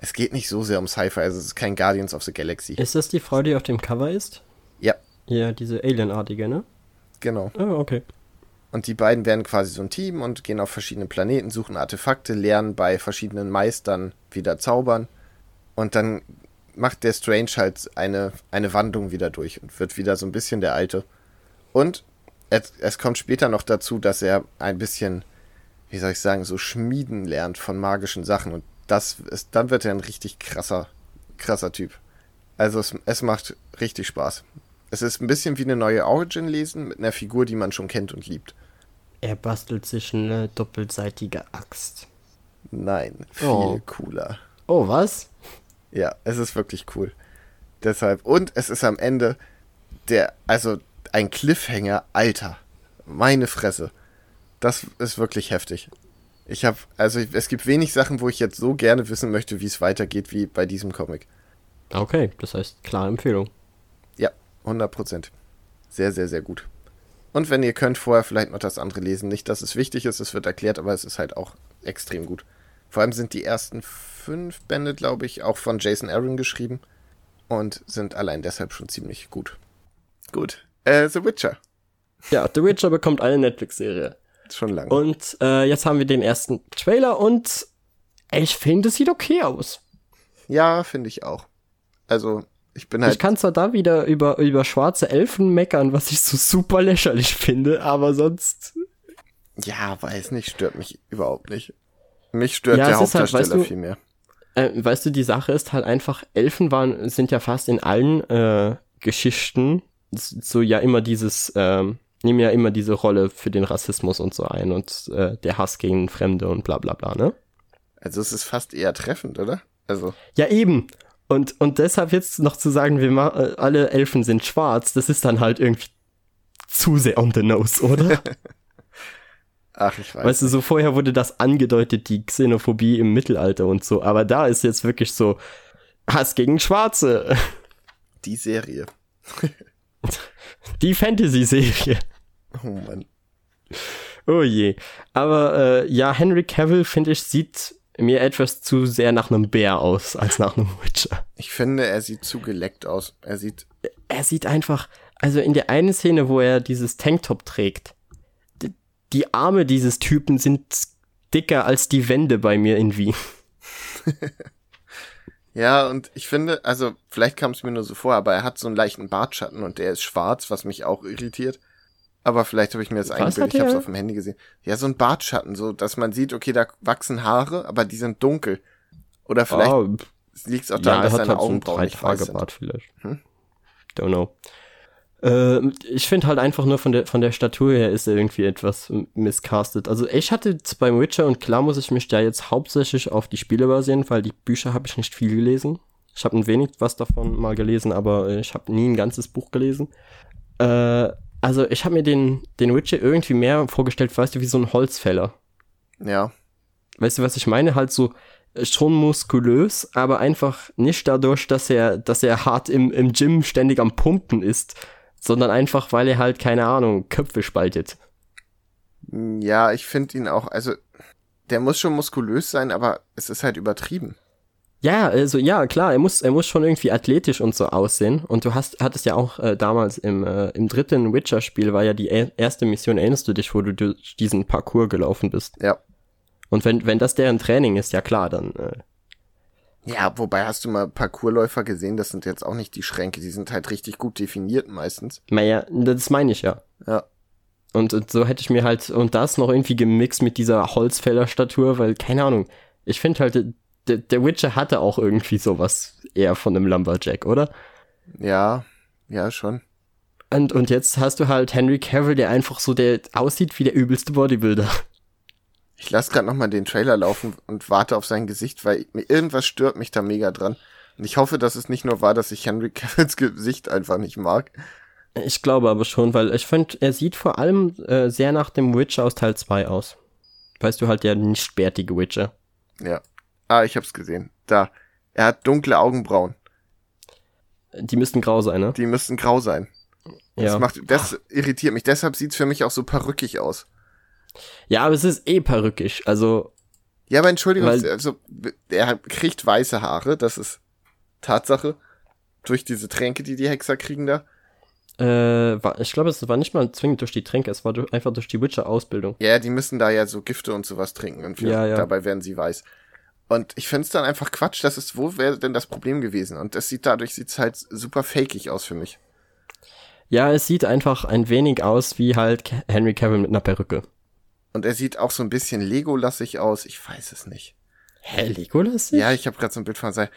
Es geht nicht so sehr um Sci-Fi, also es ist kein Guardians of the Galaxy. Ist das die Frau, die auf dem Cover ist? Ja. Ja, diese Alien-artige, ne? Genau. Ah, okay. Und die beiden werden quasi so ein Team und gehen auf verschiedene Planeten, suchen Artefakte, lernen bei verschiedenen Meistern wieder zaubern. Und dann macht der Strange halt eine, eine Wandlung wieder durch und wird wieder so ein bisschen der Alte. Und es, es kommt später noch dazu, dass er ein bisschen, wie soll ich sagen, so schmieden lernt von magischen Sachen. Und das ist, dann wird er ein richtig krasser, krasser Typ. Also es, es macht richtig Spaß. Es ist ein bisschen wie eine neue Origin lesen mit einer Figur, die man schon kennt und liebt. Er bastelt sich eine doppelseitige Axt. Nein, viel oh. cooler. Oh, was? Ja, es ist wirklich cool. Deshalb, und es ist am Ende der, also ein Cliffhanger, Alter. meine Fresse. Das ist wirklich heftig. Ich habe, also es gibt wenig Sachen, wo ich jetzt so gerne wissen möchte, wie es weitergeht, wie bei diesem Comic. Okay, das heißt klare Empfehlung. Ja, 100 Prozent. Sehr, sehr, sehr gut. Und wenn ihr könnt, vorher vielleicht noch das andere lesen. Nicht, dass es wichtig ist, es wird erklärt, aber es ist halt auch extrem gut. Vor allem sind die ersten fünf Bände, glaube ich, auch von Jason Aaron geschrieben und sind allein deshalb schon ziemlich gut. Gut. Äh, The Witcher. Ja, The Witcher bekommt eine Netflix-Serie. Schon lange. Und äh, jetzt haben wir den ersten Trailer und ich finde, es sieht okay aus. Ja, finde ich auch. Also, ich bin halt. Ich kann zwar da wieder über, über schwarze Elfen meckern, was ich so super lächerlich finde, aber sonst. Ja, weiß nicht, stört mich überhaupt nicht. Mich stört ja, der Hauptdarsteller halt, weißt du, viel mehr. Äh, weißt du, die Sache ist halt einfach, Elfen waren, sind ja fast in allen äh, Geschichten so ja immer dieses, ähm, nehmen ja immer diese Rolle für den Rassismus und so ein und äh, der Hass gegen Fremde und bla bla bla, ne? Also es ist fast eher treffend, oder? Also. Ja, eben. Und, und deshalb jetzt noch zu sagen, wir äh, alle Elfen sind schwarz, das ist dann halt irgendwie zu sehr on the nose, oder? Ach, ich weiß. Weißt du, so vorher wurde das angedeutet, die Xenophobie im Mittelalter und so, aber da ist jetzt wirklich so Hass gegen Schwarze. Die Serie. Die Fantasy-Serie. Oh Mann. Oh je. Aber äh, ja, Henry Cavill, finde ich, sieht mir etwas zu sehr nach einem Bär aus, als nach einem Witcher. Ich finde, er sieht zu geleckt aus. Er sieht. Er sieht einfach, also in der einen Szene, wo er dieses Tanktop trägt, die, die Arme dieses Typen sind dicker als die Wände bei mir in Wien. Ja, und ich finde, also vielleicht kam es mir nur so vor, aber er hat so einen leichten Bartschatten und der ist schwarz, was mich auch irritiert. Aber vielleicht habe ich mir das eingebildet, ich habe es auf dem Handy gesehen. Ja, so ein Bartschatten, so dass man sieht, okay, da wachsen Haare, aber die sind dunkel. Oder vielleicht oh, liegt es auch daran, ja, dass seine halt Augenbrauen so nicht sind. vielleicht. Hm? Don't know. Äh, ich finde halt einfach nur von der, von der Statur her ist er irgendwie etwas miscastet. Also ich hatte jetzt beim Witcher und klar muss ich mich da jetzt hauptsächlich auf die Spiele basieren, weil die Bücher habe ich nicht viel gelesen. Ich habe ein wenig was davon mal gelesen, aber ich habe nie ein ganzes Buch gelesen. Äh, also ich habe mir den, den Witcher irgendwie mehr vorgestellt, weißt du, wie so ein Holzfäller. Ja. Weißt du, was ich meine? Halt so schon muskulös, aber einfach nicht dadurch, dass er, dass er hart im, im Gym ständig am Pumpen ist, sondern einfach, weil er halt, keine Ahnung, Köpfe spaltet. Ja, ich finde ihn auch, also, der muss schon muskulös sein, aber es ist halt übertrieben. Ja, also ja, klar, er muss, er muss schon irgendwie athletisch und so aussehen. Und du hast, hattest ja auch äh, damals im, äh, im dritten Witcher-Spiel war ja die erste Mission, erinnerst du dich, wo du durch diesen Parcours gelaufen bist? Ja. Und wenn, wenn das deren Training ist, ja klar, dann äh, ja, wobei hast du mal Parkourläufer gesehen, das sind jetzt auch nicht die Schränke, die sind halt richtig gut definiert meistens. Naja, das meine ich ja. Ja. Und, und so hätte ich mir halt, und das noch irgendwie gemixt mit dieser Holzfällerstatur, weil, keine Ahnung, ich finde halt, der, der Witcher hatte auch irgendwie sowas eher von einem Lumberjack, oder? Ja, ja, schon. Und, und jetzt hast du halt Henry Cavill, der einfach so, der aussieht wie der übelste Bodybuilder. Ich lasse gerade nochmal den Trailer laufen und warte auf sein Gesicht, weil mir irgendwas stört mich da mega dran. Und ich hoffe, dass es nicht nur war, dass ich Henry Cavills Gesicht einfach nicht mag. Ich glaube aber schon, weil ich finde, er sieht vor allem äh, sehr nach dem Witcher aus Teil 2 aus. Weißt du halt, der nicht bärtige Witcher. Ja. Ah, ich hab's gesehen. Da. Er hat dunkle Augenbrauen. Die müssten grau sein, ne? Die müssten grau sein. Ja. Das, macht, das irritiert mich. Deshalb sieht's für mich auch so perückig aus. Ja, aber es ist eh perückisch, also. Ja, aber Entschuldigung, also, er kriegt weiße Haare, das ist Tatsache. Durch diese Tränke, die die Hexer kriegen da. Äh, war, ich glaube, es war nicht mal zwingend durch die Tränke, es war durch, einfach durch die Witcher-Ausbildung. Ja, die müssen da ja so Gifte und sowas trinken und ja, ja. dabei werden sie weiß. Und ich finde es dann einfach Quatsch, das ist, wo wäre denn das Problem gewesen? Und das sieht dadurch sieht's halt super fakig aus für mich. Ja, es sieht einfach ein wenig aus wie halt Henry Cavill mit einer Perücke. Und er sieht auch so ein bisschen Lego-lassig aus. Ich weiß es nicht. Hä, Lego-lassig? Ja, ich habe gerade so ein Bild von sein.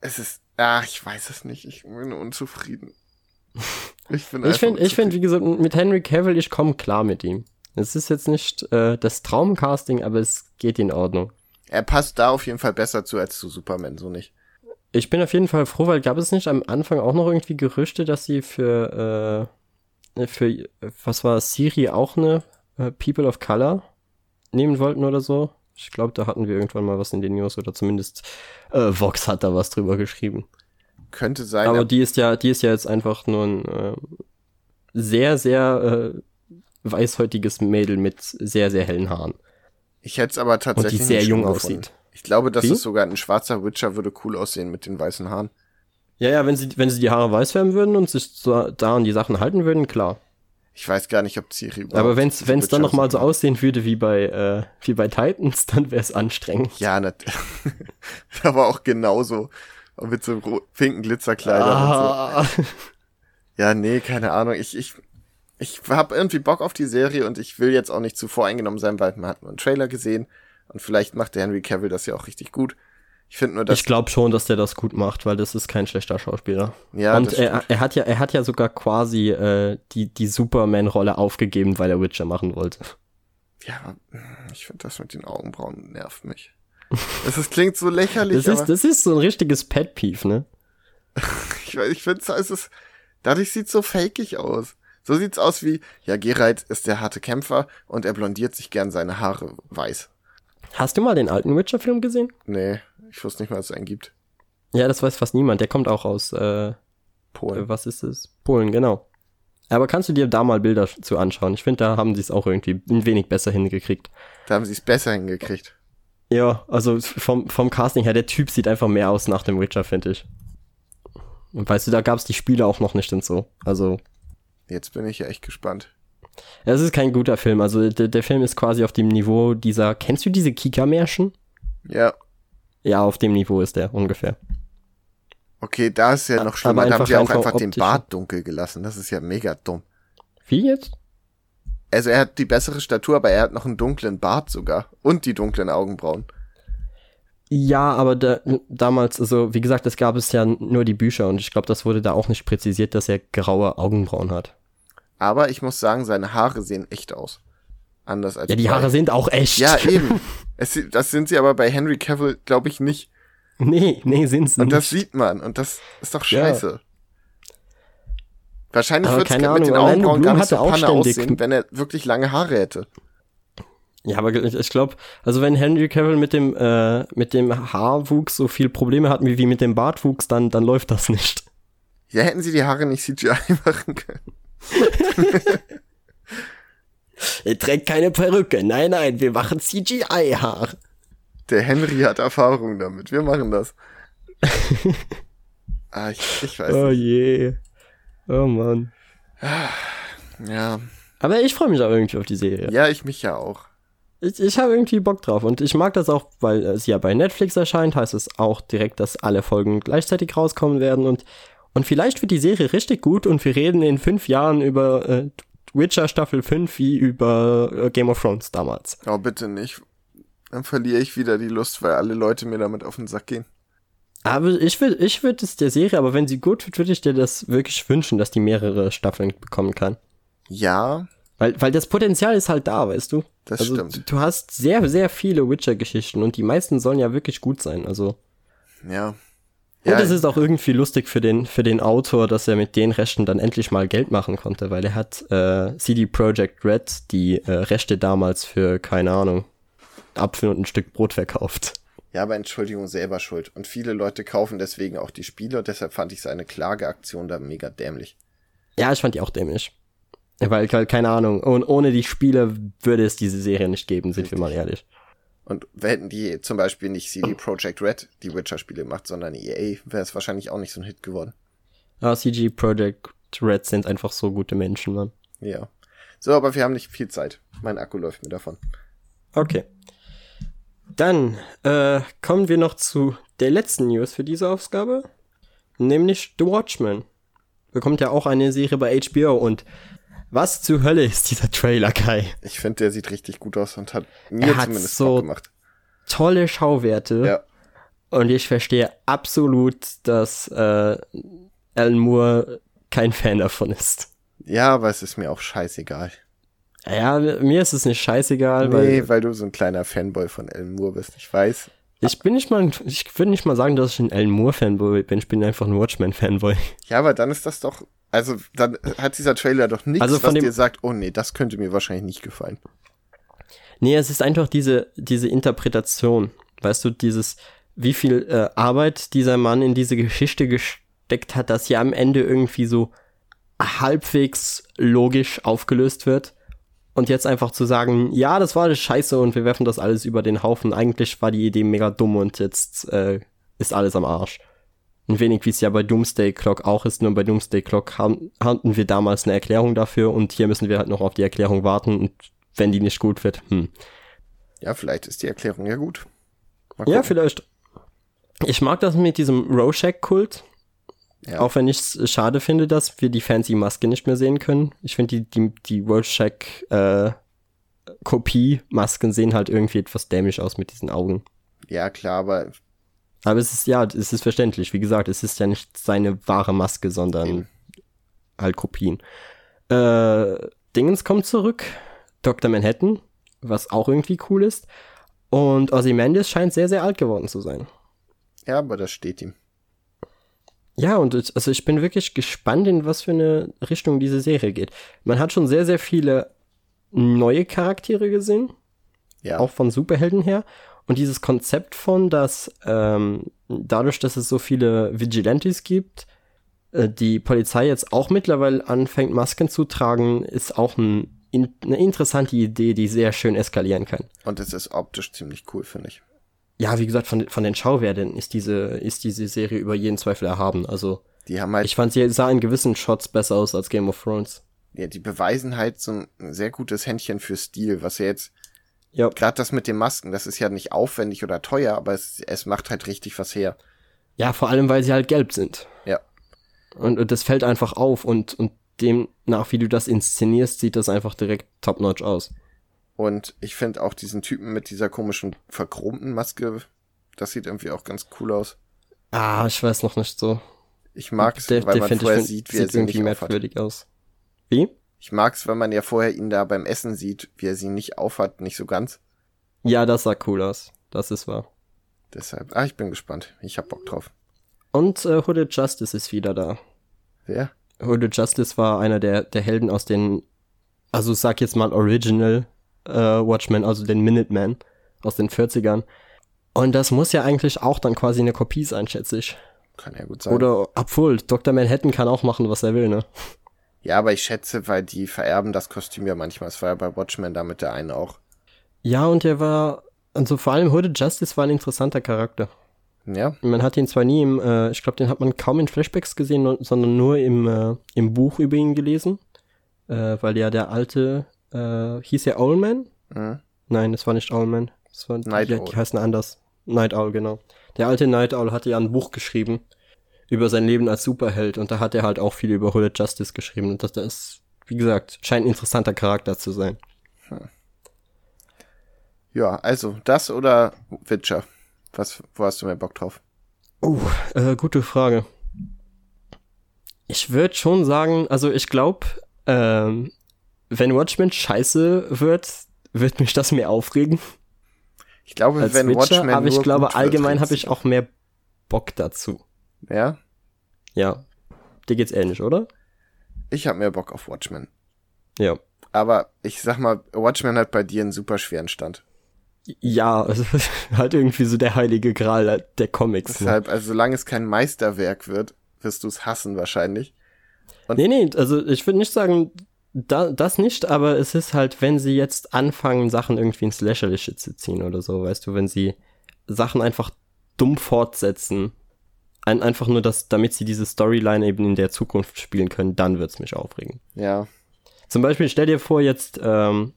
Es ist, ach, ich weiß es nicht. Ich bin unzufrieden. Ich bin Ich finde, ich finde, wie gesagt, mit Henry Cavill, ich komme klar mit ihm. Es ist jetzt nicht äh, das Traumcasting, aber es geht in Ordnung. Er passt da auf jeden Fall besser zu als zu Superman, so nicht. Ich bin auf jeden Fall froh, weil gab es nicht am Anfang auch noch irgendwie Gerüchte, dass sie für äh, für, was war Siri auch eine äh, People of Color nehmen wollten oder so. Ich glaube, da hatten wir irgendwann mal was in den News oder zumindest äh, Vox hat da was drüber geschrieben. Könnte sein. Aber die ist ja, die ist ja jetzt einfach nur ein äh, sehr, sehr äh, weißhäutiges Mädel mit sehr, sehr hellen Haaren. Ich hätte es aber tatsächlich. Und die sehr jung aussieht. Ich glaube, dass Wie? es sogar ein schwarzer Witcher würde cool aussehen mit den weißen Haaren. Ja, ja, wenn sie, wenn sie die Haare weiß färben würden und sich so da an die Sachen halten würden, klar. Ich weiß gar nicht, ob Ciri überhaupt. Aber wenn es dann noch mal so aussehen würde wie bei äh, wie bei Titans, dann wäre es anstrengend. Ja, natürlich. aber auch genauso mit so pinken Glitzerkleidern ah. und so. Ja, nee, keine Ahnung. Ich ich ich habe irgendwie Bock auf die Serie und ich will jetzt auch nicht zu voreingenommen sein, weil man hat nur einen Trailer gesehen und vielleicht macht der Henry Cavill das ja auch richtig gut. Ich finde nur, dass ich glaube schon, dass der das gut macht, weil das ist kein schlechter Schauspieler. Ja, und er, er hat ja, er hat ja sogar quasi äh, die die Superman-Rolle aufgegeben, weil er Witcher machen wollte. Ja, ich finde das mit den Augenbrauen nervt mich. Das ist, klingt so lächerlich. das ist, das ist so ein richtiges Pet Peeve, ne? ich ich finde es ist, dadurch sieht's so fakig aus. So sieht's aus wie, ja, Geralt ist der harte Kämpfer und er blondiert sich gern seine Haare weiß. Hast du mal den alten Witcher-Film gesehen? Nee. Ich wusste nicht mal, dass es einen gibt. Ja, das weiß fast niemand. Der kommt auch aus äh, Polen. Äh, was ist es? Polen, genau. Aber kannst du dir da mal Bilder zu anschauen? Ich finde, da haben sie es auch irgendwie ein wenig besser hingekriegt. Da haben sie es besser hingekriegt. Ja, also vom, vom Casting her, der Typ sieht einfach mehr aus nach dem Witcher, finde ich. Und weißt du, da gab es die Spiele auch noch nicht und so. Also. Jetzt bin ich ja echt gespannt. Es ist kein guter Film. Also der, der Film ist quasi auf dem Niveau dieser. Kennst du diese Kika-Märchen? Ja. Ja, auf dem Niveau ist der ungefähr. Okay, da ist ja noch schlimmer. Da haben sie auch einfach den Bart dunkel gelassen. Das ist ja mega dumm. Wie jetzt? Also er hat die bessere Statur, aber er hat noch einen dunklen Bart sogar. Und die dunklen Augenbrauen. Ja, aber da, damals, also wie gesagt, es gab es ja nur die Bücher und ich glaube, das wurde da auch nicht präzisiert, dass er graue Augenbrauen hat. Aber ich muss sagen, seine Haare sehen echt aus. Anders als. Ja, die Haare sind auch echt. Ja, eben. Es, das sind sie aber bei Henry Cavill, glaube ich, nicht. Nee, nee, sind sie nicht. Und das sieht man. Und das ist doch scheiße. Ja. Wahrscheinlich würde es mit Ahnung, den Augenbrauen gar nicht so Panne aussehen, wenn er wirklich lange Haare hätte. Ja, aber ich, ich glaube, also wenn Henry Cavill mit dem äh, mit dem Haarwuchs so viel Probleme hat wie, wie mit dem Bartwuchs, dann dann läuft das nicht. Ja, hätten sie die Haare nicht CGI machen können. Er trägt keine Perücke. Nein, nein, wir machen CGI-Haar. Der Henry hat Erfahrung damit. Wir machen das. ah, ich, ich weiß oh nicht. Je. Oh Mann. Ja. Aber ich freue mich auch irgendwie auf die Serie. Ja, ich mich ja auch. Ich, ich habe irgendwie Bock drauf und ich mag das auch, weil es ja bei Netflix erscheint, heißt es auch direkt, dass alle Folgen gleichzeitig rauskommen werden und, und vielleicht wird die Serie richtig gut und wir reden in fünf Jahren über äh, Witcher Staffel 5 wie über äh, Game of Thrones damals. Oh, bitte nicht. Dann verliere ich wieder die Lust, weil alle Leute mir damit auf den Sack gehen. Aber ich würde ich würd es der Serie, aber wenn sie gut wird, würde ich dir das wirklich wünschen, dass die mehrere Staffeln bekommen kann. Ja. Weil, weil das Potenzial ist halt da, weißt du? Das also, stimmt. Du hast sehr, sehr viele Witcher-Geschichten und die meisten sollen ja wirklich gut sein, also. Ja. Und ja, es ist auch irgendwie lustig für den, für den Autor, dass er mit den Rechten dann endlich mal Geld machen konnte, weil er hat äh, CD Projekt Red die äh, Rechte damals für, keine Ahnung, Apfel und ein Stück Brot verkauft. Ja, aber Entschuldigung, selber schuld. Und viele Leute kaufen deswegen auch die Spiele und deshalb fand ich seine Klageaktion da mega dämlich. Ja, ich fand die auch dämlich. Weil, keine Ahnung, ohne die Spiele würde es diese Serie nicht geben, sind Richtig. wir mal ehrlich. Und hätten die zum Beispiel nicht CD Projekt Red die Witcher-Spiele gemacht, sondern EA, wäre es wahrscheinlich auch nicht so ein Hit geworden. Ah, CG Projekt Red sind einfach so gute Menschen, Mann. Ja. So, aber wir haben nicht viel Zeit. Mein Akku läuft mir davon. Okay. Dann äh, kommen wir noch zu der letzten News für diese Ausgabe, nämlich The Watchmen. Bekommt ja auch eine Serie bei HBO und was zur Hölle ist dieser Trailer, Kai? Ich finde, der sieht richtig gut aus und hat mir er zumindest so Bock gemacht. Tolle Schauwerte. Ja. Und ich verstehe absolut, dass äh, Alan Moore kein Fan davon ist. Ja, aber es ist mir auch scheißegal. Ja, mir ist es nicht scheißegal, nee, weil, weil du so ein kleiner Fanboy von Alan Moore bist. Ich weiß. Ich bin nicht mal, ich würde nicht mal sagen, dass ich ein Alan Moore Fanboy bin. Ich bin einfach ein Watchmen Fanboy. Ja, aber dann ist das doch Also dann hat dieser Trailer doch nichts, Also was dir sagt, oh nee, das könnte mir wahrscheinlich nicht gefallen. Nee, es ist einfach diese, diese Interpretation. Weißt du, dieses, wie viel äh, Arbeit dieser Mann in diese Geschichte gesteckt hat, dass sie am Ende irgendwie so halbwegs logisch aufgelöst wird. Und jetzt einfach zu sagen, ja, das war alles scheiße und wir werfen das alles über den Haufen. Eigentlich war die Idee mega dumm und jetzt äh, ist alles am Arsch. Ein wenig wie es ja bei Doomsday Clock auch ist, nur bei Doomsday Clock haben, hatten wir damals eine Erklärung dafür und hier müssen wir halt noch auf die Erklärung warten und wenn die nicht gut wird, hm. Ja, vielleicht ist die Erklärung ja gut. Ja, vielleicht. Ich mag das mit diesem Rorschach-Kult. Ja. Auch wenn ich es schade finde, dass wir die fancy Maske nicht mehr sehen können. Ich finde, die, die, die Rorschach-Kopie-Masken sehen halt irgendwie etwas dämlich aus mit diesen Augen. ja, klar, aber Aber es ist, ja, es ist verständlich. Wie gesagt, es ist ja nicht seine wahre Maske, sondern halt Kopien. Äh, Dingens kommt zurück. Dr. Manhattan, was auch irgendwie cool ist. Und Ozymandias scheint sehr, sehr alt geworden zu sein. ja, aber das steht ihm. Ja, und also ich bin wirklich gespannt, in was für eine Richtung diese Serie geht. Man hat schon sehr, sehr viele neue Charaktere gesehen, Ja, auch von Superhelden her. Und dieses Konzept von, dass ähm, dadurch, dass es so viele Vigilantes gibt, äh, die Polizei jetzt auch mittlerweile anfängt, Masken zu tragen, ist auch ein, in, eine interessante Idee, die sehr schön eskalieren kann. und es ist optisch ziemlich cool, finde ich. Ja, wie gesagt, von, von den Schauwerten ist diese, ist diese Serie über jeden Zweifel erhaben. Also Die haben halt, Ich fand, sie sah in gewissen Shots besser aus als Game of Thrones. ja, die beweisen halt so ein sehr gutes Händchen für Stil, was ja jetzt, Ja. gerade das mit den Masken, das ist ja nicht aufwendig oder teuer, aber es, es macht halt richtig was her. Ja, vor allem, weil sie halt gelb sind. Ja. Und, und das fällt einfach auf und, und demnach, wie du das inszenierst, sieht das einfach direkt top-notch aus. Und ich finde auch diesen Typen mit dieser komischen verchromten Maske, das sieht irgendwie auch ganz cool aus. Ah, ich weiß noch nicht so. Ich mag's, Der, weil der man find, ich vorher find, sieht, wie er sieht sie irgendwie merkwürdig aus. Wie? Ich mag's, weil man ja vorher ihn da beim Essen sieht, wie er sie nicht aufhat, nicht so ganz. Ja, das sah cool aus. Das ist wahr. Deshalb, ah, ich bin gespannt. Ich hab Bock drauf. Und äh, Hooded Justice ist wieder da. Wer? Hooded Justice war einer der, der Helden aus den, also sag jetzt mal Original äh, Watchmen, also den Minutemen aus den 40ern. Und das muss ja eigentlich auch dann quasi eine Kopie sein, schätze ich. Kann ja gut sein. Oder obwohl, Dr. Manhattan kann auch machen, was er will, ne? Ja, aber ich schätze, weil die vererben das Kostüm ja manchmal. Es war ja bei Watchmen da mit der einen auch. Ja, und er war, also vor allem Hooded Justice war ein interessanter Charakter. Ja, Man hat ihn zwar nie im, äh, ich glaube, den hat man kaum in Flashbacks gesehen, sondern nur im, äh, im Buch über ihn gelesen. Äh, weil ja der alte, äh, hieß er Owlman? mhm. Nein, das war nicht Owlman. Das war, Night die, Owl. die heißen anders. Night Owl, genau. Der alte Night Owl hatte ja ein Buch geschrieben über sein Leben als Superheld und da hat er halt auch viel über Hooded Justice geschrieben und das, das ist, wie gesagt, scheint ein interessanter Charakter zu sein. ja, also das oder Witcher? Was, wo hast du mehr Bock drauf? Oh, äh, gute Frage. Ich würde schon sagen, also ich glaube, ähm, wenn Watchmen scheiße wird, wird mich das mehr aufregen Ich glaube, als wenn Witcher, Watchmen aber ich glaube, allgemein habe ich auch mehr Bock dazu. Ja, Ja, dir geht's ähnlich, oder? ich habe mehr Bock auf Watchmen. Ja. Aber ich sag mal, Watchmen hat bei dir einen super schweren Stand. Ja, also halt irgendwie so der heilige Gral der Comics. Ne? Deshalb, also solange es kein Meisterwerk wird, wirst du es hassen wahrscheinlich. Nee, nee, also ich würde nicht sagen, da, das nicht, aber es ist halt, wenn sie jetzt anfangen, Sachen irgendwie ins Lächerliche zu ziehen oder so, weißt du, wenn sie Sachen einfach dumm fortsetzen, ein, einfach nur das, damit sie diese Storyline eben in der Zukunft spielen können, dann wird's mich aufregen. Ja, Zum Beispiel, stell dir vor, jetzt, ähm,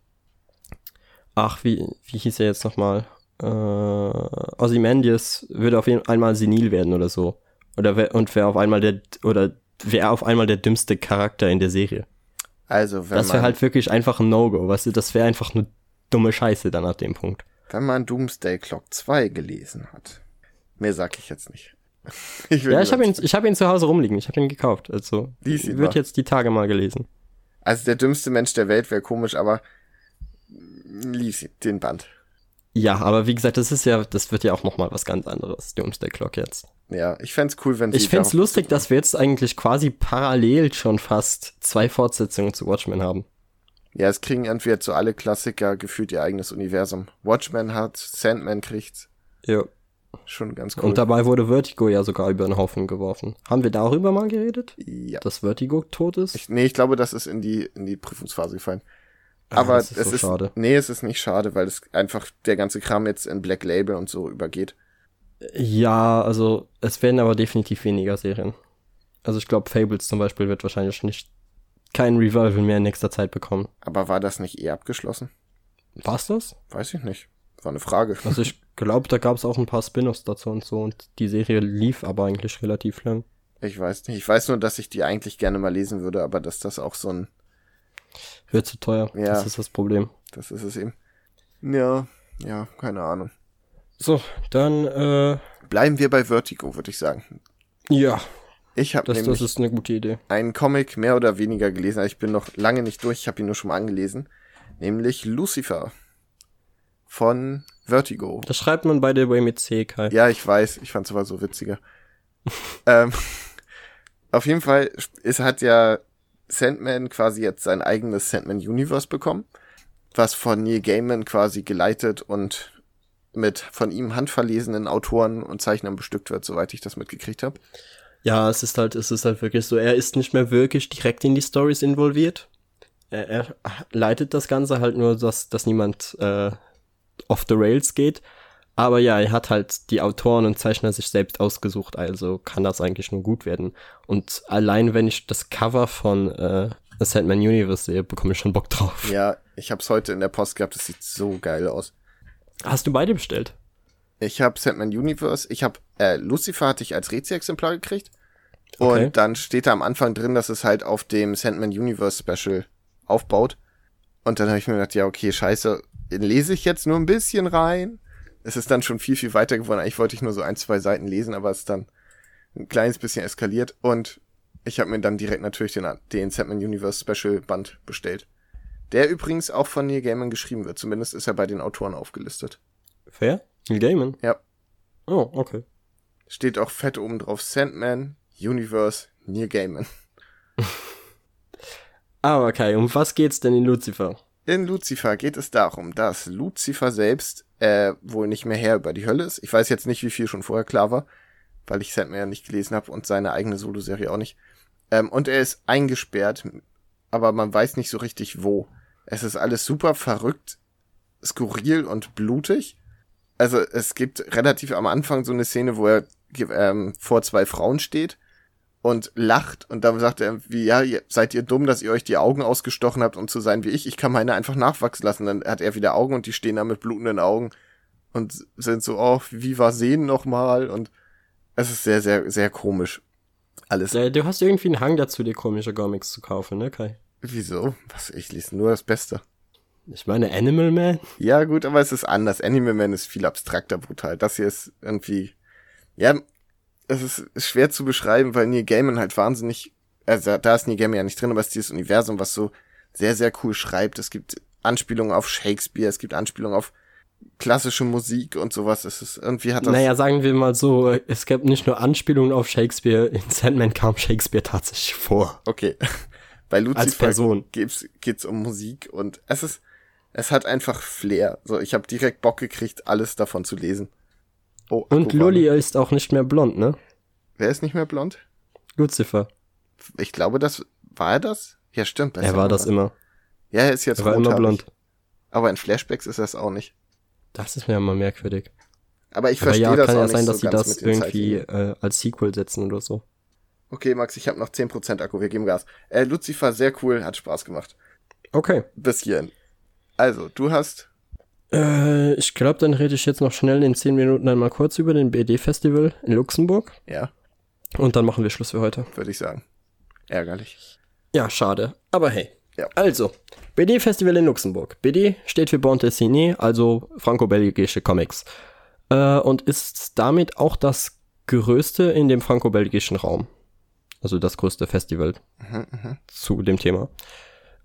ach, wie, wie hieß er jetzt nochmal? Äh, Ozymandias würde auf jeden einmal senil werden oder so. Oder wer, und wäre auf einmal der, oder wäre auf einmal der dümmste Charakter in der Serie. also wenn Das wäre halt wirklich einfach ein No-Go, weißt du, das wäre einfach nur dumme Scheiße dann ab dem Punkt. wenn man Doomsday Clock 2 gelesen hat. Mehr sag ich jetzt nicht. Ich Ja, ich habe ihn, ich habe ihn zu Hause rumliegen, ich habe ihn gekauft, also ihn wird mal. jetzt die Tage mal gelesen. Also der dümmste Mensch der Welt wäre komisch, aber lies den Band. Ja, aber wie gesagt, das ist ja, das wird ja auch nochmal was ganz anderes, Doomsday Clock jetzt. Ja, ich fände cool, wenn sie. Ich fände lustig, dass wir jetzt eigentlich quasi parallel schon fast zwei Fortsetzungen zu Watchmen haben. Ja, es kriegen entweder zu alle Klassiker gefühlt ihr eigenes Universum. Watchmen hat, Sandman kriegt's. Ja. Schon ganz cool. Und dabei wurde Vertigo ja sogar über den Haufen geworfen. Haben wir darüber mal geredet? Ja. Dass Vertigo tot ist? Ich, nee, ich glaube, das ist in die, in die Prüfungsphase gefallen. Ah, Aber ist es so ist, schade. nee, es ist nicht schade, weil es einfach der ganze Kram jetzt in Black Label und so übergeht. Ja, also es werden aber definitiv weniger Serien. Also ich glaube, Fables zum Beispiel wird wahrscheinlich nicht kein Revival mehr in nächster Zeit bekommen. Aber war das nicht eh abgeschlossen? War's das? Weiß ich nicht. War eine Frage. Also ich glaube, da gab es auch ein paar Spin-offs dazu und so und die Serie lief aber eigentlich relativ lang. Ich weiß nicht. Ich weiß nur, dass ich die eigentlich gerne mal lesen würde, aber dass das auch so ein wird zu teuer. Ja. Das ist das Problem. Das ist es eben. Ja, ja, keine Ahnung. So, dann äh, bleiben wir bei Vertigo, würde ich sagen. Ja. Ich habe das, das ist eine gute Idee. Einen Comic mehr oder weniger gelesen. Ich bin noch lange nicht durch. Ich habe ihn nur schon mal angelesen, nämlich Lucifer von Vertigo. Das schreibt man bei der Way mit C, Kai. Ja, ich weiß. Ich fand's aber so witziger. ähm, auf jeden Fall, es hat ja Sandman quasi jetzt sein eigenes Sandman Universe bekommen, was von Neil Gaiman quasi geleitet und mit von ihm handverlesenen Autoren und Zeichnern bestückt wird, soweit ich das mitgekriegt habe. Ja, es ist halt, es ist halt wirklich so, er ist nicht mehr wirklich direkt in die Stories involviert. Er, er leitet das Ganze halt nur, dass, dass niemand äh, off the rails geht. Aber ja, er hat halt die Autoren und Zeichner sich selbst ausgesucht, also kann das eigentlich nur gut werden. Und allein wenn ich das Cover von äh, The Sandman Universe sehe, bekomme ich schon Bock drauf. Ja, ich hab's heute in der Post gehabt, das sieht so geil aus. Hast du beide bestellt? Ich habe Sandman Universe, ich habe äh, Lucifer hatte ich als Rezi-Exemplar gekriegt. Okay. Und dann steht da am Anfang drin, dass es halt auf dem Sandman Universe Special aufbaut. Und dann habe ich mir gedacht, ja, okay, scheiße, lese ich jetzt nur ein bisschen rein es ist dann schon viel, viel weiter geworden. Eigentlich wollte ich nur so ein, zwei Seiten lesen, aber es ist dann ein kleines bisschen eskaliert. Und ich habe mir dann direkt natürlich den, den Sandman Universe Special Band bestellt. Der übrigens auch von Neil Gaiman geschrieben wird. Zumindest ist er bei den Autoren aufgelistet. Fair? Neil Gaiman? Ja. Oh, okay. Steht auch fett oben drauf Sandman Universe Neil Gaiman. Aber okay, um was geht's denn in Lucifer? In Lucifer geht es darum, dass Lucifer selbst äh, wohl nicht mehr Herr über die Hölle ist. Ich weiß jetzt nicht, wie viel schon vorher klar war, weil ich Sandman ja nicht gelesen habe und seine eigene Solo-Serie auch nicht. Ähm, und er ist eingesperrt, aber man weiß nicht so richtig wo. Es ist alles super verrückt, skurril und blutig. Also es gibt relativ am Anfang so eine Szene, wo er ähm, vor zwei Frauen steht und lacht und dann sagt er wie ja seid ihr dumm, dass ihr euch die Augen ausgestochen habt, um zu sein wie ich. Ich kann meine einfach nachwachsen lassen. Dann hat er wieder Augen und die stehen da mit blutenden Augen und sind so oh wie war sehen noch mal und es ist sehr sehr sehr komisch alles. Ja, du hast irgendwie einen Hang dazu, dir komische Comics zu kaufen, ne Kai? Wieso? Was ich lese nur das Beste. Ich meine Animal Man. Ja gut, aber es ist anders. Animal Man ist viel abstrakter brutal. Das hier ist irgendwie ja es ist schwer zu beschreiben, weil Neil Gaiman halt wahnsinnig, also da ist Neil Gaiman ja nicht drin, aber es ist dieses Universum, was so sehr, sehr cool schreibt. Es gibt Anspielungen auf Shakespeare, es gibt Anspielungen auf klassische Musik und sowas. Es ist irgendwie hat das. Naja, sagen wir mal so, es gab nicht nur Anspielungen auf Shakespeare, in Sandman kam Shakespeare tatsächlich vor. Okay. Bei Lucifer geht's, geht's um Musik und es ist, es hat einfach Flair. So, ich habe direkt Bock gekriegt, alles davon zu lesen. Oh, Und Lully ist auch nicht mehr blond, ne? Wer ist nicht mehr blond? Lucifer. Ich glaube, das war er das? Ja, stimmt. Er war das immer. Ja, er ist jetzt Er war immer blond. Aber in Flashbacks ist er es auch nicht. Das ist mir immer merkwürdig. Aber ich verstehe ja, das kann auch ja sein, so dass sie das irgendwie äh, als Sequel setzen oder so. Okay, Max, ich habe noch 10% Akku, wir geben Gas. Äh, Lucifer, sehr cool, hat Spaß gemacht. Okay. Bis hierhin. Also, du hast äh, ich glaube, dann rede ich jetzt noch schnell in 10 Minuten einmal kurz über den BD-Festival in Luxemburg. Ja. Und dann machen wir Schluss für heute. Würde ich sagen. Ärgerlich. Ja, schade. Aber hey. Ja. Also, BD-Festival in Luxemburg. BD steht für Bande Dessinée, also franco-belgische Comics. Äh, und ist damit auch das größte in dem franco-belgischen Raum. Also das größte Festival mhm, mh. zu dem Thema.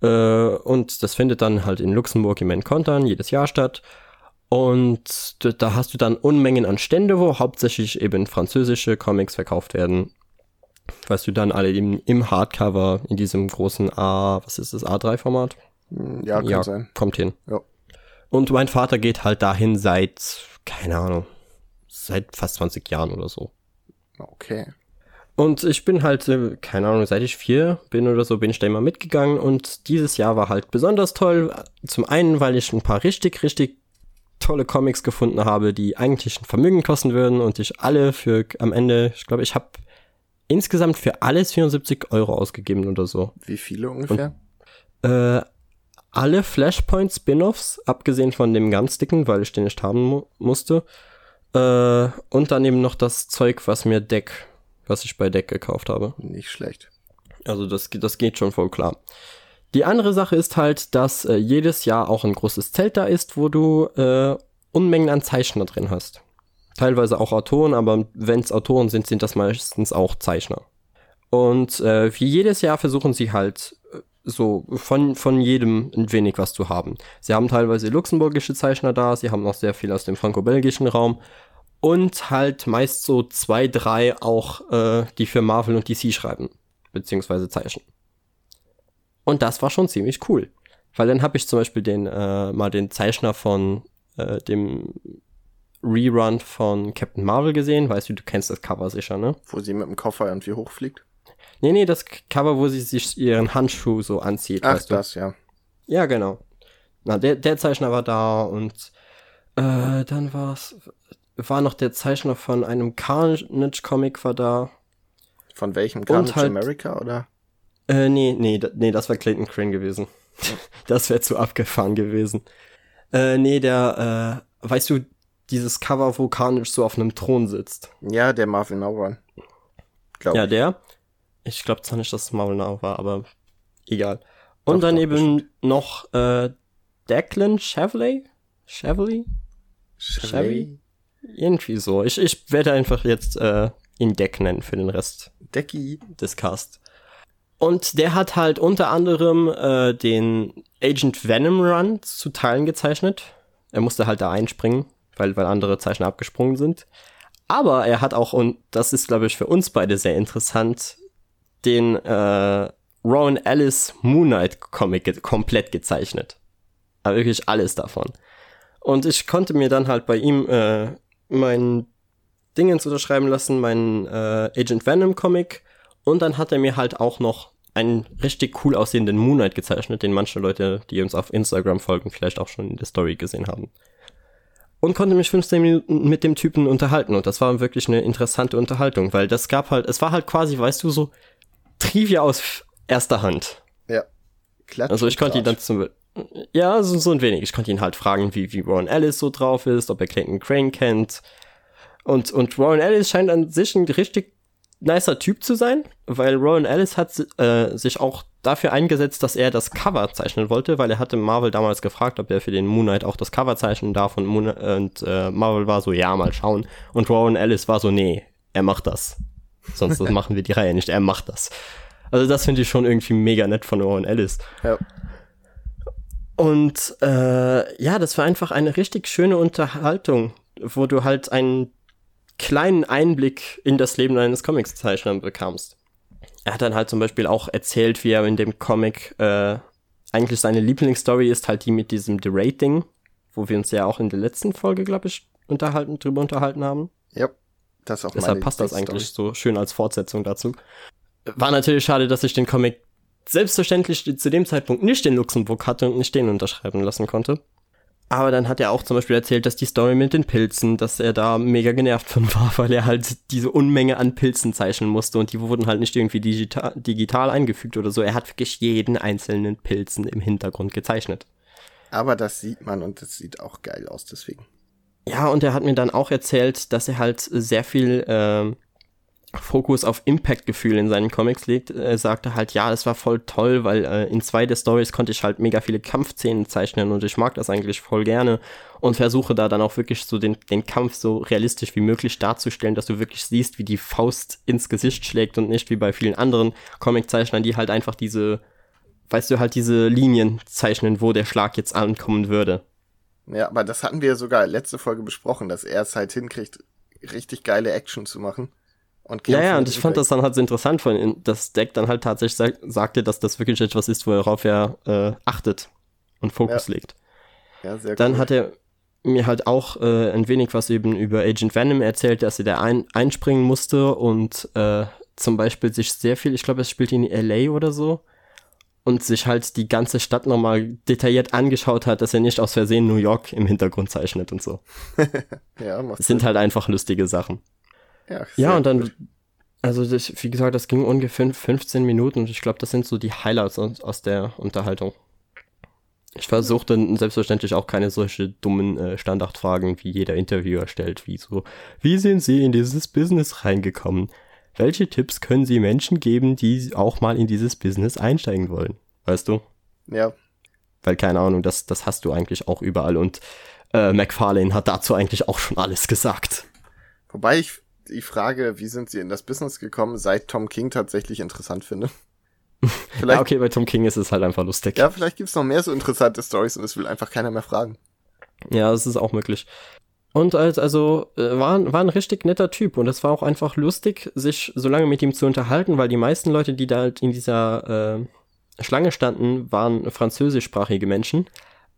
Äh, und das findet dann halt in Luxemburg im Encontern jedes Jahr statt. Und da hast du dann Unmengen an Stände, wo hauptsächlich eben französische Comics verkauft werden. Weißt du dann alle im, im Hardcover in diesem großen A, was ist das, A3-Format? Hm, ja, kann ja, sein. kommt hin. Ja. Und mein Vater geht halt dahin seit, keine Ahnung, seit fast 20 Jahren oder so. Okay. Und ich bin halt, äh, keine Ahnung, seit ich vier bin oder so, bin ich da immer mitgegangen. Und dieses Jahr war halt besonders toll. Zum einen, weil ich ein paar richtig, richtig tolle Comics gefunden habe, die eigentlich ein Vermögen kosten würden und ich alle für am Ende, ich glaube, ich habe insgesamt für alles 74 Euro ausgegeben oder so. Wie viele ungefähr? Und, äh, alle Flashpoint Spin-offs, abgesehen von dem ganz dicken, weil ich den nicht haben mu musste. Äh, und dann eben noch das Zeug, was mir Deck, was ich bei Deck gekauft habe. Nicht schlecht. Also das, das geht schon voll klar. Die andere Sache ist halt, dass äh, jedes Jahr auch ein großes Zelt da ist, wo du äh, Unmengen an Zeichner drin hast. Teilweise auch Autoren, aber wenn es Autoren sind, sind das meistens auch Zeichner. Und äh, wie jedes Jahr versuchen sie halt äh, so von, von jedem ein wenig was zu haben. Sie haben teilweise luxemburgische Zeichner da, sie haben auch sehr viel aus dem franco-belgischen Raum und halt meist so zwei, drei auch, äh, die für Marvel und DC schreiben, beziehungsweise zeichnen. Und das war schon ziemlich cool. Weil dann habe ich zum Beispiel den, äh, mal den Zeichner von äh, dem Rerun von Captain Marvel gesehen. Weißt du, du kennst das Cover sicher, ne? Wo sie mit dem Koffer irgendwie hochfliegt. Nee, nee, das Cover, wo sie sich ihren Handschuh so anzieht. Ach, weißt du? das, ja. Ja, genau. Na, der, der Zeichner war da und äh, dann war's, war noch der Zeichner von einem Carnage-Comic war da. Von welchem? Carnage halt- America, oder? Äh, nee, nee, nee, das war Clayton Crane gewesen. das wäre zu abgefahren gewesen. Äh, nee, der, äh, weißt du, dieses Cover, wo Carnage so auf einem Thron sitzt. Ja, der Run. Glaub Ja, ich. der. Ich glaube zwar nicht, dass es Marvel Now war, aber egal. Und Doch, dann doch, eben noch äh, Declan Chevrolet? Chevrolet? Chevy. Irgendwie so. Ich, ich werde einfach jetzt äh, ihn Deck nennen für den Rest Decky. des Cast. Und der hat halt unter anderem äh, den Agent Venom Run zu Teilen gezeichnet. Er musste halt da einspringen, weil, weil andere Zeichner abgesprungen sind. Aber er hat auch, und das ist, glaube ich, für uns beide sehr interessant, den äh, Rowan Ellis Moon Knight Comic ge komplett gezeichnet. Aber wirklich alles davon. Und ich konnte mir dann halt bei ihm äh, meinen Dingens unterschreiben lassen, meinen äh, Agent Venom Comic. Und dann hat er mir halt auch noch einen richtig cool aussehenden Moon Knight gezeichnet, den manche Leute, die uns auf Instagram folgen, vielleicht auch schon in der Story gesehen haben. Und konnte mich 15 Minuten mit dem Typen unterhalten. Und das war wirklich eine interessante Unterhaltung, weil das gab halt, es war halt quasi, weißt du, so Trivia aus erster Hand. Ja. Klatsch Also ich konnte ihn dann zum ja, so, so ein wenig. Ich konnte ihn halt fragen, wie, wie Ron Ellis so drauf ist, ob er Clayton Crane kennt. Und, und Ron Ellis scheint an sich ein richtig nicer Typ zu sein, weil Ron Ellis hat äh, sich auch dafür eingesetzt, dass er das Cover zeichnen wollte, weil er hatte Marvel damals gefragt, ob er für den Moon Knight auch das Cover zeichnen darf und, Moon, und äh, Marvel war so, ja, mal schauen. Und Ron Ellis war so, nee, er macht das. Sonst machen wir die Reihe nicht, er macht das. Also das finde ich schon irgendwie mega nett von Ron Ellis. Ja. Und äh, ja, das war einfach eine richtig schöne Unterhaltung, wo du halt einen kleinen Einblick in das Leben eines Comics-Zeichners bekamst. Er hat dann halt zum Beispiel auch erzählt, wie er in dem Comic äh, eigentlich seine Lieblingsstory ist halt die mit diesem The Rating, wo wir uns ja auch in der letzten Folge, glaube ich, unterhalten, drüber unterhalten haben. Ja. Das auch Deshalb passt das eigentlich so schön als Fortsetzung dazu. War natürlich schade, dass ich den Comic selbstverständlich zu dem Zeitpunkt nicht in Luxemburg hatte und nicht den unterschreiben lassen konnte. Aber dann hat er auch zum Beispiel erzählt, dass die Story mit den Pilzen, dass er da mega genervt von war, weil er halt diese Unmenge an Pilzen zeichnen musste und die wurden halt nicht irgendwie digital, digital eingefügt oder so. Er hat wirklich jeden einzelnen Pilzen im Hintergrund gezeichnet. Aber das sieht man und das sieht auch geil aus, deswegen. Ja, und er hat mir dann auch erzählt, dass er halt sehr viel ähm, Fokus auf Impact-Gefühl in seinen Comics legt. Er sagte halt, ja, das war voll toll, weil äh, in zwei der Stories konnte ich halt mega viele Kampfszenen zeichnen und ich mag das eigentlich voll gerne und versuche da dann auch wirklich so den, den Kampf so realistisch wie möglich darzustellen, dass du wirklich siehst, wie die Faust ins Gesicht schlägt und nicht wie bei vielen anderen Comiczeichnern, die halt einfach diese, weißt du, halt diese Linien zeichnen, wo der Schlag jetzt ankommen würde. Ja, aber das hatten wir sogar letzte Folge besprochen, dass er es halt hinkriegt, richtig geile Action zu machen. Und ja, ja, und ich fand das dann halt so interessant, von dass Deck dann halt tatsächlich sag, sagte, dass das wirklich etwas ist, worauf er äh, achtet und Fokus ja. legt. Ja, sehr Dann cool. hat er mir halt auch äh, ein wenig was eben über Agent Venom erzählt, dass er da ein, einspringen musste und äh, zum Beispiel sich sehr viel, ich glaube, es spielt in LA oder so, und sich halt die ganze Stadt nochmal detailliert angeschaut hat, dass er nicht aus Versehen New York im Hintergrund zeichnet und so. ja, macht Das sind halt einfach lustige Sachen. Ja, ja und dann, also das, wie gesagt, das ging ungefähr 15 Minuten und ich glaube, das sind so die Highlights aus, aus der Unterhaltung. Ich versuchte selbstverständlich auch keine solche dummen äh, Standardfragen, wie jeder Interviewer stellt, wie so, wie sind Sie in dieses Business reingekommen? Welche Tipps können Sie Menschen geben, die auch mal in dieses Business einsteigen wollen? Weißt du? Ja. Weil keine Ahnung, das, das hast du eigentlich auch überall und äh, McFarlane hat dazu eigentlich auch schon alles gesagt. Wobei ich die Frage, wie sind Sie in das Business gekommen, seit Tom King tatsächlich interessant finde. Vielleicht, ja, okay, bei Tom King ist es halt einfach lustig. Ja, vielleicht gibt's noch mehr so interessante Stories und es will einfach keiner mehr fragen. Ja, das ist auch möglich. Und also äh, war, war ein richtig netter Typ und es war auch einfach lustig, sich so lange mit ihm zu unterhalten, weil die meisten Leute, die da halt in dieser äh, Schlange standen, waren französischsprachige Menschen.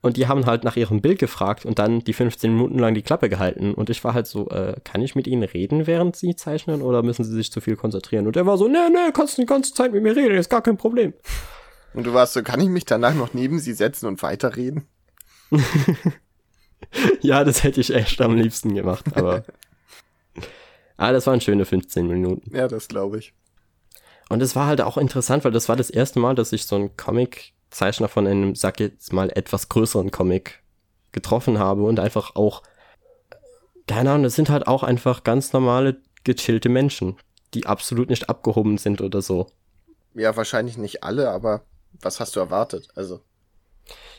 Und die haben halt nach ihrem Bild gefragt und dann die 15 Minuten lang die Klappe gehalten. Und ich war halt so, äh, kann ich mit ihnen reden, während sie zeichnen oder müssen sie sich zu viel konzentrieren? Und er war so, nee, nee, kannst die ganze Zeit mit mir reden, ist gar kein Problem. Und du warst so, kann ich mich danach noch neben sie setzen und weiterreden? ja, das hätte ich echt am liebsten gemacht, aber. ah, das waren schöne 15 Minuten. Ja, das glaube ich. Und es war halt auch interessant, weil das war das erste Mal, dass ich so ein Comic Zeichner von einem, sag jetzt mal, etwas größeren Comic getroffen habe und einfach auch, keine Ahnung, das sind halt auch einfach ganz normale, gechillte Menschen, die absolut nicht abgehoben sind oder so. Ja, wahrscheinlich nicht alle, aber was hast du erwartet? Also.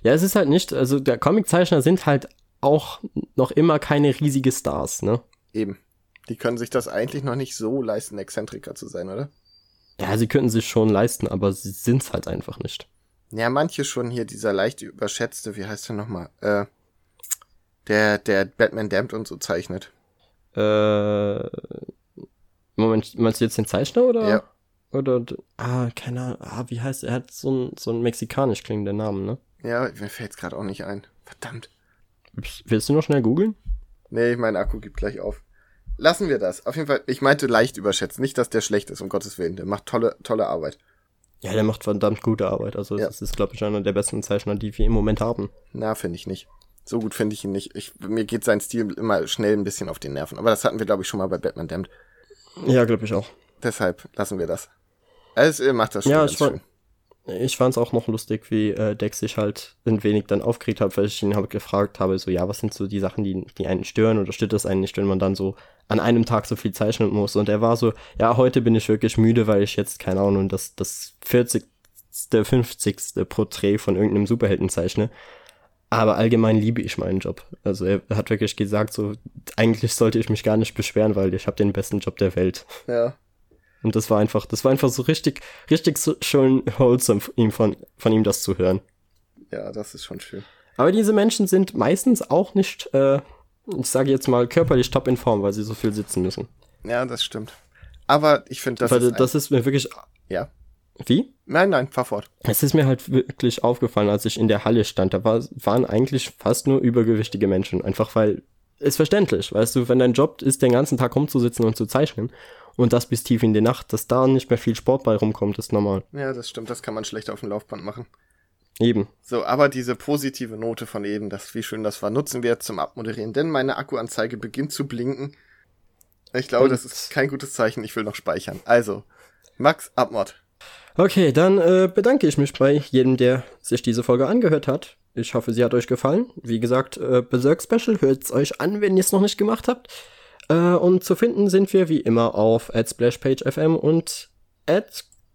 Ja, es ist halt nicht, also der Comiczeichner sind halt auch noch immer keine riesige Stars, ne? Eben. Die können sich das eigentlich noch nicht so leisten, Exzentriker zu sein, oder? Ja, sie könnten sich schon leisten, aber sie sind's halt einfach nicht. Ja, manche schon hier, dieser leicht überschätzte, wie heißt der nochmal? Äh, der, der Batman Damned und so zeichnet. Äh, Moment, meinst du jetzt den Zeichner oder? Ja. Oder, ah, keine Ahnung, ah, wie heißt er? Er hat so einen so einen mexikanisch klingenden Namen, ne? Ja, mir fällt's gerade auch nicht ein. Verdammt. Willst du noch schnell googeln? Nee, mein Akku gibt gleich auf. Lassen wir das. Auf jeden Fall, ich meinte leicht überschätzt. Nicht, dass der schlecht ist, um Gottes Willen. Der macht tolle, tolle Arbeit. Ja, der macht verdammt gute Arbeit. Also ja. das ist, glaube ich, einer der besten Zeichner, die wir im Moment haben. Na, finde ich nicht. So gut finde ich ihn nicht. Ich, mir geht sein Stil immer schnell ein bisschen auf den Nerven. Aber das hatten wir, glaube ich, schon mal bei Batman Damned. Ja, glaube ich auch. Deshalb lassen wir das. Also, er macht das schon ja, ich schön. Ich fand es auch noch lustig, wie äh, Dex sich halt ein wenig dann aufgeregt hat, weil ich ihn halt gefragt habe, so, ja, was sind so die Sachen, die, die einen stören oder stört es einen nicht, wenn man dann so an einem Tag so viel zeichnen muss? Und er war so, ja, heute bin ich wirklich müde, weil ich jetzt, keine Ahnung, das, das 40. 50. Porträt von irgendeinem Superhelden zeichne. Aber allgemein liebe ich meinen Job. Also er hat wirklich gesagt, so eigentlich sollte ich mich gar nicht beschweren, weil ich habe den besten Job der Welt. Ja. Und das war einfach, das war einfach so richtig, richtig so schön wholesome ihm, von, von ihm das zu hören. Ja, das ist schon schön. Aber diese Menschen sind meistens auch nicht, äh, ich sage jetzt mal, körperlich top in Form, weil sie so viel sitzen müssen. Ja, das stimmt. Aber ich finde, das weil ist. Das ist mir wirklich. Ja. Wie? Nein, nein, fahr fort. Es ist mir halt wirklich aufgefallen, als ich in der Halle stand. Da war, waren eigentlich fast nur übergewichtige Menschen. Einfach weil, ist verständlich, weißt du, wenn dein Job ist, den ganzen Tag rumzusitzen und zu zeichnen und das bis tief in die Nacht, dass da nicht mehr viel Sport bei rumkommt, ist normal. Ja, das stimmt, das kann man schlecht auf dem Laufband machen. Eben. So, aber diese positive Note von eben, das, wie schön das war, nutzen wir jetzt zum Abmoderieren, denn meine Akkuanzeige beginnt zu blinken. Ich glaube, und das ist kein gutes Zeichen, ich will noch speichern. Also, Max, Abmod. Okay, dann äh, bedanke ich mich bei jedem, der sich diese Folge angehört hat. Ich hoffe, sie hat euch gefallen. Wie gesagt, äh, Berserk Special, hört's euch an, wenn ihr es noch nicht gemacht habt. Äh, und zu finden sind wir wie immer auf @splashpage_fm und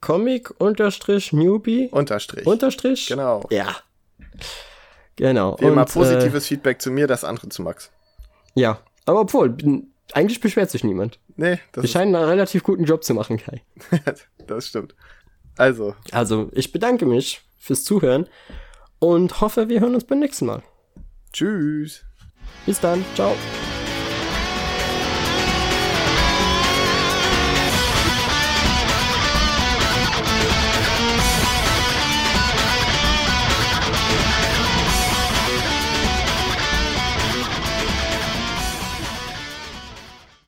@comic_newbie Unterstrich. Unterstrich. Genau. Ja. Genau. Wie immer und, positives äh, Feedback zu mir, das andere zu Max. Ja, aber obwohl, eigentlich beschwert sich niemand. Nee, das Wir scheinen einen relativ guten Job zu machen, Kai. das stimmt. Also. Also, ich bedanke mich fürs Zuhören und hoffe, wir hören uns beim nächsten Mal. Tschüss. Bis dann. Ciao.